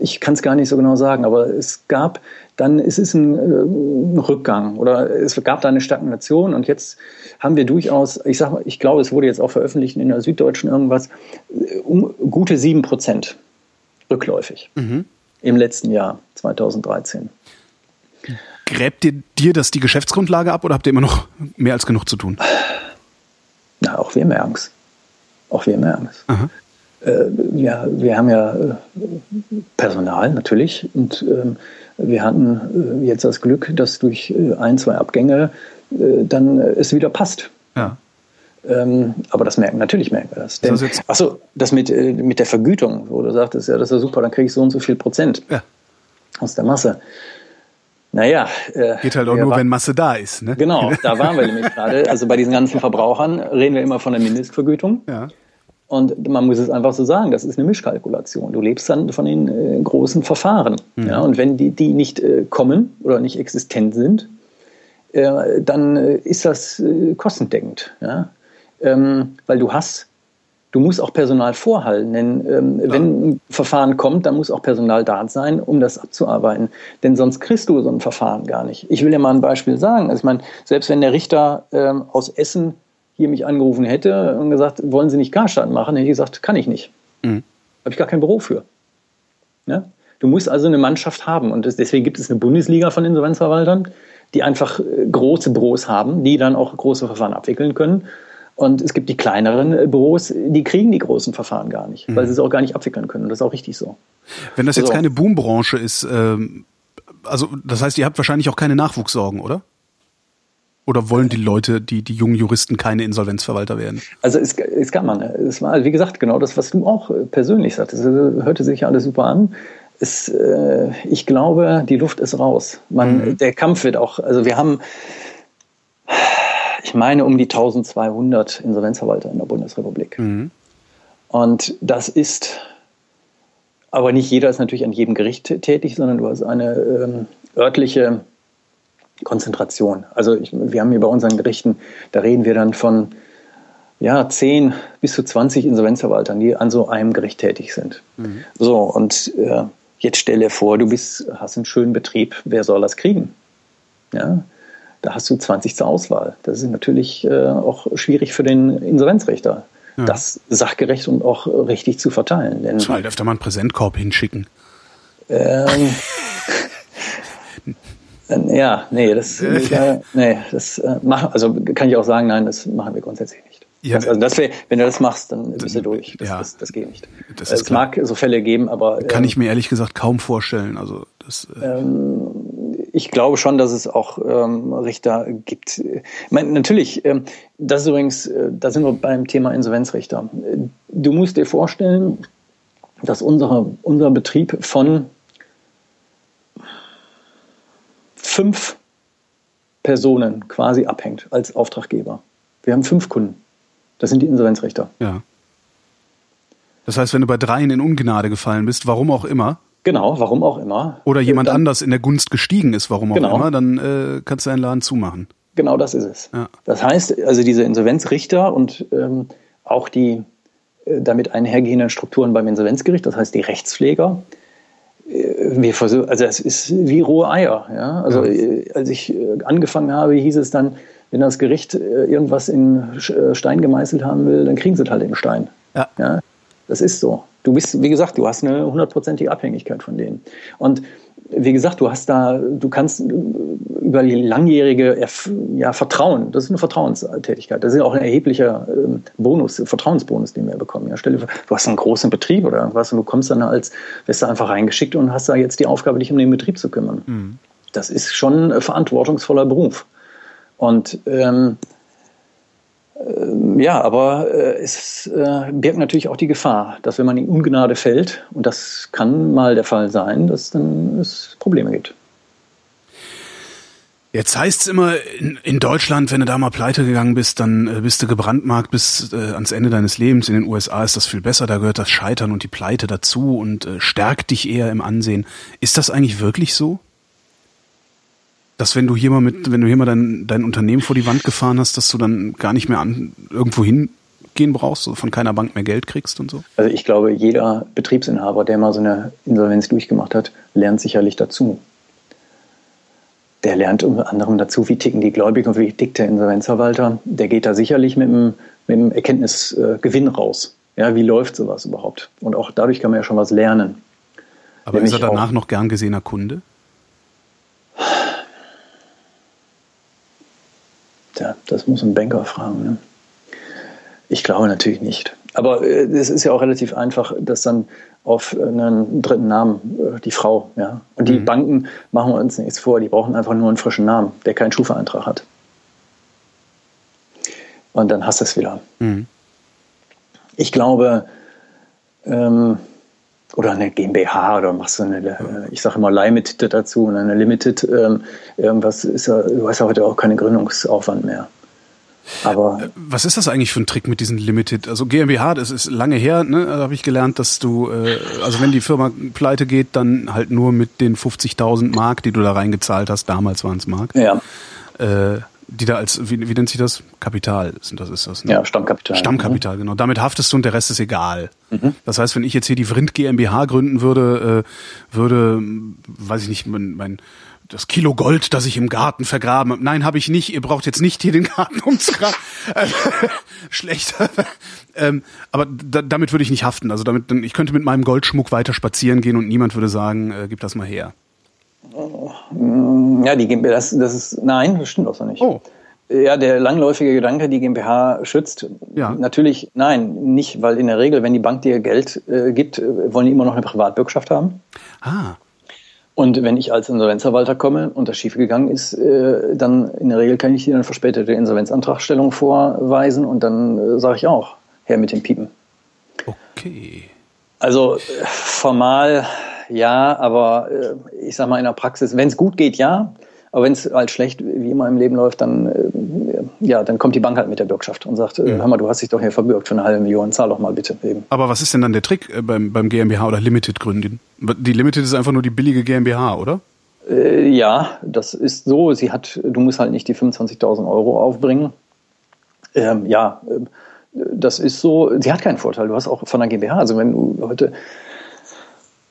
ich kann es gar nicht so genau sagen, aber es gab dann, es ist ein, äh, ein Rückgang oder es gab da eine Stagnation und jetzt haben wir durchaus, ich sag mal, ich glaube, es wurde jetzt auch veröffentlicht in der Süddeutschen irgendwas, äh, um, gute sieben Prozent rückläufig im letzten Jahr 2013. Gräbt dir, dir das die Geschäftsgrundlage ab oder habt ihr immer noch mehr als genug zu tun? Na, auch wir merken es. Auch wir merken es. Aha. Äh, ja, wir haben ja äh, Personal natürlich und ähm, wir hatten äh, jetzt das Glück, dass durch ein, zwei Abgänge dann es wieder passt. Ja. Ähm, aber das merken, natürlich merken wir das. Denn, achso, das mit, äh, mit der Vergütung, wo du sagtest, ja, das ist ja super, dann kriege ich so und so viel Prozent Ja. aus der Masse. Naja. Äh, Geht halt auch nur, wa- wenn Masse da ist. Ne? Genau, da waren wir nämlich gerade. Also bei diesen ganzen Verbrauchern reden wir immer von der Mindestvergütung. Ja. Und man muss es einfach so sagen, das ist eine Mischkalkulation. Du lebst dann von den äh, großen Verfahren. Ja, und wenn die, die nicht äh, kommen oder nicht existent sind, äh, dann äh, ist das äh, kostendeckend. Ja? Ähm, weil du hast, du musst auch Personal vorhalten. Denn ähm, wenn ein Verfahren kommt, dann muss auch Personal da sein, um das abzuarbeiten. Denn sonst kriegst du so ein Verfahren gar nicht. Ich will dir mal ein Beispiel sagen. Also ich meine, selbst wenn der Richter ähm, aus Essen hier mich angerufen hätte und gesagt, wollen Sie nicht Karstadt machen, hätte ich gesagt, kann ich nicht. Habe ich gar kein Büro für. Ja? Du musst also eine Mannschaft haben und deswegen gibt es eine Bundesliga von Insolvenzverwaltern, die einfach äh, große Büros haben, die dann auch große Verfahren abwickeln können. Und es gibt die kleineren äh, Büros, die kriegen die großen Verfahren gar nicht, weil sie es auch gar nicht abwickeln können. Und das ist auch richtig so. Wenn das jetzt So. keine Boombranche ist, ähm, also das heißt, ihr habt wahrscheinlich auch keine Nachwuchssorgen, oder? Oder wollen die Leute, die, die jungen Juristen keine Insolvenzverwalter werden? Also es, es gab man. Es war, wie gesagt, genau das, was du auch äh, persönlich sagtest. Es hörte sich alles super an. Es, äh, ich glaube, die Luft ist raus. Man, Der Kampf wird auch, also wir haben, ich meine, um die 1200 Insolvenzverwalter in der Bundesrepublik. Und das ist, aber nicht jeder ist natürlich an jedem Gericht tätig, sondern du hast eine ähm, örtliche Konzentration. Also ich, wir haben hier bei unseren Gerichten, da reden wir dann von ja, 10 bis zu 20 Insolvenzverwaltern, die an so einem Gericht tätig sind. So, und äh, jetzt stell dir vor, du bist, hast einen schönen Betrieb, wer soll das kriegen? Ja, da hast du 20 zur Auswahl. Das ist natürlich äh, auch schwierig für den Insolvenzrichter, das sachgerecht und auch richtig zu verteilen. Denn, Soll halt öfter mal einen Präsentkorb hinschicken. ähm, äh, ja, nee, das, äh, nee, das äh, machen, also kann ich auch sagen, nein, das machen wir grundsätzlich nicht. Ja, das, also das wär, wenn du das machst, dann bist du durch. Das, ja. das, das geht nicht. Ist es mag so Fälle geben, aber Kann ähm, ich mir ehrlich gesagt kaum vorstellen. Also das, äh, ich glaube schon, dass es auch ähm, Richter gibt. Ich meine, natürlich, ähm, das ist übrigens, äh, da sind wir beim Thema Insolvenzrichter. Du musst dir vorstellen, dass unsere, unser Betrieb von fünf Personen quasi abhängt als Auftraggeber. Wir haben fünf Kunden. Das sind die Insolvenzrichter. Ja. Das heißt, wenn du bei dreien in Ungnade gefallen bist, warum auch immer. Genau, warum auch immer. Oder jemand dann, anders in der Gunst gestiegen ist, warum auch genau. immer, dann äh, kannst du deinen Laden zumachen. Genau das ist es. Ja. Das heißt, also diese Insolvenzrichter und ähm, auch die äh, damit einhergehenden Strukturen beim Insolvenzgericht, das heißt die Rechtspfleger, äh, wir versuchen, also es ist wie rohe Eier. Ja? Also ja. Äh, als ich äh, angefangen habe, hieß es dann, wenn das Gericht irgendwas in Stein gemeißelt haben will, dann kriegen sie es halt in Stein. Ja. ja. Das ist so. Du bist, wie gesagt, du hast eine hundertprozentige Abhängigkeit von denen. Und wie gesagt, du hast da, du kannst über die langjährige ja, Vertrauen, das ist eine Vertrauenstätigkeit, das ist auch ein erheblicher ähm, Bonus, Vertrauensbonus, den wir bekommen. Ja, stell dir du hast einen großen Betrieb oder irgendwas und du kommst dann als, wirst da einfach reingeschickt und hast da jetzt die Aufgabe, dich um den Betrieb zu kümmern. Mhm. Das ist schon ein verantwortungsvoller Beruf. Und ähm, ja, aber äh, es äh, birgt natürlich auch die Gefahr, dass wenn man in Ungnade fällt, und das kann mal der Fall sein, dass dann es Probleme gibt. Jetzt heißt es immer, in, Deutschland, wenn du da mal pleite gegangen bist, dann äh, bist du gebrandmarkt bis ans Ende deines Lebens. In den USA ist das viel besser, da gehört das Scheitern und die Pleite dazu und stärkt dich eher im Ansehen. Ist das eigentlich wirklich so? Dass wenn du hier mal mit, wenn du hier mal dein, dein Unternehmen vor die Wand gefahren hast, dass du dann gar nicht mehr an irgendwo hingehen brauchst, so von keiner Bank mehr Geld kriegst und so? Also ich glaube, jeder Betriebsinhaber, der mal so eine Insolvenz durchgemacht hat, lernt sicherlich dazu. Der lernt unter anderem dazu, wie ticken die Gläubiger und wie tickt der Insolvenzverwalter. Der geht da sicherlich mit einem, mit einem Erkenntnisgewinn raus. Ja, wie läuft sowas überhaupt? Und auch dadurch kann man ja schon was lernen. Aber Nämlich ist er danach noch gern gesehener Kunde? Tja, das muss ein Banker fragen. Ne? Ich glaube natürlich nicht. Aber äh, es ist ja auch relativ einfach, dass dann auf einen dritten Namen äh, die Frau, ja. Und die mhm. Banken machen wir uns nichts vor, die brauchen einfach nur einen frischen Namen, der keinen Schufa-Eintrag hat. Und dann hast du es wieder. Mhm. Ich glaube, ähm, oder eine GmbH oder machst du eine, äh, ich sage immer Limited dazu und eine Limited, ähm, irgendwas ist ja, du hast ja heute auch keinen Gründungsaufwand mehr. Aber äh, was ist das eigentlich für ein Trick mit diesen Limited? Also GmbH, das ist lange her, ne? Da habe ich gelernt, dass du, äh, also wenn die Firma pleite geht, dann halt nur mit den 50.000 Mark, die du da reingezahlt hast, damals waren es Mark. Ja. Äh, die da als, wie, wie nennt sich das? Kapital sind das, ist das, ne? Ja, Stammkapital. Stammkapital, mhm. genau. Damit haftest du und der Rest ist egal. Mhm. Das heißt, wenn ich jetzt hier die Vrind GmbH gründen würde, äh, würde, weiß ich nicht, mein, mein das Kilo Gold, das ich im Garten vergraben habe. Nein, habe ich nicht. Ihr braucht jetzt nicht hier den Garten umzugraben. Schlecht. ähm, aber da, damit würde ich nicht haften. Also damit, ich könnte mit meinem Goldschmuck weiter spazieren gehen und niemand würde sagen, äh, gib das mal her. Ja, die GmbH, das, das ist, nein, das stimmt auch so nicht. Oh. Ja, der langläufige Gedanke, die GmbH schützt, ja. natürlich, nein, nicht, weil in der Regel, wenn die Bank dir Geld äh, gibt, äh, wollen die immer noch eine Privatbürgschaft haben. Ah. Und wenn ich als Insolvenzverwalter komme und das schiefgegangen ist, äh, dann in der Regel kann ich dir eine verspätete Insolvenzantragstellung vorweisen und dann äh, sage ich auch, her mit dem Piepen. Okay. Also äh, formal ja, aber äh, ich sag mal in der Praxis, wenn es gut geht, ja. Aber wenn es halt schlecht wie immer im Leben läuft, dann, äh, ja, dann kommt die Bank halt mit der Bürgschaft und sagt, ja. hör mal, du hast dich doch hier verbürgt für eine halbe Million, zahl doch mal bitte eben. Aber was ist denn dann der Trick beim, beim GmbH oder Limited gründen? Die Limited ist einfach nur die billige GmbH, oder? Äh, ja, das ist so. Sie hat, du musst halt nicht die 25.000 Euro aufbringen. Ähm, ja, das ist so. Sie hat keinen Vorteil. Du hast auch von der GmbH, also wenn du heute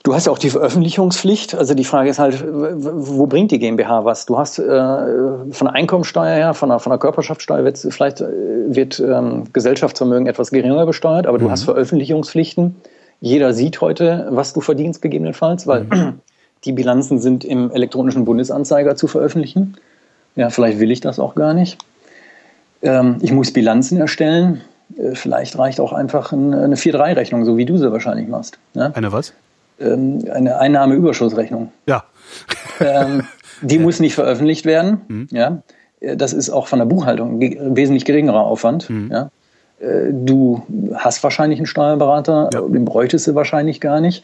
Du hast ja auch die Veröffentlichungspflicht. Also die Frage ist halt, wo bringt die GmbH was? Du hast äh, von der Einkommensteuer her, von der, von der Körperschaftssteuer wird vielleicht äh, wird ähm, Gesellschaftsvermögen etwas geringer besteuert, aber mhm. du hast Veröffentlichungspflichten. Jeder sieht heute, was du verdienst gegebenenfalls, weil mhm. die Bilanzen sind im elektronischen Bundesanzeiger zu veröffentlichen. Ja, vielleicht will ich das auch gar nicht. Ähm, ich muss Bilanzen erstellen. Äh, vielleicht reicht auch einfach eine 4-3-Rechnung, so wie du sie wahrscheinlich machst. Ne? Eine was? Ähm, eine Einnahmeüberschussrechnung. Ja. ähm, Die muss nicht veröffentlicht werden. Mhm. Ja, das ist auch von der Buchhaltung ein wesentlich geringerer Aufwand. Mhm. Ja, äh, du hast wahrscheinlich einen Steuerberater, ja. den bräuchtest du wahrscheinlich gar nicht.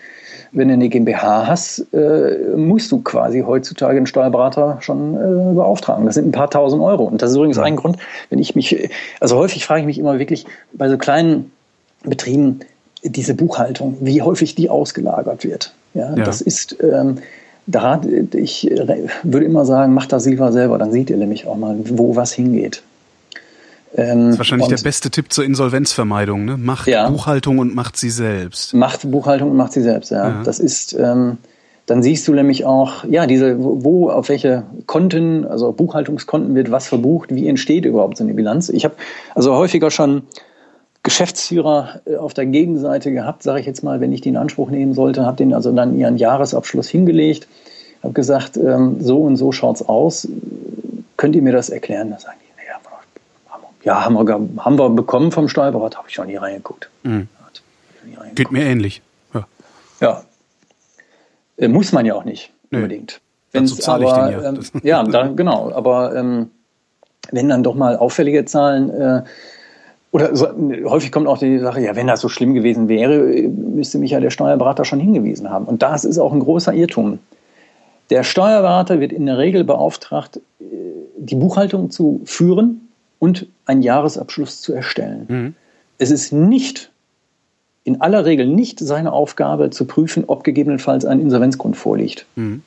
Wenn du eine GmbH hast, äh, musst du quasi heutzutage einen Steuerberater schon äh, beauftragen. Das sind ein paar tausend Euro. Und das ist übrigens ja. ein Grund, wenn ich mich, also häufig frage ich mich immer wirklich bei so kleinen Betrieben, diese Buchhaltung, wie häufig die ausgelagert wird. Ja, ja. das ist, ähm, da, ich würde immer sagen, macht das lieber selber, dann seht ihr nämlich auch mal, wo was hingeht. Ähm, das ist wahrscheinlich der beste Tipp zur Insolvenzvermeidung. Ne? Macht ja, Buchhaltung und macht sie selbst. Macht Buchhaltung und macht sie selbst, ja. ja. Das ist, ähm, dann siehst du nämlich auch, ja, diese, wo, auf welche Konten, also Buchhaltungskonten wird was verbucht, wie entsteht überhaupt so eine Bilanz. Ich habe also häufiger schon Geschäftsführer äh, auf der Gegenseite gehabt, sage ich jetzt mal, wenn ich die in Anspruch nehmen sollte, habe den also dann ihren Jahresabschluss hingelegt, habe gesagt, ähm, so und so schaut's aus, könnt ihr mir das erklären? Da sagen die, ja, haben wir, haben wir bekommen vom Steuerberater, habe ich noch nie reingeguckt. Mhm. Nie reingeguckt. Geht mir ähnlich. Ja. ja. Äh, muss man ja auch nicht nee. unbedingt. Wenn's Dazu zahle aber, ich den ja. Ähm, ja, dann, genau. Aber ähm, wenn dann doch mal auffällige Zahlen äh, oder so, häufig kommt auch die Sache, ja, wenn das so schlimm gewesen wäre, müsste mich ja der Steuerberater schon hingewiesen haben. Und das ist auch ein großer Irrtum. Der Steuerberater wird in der Regel beauftragt, äh, die Buchhaltung zu führen und einen Jahresabschluss zu erstellen. Mhm. Es ist nicht, in aller Regel nicht seine Aufgabe zu prüfen, ob gegebenenfalls ein Insolvenzgrund vorliegt. Mhm.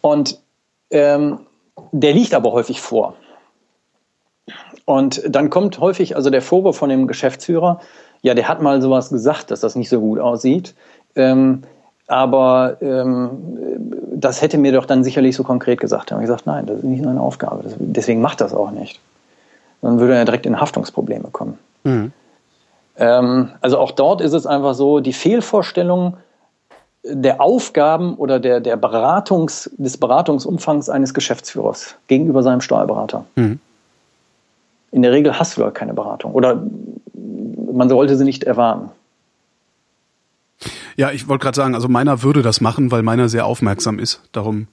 Und ähm, der liegt aber häufig vor. Und dann kommt häufig also der Vorwurf von dem Geschäftsführer, ja, der hat mal sowas gesagt, dass das nicht so gut aussieht. Ähm, aber ähm, das hätte mir doch dann sicherlich so konkret gesagt. Da habe ich gesagt, nein, das ist nicht seine Aufgabe. Das, deswegen macht das auch nicht. Dann würde er direkt in Haftungsprobleme kommen. Mhm. Ähm, also auch dort ist es einfach so, die Fehlvorstellung der Aufgaben oder der, der Beratungs, des Beratungsumfangs eines Geschäftsführers gegenüber seinem Steuerberater. Mhm. In der Regel hast du da keine Beratung oder man sollte sie nicht erwarten. Ja, ich wollte gerade sagen, also meiner würde das machen, weil meiner sehr aufmerksam ist. Darum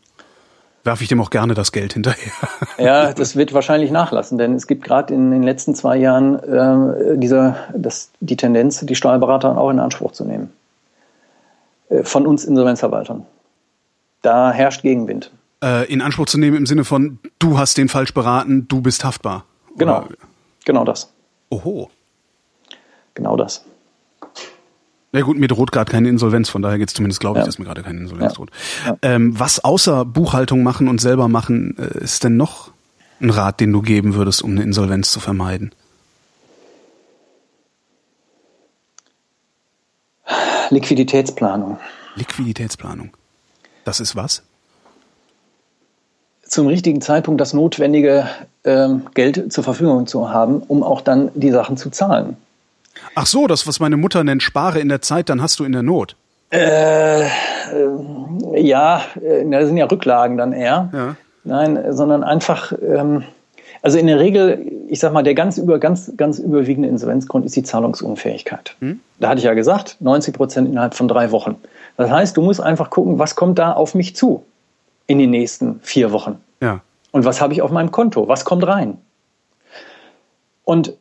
werfe ich dem auch gerne das Geld hinterher. Ja, das wird wahrscheinlich nachlassen, denn es gibt gerade in den letzten zwei Jahren äh, diese, das, die Tendenz, die Steuerberater auch in Anspruch zu nehmen. Äh, von uns Insolvenzverwaltern. Da herrscht Gegenwind. Äh, in Anspruch zu nehmen im Sinne von, du hast den falsch beraten, du bist haftbar. Genau. Oder? Genau das. Oho. Genau das. Na gut, mir droht gerade keine Insolvenz, von daher geht's zumindest, glaube ich, ja. dass mir gerade keine Insolvenz ja. droht. Ja. Ähm, was außer Buchhaltung machen und selber machen, äh, ist denn noch ein Rat, den du geben würdest, um eine Insolvenz zu vermeiden? Liquiditätsplanung. Liquiditätsplanung. Das ist was? Zum richtigen Zeitpunkt das notwendige ähm, Geld zur Verfügung zu haben, um auch dann die Sachen zu zahlen. Ach so, das, was meine Mutter nennt, spare in der Zeit, dann hast du in der Not. Äh, äh ja, äh, das sind ja Rücklagen dann eher. Ja. Nein, sondern einfach, ähm, also in der Regel, ich sag mal, der ganz über, ganz, ganz überwiegende Insolvenzgrund ist die Zahlungsunfähigkeit. Hm? Da hatte ich ja gesagt, 90 Prozent innerhalb von drei Wochen. Das heißt, du musst einfach gucken, was kommt da auf mich zu in den nächsten vier Wochen. Ja. Und was habe ich auf meinem Konto? Was kommt rein? Und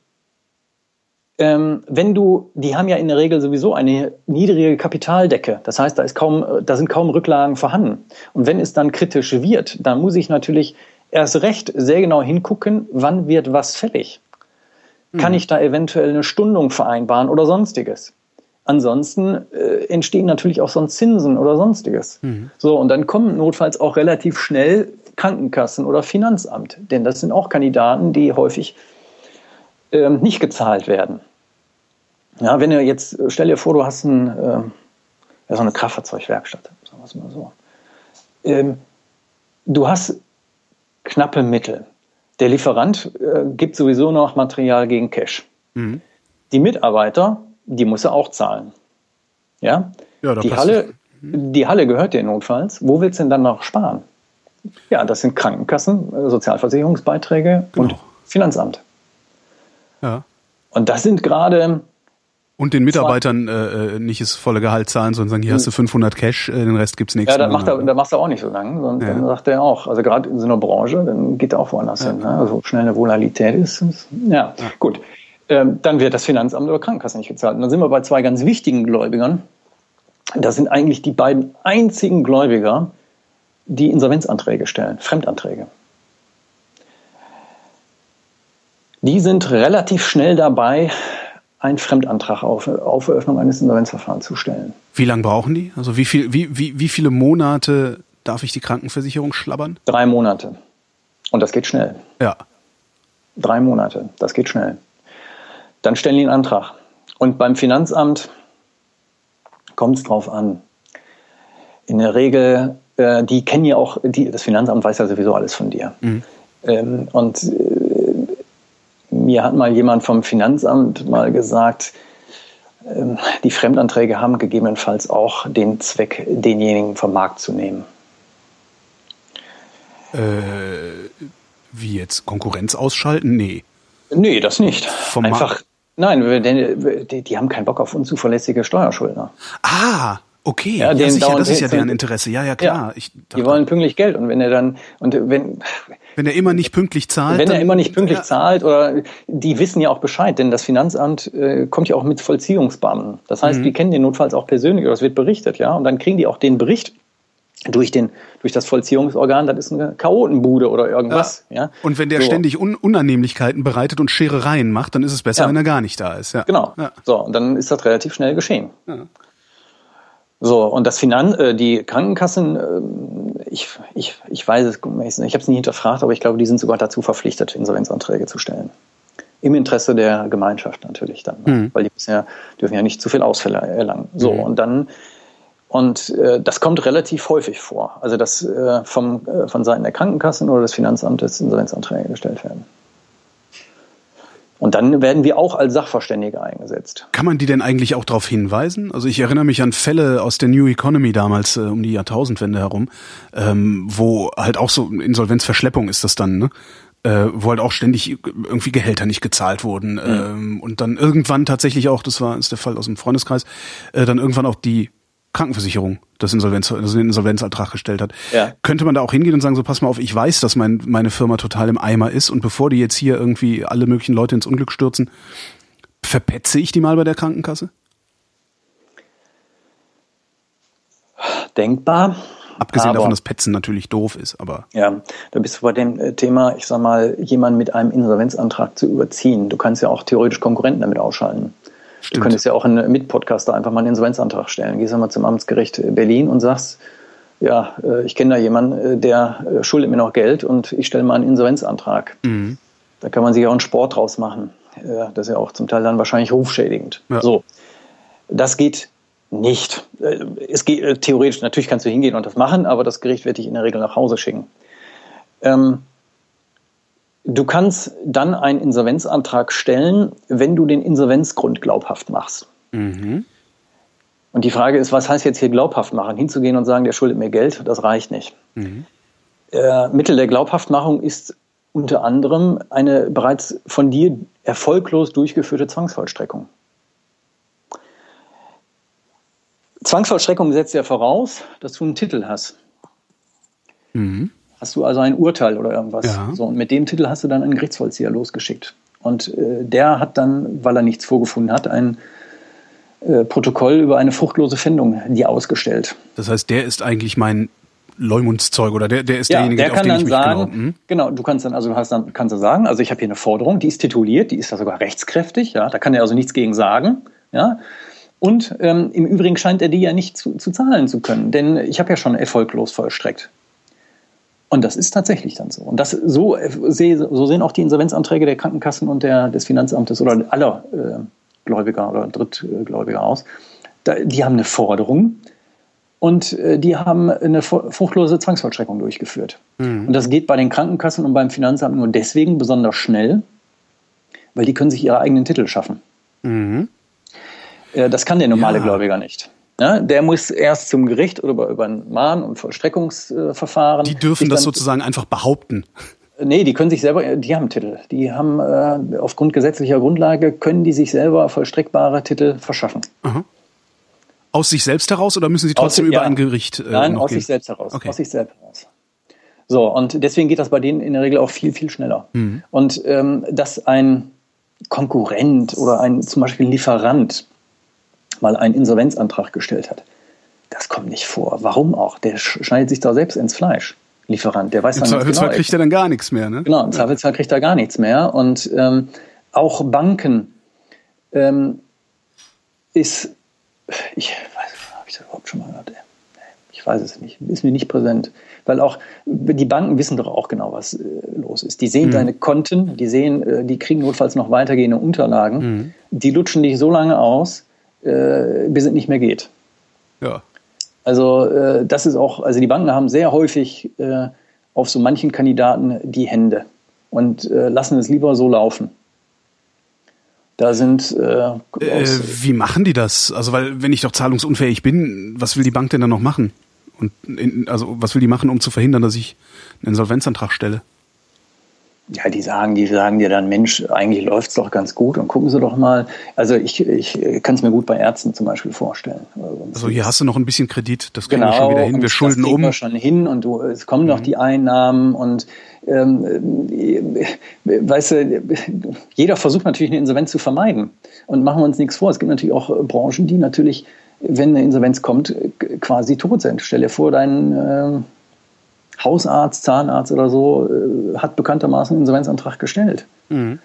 ähm, wenn du, die haben ja in der Regel sowieso eine niedrige Kapitaldecke. Das heißt, da ist kaum, da sind kaum Rücklagen vorhanden. Und wenn es dann kritisch wird, dann muss ich natürlich erst recht sehr genau hingucken, wann wird was fällig. Kann mhm. ich da eventuell eine Stundung vereinbaren oder sonstiges? Ansonsten äh, entstehen natürlich auch sonst Zinsen oder sonstiges. Mhm. So, und dann kommen notfalls auch relativ schnell Krankenkassen oder Finanzamt, denn das sind auch Kandidaten, die häufig ähm, nicht gezahlt werden. Ja, wenn du jetzt, stell dir vor, du hast ein, äh, ja, so eine Kraftfahrzeugwerkstatt, sagen wir es mal so. Ähm, du hast knappe Mittel. Der Lieferant äh, gibt sowieso noch Material gegen Cash. Mhm. Die Mitarbeiter, die muss er auch zahlen. Ja, ja die, Halle, mhm. die Halle gehört dir notfalls. Wo willst du denn dann noch sparen? Ja, das sind Krankenkassen, äh, Sozialversicherungsbeiträge genau. und Finanzamt. Ja. Und das sind gerade Und den Mitarbeitern äh, nicht das volle Gehalt zahlen, sondern sagen, hier hast du 500 Cash, äh, den Rest gibt's nichts. Ja, da macht er, da macht er auch nicht so lange. Sondern ja. Dann sagt er auch, also gerade in so einer Branche, dann geht er auch woanders ja. hin. Ne? Also schnell eine Volatilität ist. ist ja. ja, gut. Ähm, dann wird das Finanzamt oder Krankenkasse nicht gezahlt. Und dann sind wir bei zwei ganz wichtigen Gläubigern. Das sind eigentlich die beiden einzigen Gläubiger, die Insolvenzanträge stellen, Fremdanträge. Die sind relativ schnell dabei, einen Fremdantrag auf, auf Eröffnung eines Insolvenzverfahrens zu stellen. Wie lange brauchen die? Also wie, viel, wie, wie, wie viele Monate darf ich die Krankenversicherung schlabbern? Drei Monate. Und das geht schnell. Ja. Drei Monate, das geht schnell. Dann stellen die einen Antrag. Und beim Finanzamt kommt es drauf an. In der Regel, äh, die kennen ja auch, die, das Finanzamt weiß ja sowieso alles von dir. Mhm. Ähm, und äh, mir hat mal jemand vom Finanzamt mal gesagt, ähm, die Fremdanträge haben gegebenenfalls auch den Zweck, denjenigen vom Markt zu nehmen. Äh, wie jetzt? Konkurrenz ausschalten? Nee. Nee, das nicht. Vom Einfach, nein, denn die, die haben keinen Bock auf unzuverlässige Steuerschuldner. Ah, Okay, ja, ja sicher, das ist ja deren Interesse. Ja, ja, klar. Ja, ich, die wollen pünktlich Geld und wenn er dann und wenn wenn er immer nicht pünktlich zahlt, wenn er immer nicht pünktlich ja. zahlt oder die wissen ja auch Bescheid, denn das Finanzamt äh, kommt ja auch mit Vollziehungsbeamten. Das heißt, mhm. die kennen den notfalls auch persönlich oder es wird berichtet, ja, und dann kriegen die auch den Bericht durch den durch das Vollziehungsorgan, das ist eine Chaotenbude oder irgendwas. Ja. ja. Und wenn der so. ständig Un Unannehmlichkeiten bereitet und Scherereien macht, dann ist es besser, ja. wenn er gar nicht da ist. Ja. Genau. Ja. So und dann ist das relativ schnell geschehen. So, und das Finan äh, die Krankenkassen, äh, ich, ich, ich weiß es, ich habe es nie hinterfragt, aber ich glaube, die sind sogar dazu verpflichtet, Insolvenzanträge zu stellen. Im Interesse der Gemeinschaft natürlich dann, mhm. weil die müssen ja, dürfen ja nicht zu viel Ausfälle erlangen. So, mhm. und dann, und äh, das kommt relativ häufig vor, also dass äh, vom, äh, von Seiten der Krankenkassen oder des Finanzamtes Insolvenzanträge gestellt werden. Und dann werden wir auch als Sachverständige eingesetzt. Kann man die denn eigentlich auch darauf hinweisen? Also ich erinnere mich an Fälle aus der New Economy damals äh, um die Jahrtausendwende herum, ähm, wo halt auch so Insolvenzverschleppung ist das dann, ne? Äh, wo halt auch ständig irgendwie Gehälter nicht gezahlt wurden mhm. ähm, und dann irgendwann tatsächlich auch, das war ist der Fall aus dem Freundeskreis, äh, dann irgendwann auch die Krankenversicherung das Insolvenz, also den Insolvenzantrag gestellt hat. Ja. Könnte man da auch hingehen und sagen, so pass mal auf, ich weiß, dass mein, meine Firma total im Eimer ist und bevor die jetzt hier irgendwie alle möglichen Leute ins Unglück stürzen, verpetze ich die mal bei der Krankenkasse? Denkbar. Abgesehen aber, davon, dass Petzen natürlich doof ist, aber. Ja, da bist du bei dem äh, Thema, ich sag mal, jemanden mit einem Insolvenzantrag zu überziehen. Du kannst ja auch theoretisch Konkurrenten damit ausschalten. Stimmt. Du könntest ja auch einen Mitpodcaster einfach mal einen Insolvenzantrag stellen. Gehst einmal zum Amtsgericht Berlin und sagst, ja, äh, ich kenne da jemanden, äh, der äh, schuldet mir noch Geld und ich stelle mal einen Insolvenzantrag. Mhm. Da kann man sich auch einen Sport draus machen. Das ist ja auch zum Teil dann wahrscheinlich rufschädigend. Ja. So, das geht nicht. Es geht theoretisch, natürlich kannst du hingehen und das machen, aber das Gericht wird dich in der Regel nach Hause schicken. Ähm, Du kannst dann einen Insolvenzantrag stellen, wenn du den Insolvenzgrund glaubhaft machst. Mhm. Und die Frage ist, was heißt jetzt hier glaubhaft machen? Hinzugehen und sagen, der schuldet mir Geld, das reicht nicht. Mhm. Äh, Mittel der Glaubhaftmachung ist unter anderem eine bereits von dir erfolglos durchgeführte Zwangsvollstreckung. Zwangsvollstreckung setzt ja voraus, dass du einen Titel hast. Mhm hast du also ein Urteil oder irgendwas. Ja. So, und mit dem Titel hast du dann einen Gerichtsvollzieher losgeschickt. Und äh, der hat dann, weil er nichts vorgefunden hat, ein äh, Protokoll über eine fruchtlose Findung dir ausgestellt. Das heißt, der ist eigentlich mein Leumundszeug oder der, der ist ja, derjenige, der kann auf den dann ich mich sagen, hm? genau, du kannst dann also hast dann kannst du sagen, also ich habe hier eine Forderung, die ist tituliert, die ist da sogar rechtskräftig, ja, da kann er also nichts gegen sagen, ja. Und ähm, im Übrigen scheint er die ja nicht zu, zu zahlen zu können, denn ich habe ja schon erfolglos vollstreckt. Und das ist tatsächlich dann so. Und das so, so sehen auch die Insolvenzanträge der Krankenkassen und der, des Finanzamtes oder aller äh, Gläubiger oder Drittgläubiger aus. Da, die haben eine Forderung und äh, die haben eine fruchtlose Zwangsvollstreckung durchgeführt. Mhm. Und das geht bei den Krankenkassen und beim Finanzamt nur deswegen besonders schnell, weil die können sich ihre eigenen Titel schaffen. Mhm. Äh, das kann der normale ja. Gläubiger nicht. Ja, der muss erst zum Gericht oder über, über ein Mahn- und Vollstreckungsverfahren. Die dürfen das sozusagen einfach behaupten. Nee, die können sich selber, die haben Titel. Die haben äh, aufgrund gesetzlicher Grundlage, können die sich selber vollstreckbare Titel verschaffen. Aha. Aus sich selbst heraus oder müssen sie trotzdem Aus- über ja. ein Gericht? Äh, Nein, aus gehen? sich selbst heraus. Okay. Aus sich selbst heraus. So, und deswegen geht das bei denen in der Regel auch viel, viel schneller. Mhm. Und ähm, dass ein Konkurrent oder ein zum Beispiel Lieferant mal einen Insolvenzantrag gestellt hat, das kommt nicht vor. Warum auch? Der sch- schneidet sich da selbst ins Fleisch. Lieferant, der weiß Im Zweifelsfall genau, kriegt er dann gar nichts mehr, ne? Genau, im Zweifelsfall kriegt er gar nichts mehr. Und ähm, auch Banken ähm, ist, ich weiß, habe ich das überhaupt schon mal gehört? Ich weiß es nicht, ist mir nicht präsent. Weil auch die Banken wissen doch auch genau, was äh, los ist. Die sehen deine Konten, die sehen, äh, die kriegen notfalls noch weitergehende Unterlagen. Die lutschen dich so lange aus, äh, bis es nicht mehr geht. Ja. Also äh, das ist auch, also die Banken haben sehr häufig äh, auf so manchen Kandidaten die Hände und äh, lassen es lieber so laufen. Da sind äh, Äh, wie machen die das? Also, weil, wenn ich doch zahlungsunfähig bin, was will die Bank denn dann noch machen? Und in, also, was will die machen, um zu verhindern, dass ich einen Insolvenzantrag stelle? Ja, die sagen, die sagen dir dann, Mensch, eigentlich läuft's doch ganz gut und gucken Sie doch mal. Also ich, ich kann es mir gut bei Ärzten zum Beispiel vorstellen. Also, hier hast du noch ein bisschen Kredit, das kriegen wir Genau, schon wieder hin, wir schulden das um. wir schon hin und du, es kommen noch die Einnahmen und ähm, äh, weißt du, jeder versucht natürlich eine Insolvenz zu vermeiden. Und machen wir uns nichts vor, es gibt natürlich auch äh, Branchen, die natürlich, wenn eine Insolvenz kommt, äh, quasi tot sind. Stell dir vor, dein äh, Hausarzt, Zahnarzt oder so äh, hat bekanntermaßen einen Insolvenzantrag gestellt. Mhm.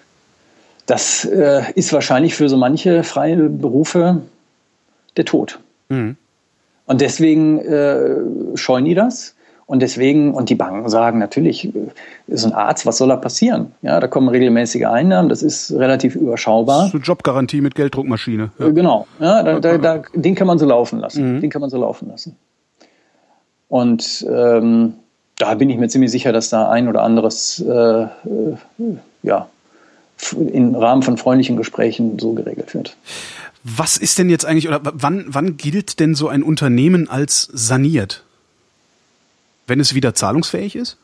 Das äh, ist wahrscheinlich für so manche freie Berufe der Tod. Mhm. Und deswegen äh, scheuen die das. Und deswegen, und die Banken sagen natürlich, äh, so ein Arzt, was soll da passieren? Ja, da kommen regelmäßige Einnahmen, das ist relativ überschaubar. So Jobgarantie mit Gelddruckmaschine. Ja. Äh, Genau, ja, da, da, da, den kann man so laufen lassen. Den kann man so laufen lassen. Und ähm, da bin ich mir ziemlich sicher, dass da ein oder anderes äh, äh, ja, im Rahmen von freundlichen Gesprächen so geregelt wird. Was ist denn jetzt eigentlich, oder wann, wann gilt denn so ein Unternehmen als saniert? Wenn es wieder zahlungsfähig ist?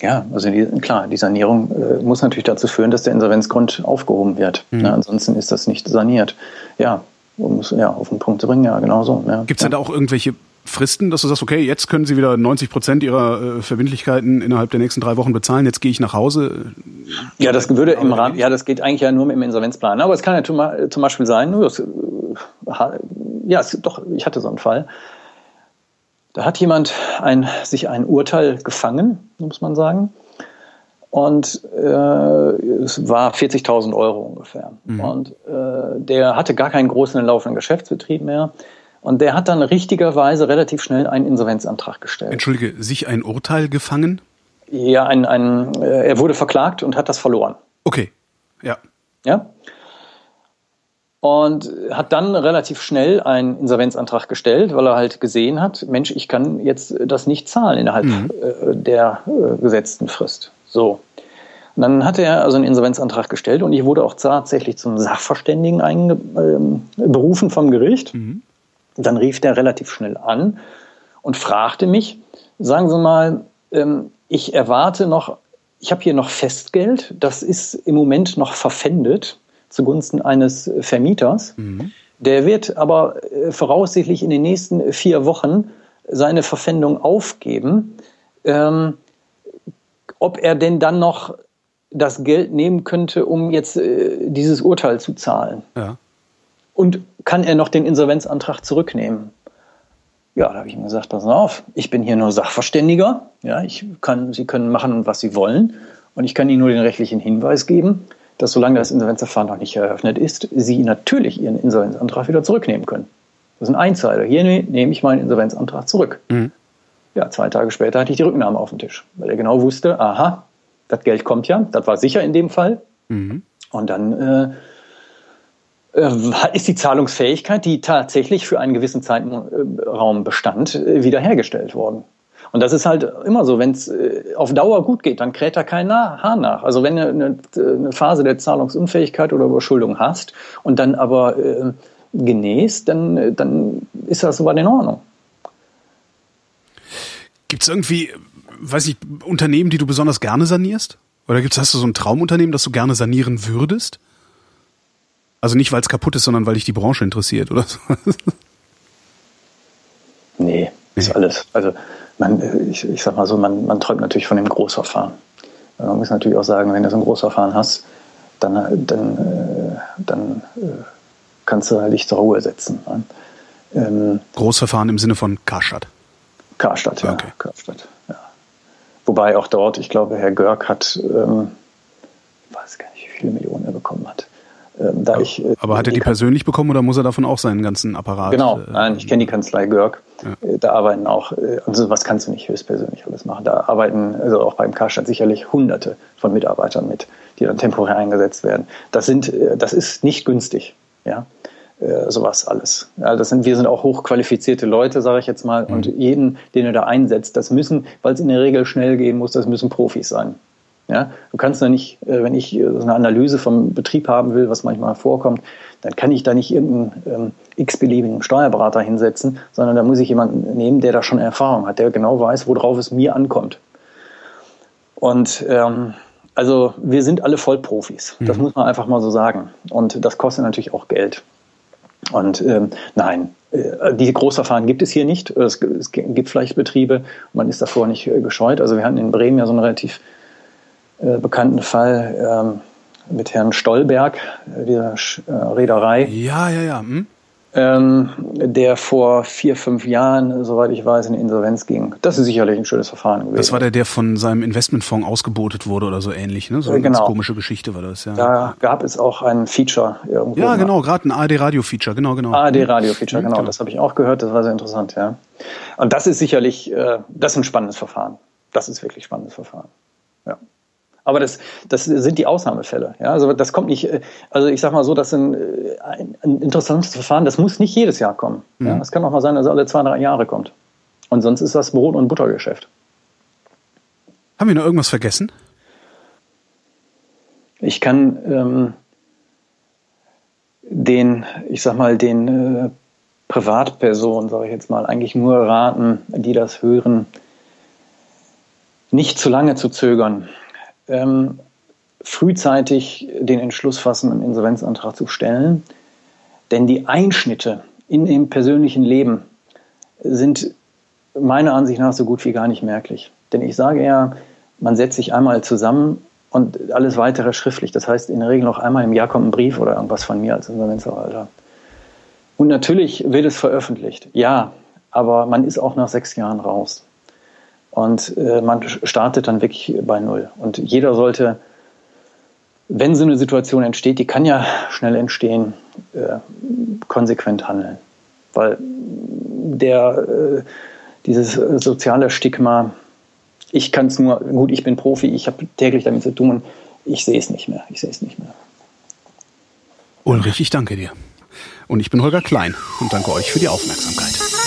Ja, also die, klar, die Sanierung äh, muss natürlich dazu führen, dass der Insolvenzgrund aufgehoben wird. Ja, ansonsten ist das nicht saniert. Ja, um es ja, auf den Punkt zu bringen, ja, genau so. Ja, Gibt es ja. da auch irgendwelche Fristen, dass du sagst, okay, jetzt können sie wieder 90 Prozent ihrer äh, Verbindlichkeiten innerhalb der nächsten drei Wochen bezahlen, jetzt gehe ich nach Hause. Ja, das würde im Rahmen, ja, das geht eigentlich ja nur mit dem Insolvenzplan. Aber es kann ja zum, Beispiel sein, das, äh, ja, es, doch, ich hatte so einen Fall. Da hat jemand ein, sich ein Urteil gefangen, muss man sagen. Und äh, es war 40.000 Euro ungefähr. Und äh, der hatte gar keinen großen laufenden Geschäftsbetrieb mehr. Und der hat dann richtigerweise relativ schnell einen Insolvenzantrag gestellt. Entschuldige, sich ein Urteil gefangen? Ja, ein, ein, äh, er wurde verklagt und hat das verloren. Okay, ja. Ja? Und hat dann relativ schnell einen Insolvenzantrag gestellt, weil er halt gesehen hat, Mensch, ich kann jetzt das nicht zahlen innerhalb äh, der äh, gesetzten Frist. So. Und dann hat er also einen Insolvenzantrag gestellt und ich wurde auch tatsächlich zum Sachverständigen einge ähm, berufen vom Gericht. Dann rief der relativ schnell an und fragte mich, sagen Sie mal, ähm, ich erwarte noch, ich habe hier noch Festgeld, das ist im Moment noch verpfändet zugunsten eines Vermieters. Der wird aber äh, voraussichtlich in den nächsten vier Wochen seine Verpfändung aufgeben. Ähm, ob er denn dann noch das Geld nehmen könnte, um jetzt äh, dieses Urteil zu zahlen. ja. Und kann er noch den Insolvenzantrag zurücknehmen? Ja, da habe ich ihm gesagt, pass auf, ich bin hier nur Sachverständiger. Ja, ich kann, Sie können machen, was Sie wollen. Und ich kann Ihnen nur den rechtlichen Hinweis geben, dass solange das Insolvenzverfahren noch nicht eröffnet ist, Sie natürlich Ihren Insolvenzantrag wieder zurücknehmen können. Das ist ein Einzeiler. Hier ne- nehme ich meinen Insolvenzantrag zurück. Ja, zwei Tage später hatte ich die Rücknahme auf dem Tisch, weil er genau wusste, aha, das Geld kommt ja, das war sicher in dem Fall. Und dann äh, ist die Zahlungsfähigkeit, die tatsächlich für einen gewissen Zeitraum bestand, äh, wiederhergestellt worden. Und das ist halt immer so, wenn es äh, auf Dauer gut geht, dann kräht da kein Hahn nach. Also wenn du eine, Phase der Zahlungsunfähigkeit oder Überschuldung hast und dann aber äh, genäst, dann, äh, dann ist das soweit in Ordnung. Gibt es irgendwie, weiß ich, Unternehmen, die du besonders gerne sanierst? Oder gibt's, hast du so ein Traumunternehmen, das du gerne sanieren würdest? Also nicht, weil es kaputt ist, sondern weil dich die Branche interessiert, oder so? nee, ist alles. Also man, ich, ich sag mal so, man, man träumt natürlich von dem Großverfahren. Man muss natürlich auch sagen, wenn du so ein Großverfahren hast, dann, dann, äh, dann äh, kannst du halt dich zur Ruhe setzen. Ne? Ähm, Großverfahren im Sinne von Karstadt? Karstadt, ja. Okay. Karstadt, ja. Wobei auch dort, ich glaube, Herr Görg hat, ähm, ich weiß gar nicht, wie viele Millionen er bekommen hat. Ähm, da aber, ich, äh, aber hat er die persönlich bekommen oder muss er davon auch seinen ganzen Apparat? Genau, äh, nein, ich kenne die Kanzlei Görg. Ja. Äh, da arbeiten auch, also was kannst du nicht höchstpersönlich alles machen. Da arbeiten also auch beim Karstadt sicherlich Hunderte von Mitarbeitern mit, die dann temporär eingesetzt werden. Das sind, das ist nicht günstig, ja. Sowas alles. Ja, das sind, wir sind auch hochqualifizierte Leute, sage ich jetzt mal. Mhm. Und jeden, den du da einsetzt, das müssen, weil es in der Regel schnell gehen muss, das müssen Profis sein. Ja, du kannst da nicht, äh, wenn ich äh, so eine Analyse vom Betrieb haben will, was manchmal vorkommt, dann kann ich da nicht irgendeinen ähm, x-beliebigen Steuerberater hinsetzen, sondern da muss ich jemanden nehmen, der da schon Erfahrung hat, der genau weiß, worauf es mir ankommt. Und ähm, also wir sind alle Vollprofis, das mhm. muss man einfach mal so sagen. Und das kostet natürlich auch Geld. Und ähm, nein, äh, diese Großverfahren gibt es hier nicht. Es, es gibt vielleicht Betriebe, man ist davor nicht äh, gescheut. Also wir hatten in Bremen ja so eine relativ äh, bekannten Fall ähm, mit Herrn Stolberg, äh, der äh, Reederei. Ja, ja, ja. Hm? Ähm, der vor vier, fünf Jahren, soweit ich weiß, in Insolvenz ging. Das ist sicherlich ein schönes Verfahren gewesen. Das war der, der von seinem Investmentfonds ausgebotet wurde oder so ähnlich, ne? So eine genau. ganz komische Geschichte war das, ja. Da gab es auch ein Feature irgendwo. Ja, genau, gerade ein ARD-Radio-Feature, genau, genau. ARD-Radio-Feature, genau, genau, das habe ich auch gehört, das war sehr interessant, ja. Und das ist sicherlich, äh, das ist ein spannendes Verfahren. Das ist wirklich ein spannendes Verfahren. Aber das, das sind die Ausnahmefälle. Ja? Also das kommt nicht, äh, also ich sag mal so, das ist ein, äh, ein, ein interessantes Verfahren, das muss nicht jedes Jahr kommen. Mhm. Ja? Es kann auch mal sein, dass es alle zwei, drei Jahre kommt. Und sonst ist das Brot- und Buttergeschäft. Haben wir noch irgendwas vergessen? Ich kann ähm, den, ich sag mal, den äh, Privatpersonen, sage ich jetzt mal, eigentlich nur raten, die das hören, nicht zu lange zu zögern ähm, frühzeitig den Entschluss fassen, einen Insolvenzantrag zu stellen. Denn die Einschnitte in dem persönlichen Leben sind meiner Ansicht nach so gut wie gar nicht merklich. Denn ich sage ja, man setzt sich einmal zusammen und alles weitere schriftlich. Das heißt, in der Regel noch einmal im Jahr kommt ein Brief oder irgendwas von mir als Insolvenzverwalter. Und natürlich wird es veröffentlicht, ja, aber man ist auch nach sechs Jahren raus. Und äh, man startet dann wirklich bei Null. Und jeder sollte, wenn so eine Situation entsteht, die kann ja schnell entstehen, äh, konsequent handeln. Weil der, äh, dieses soziale Stigma, ich kann es nur, gut, ich bin Profi, ich habe täglich damit zu tun, ich sehe es nicht mehr. Ich sehe es nicht mehr. Ulrich, ich danke dir. Und ich bin Holger Klein und danke euch für die Aufmerksamkeit.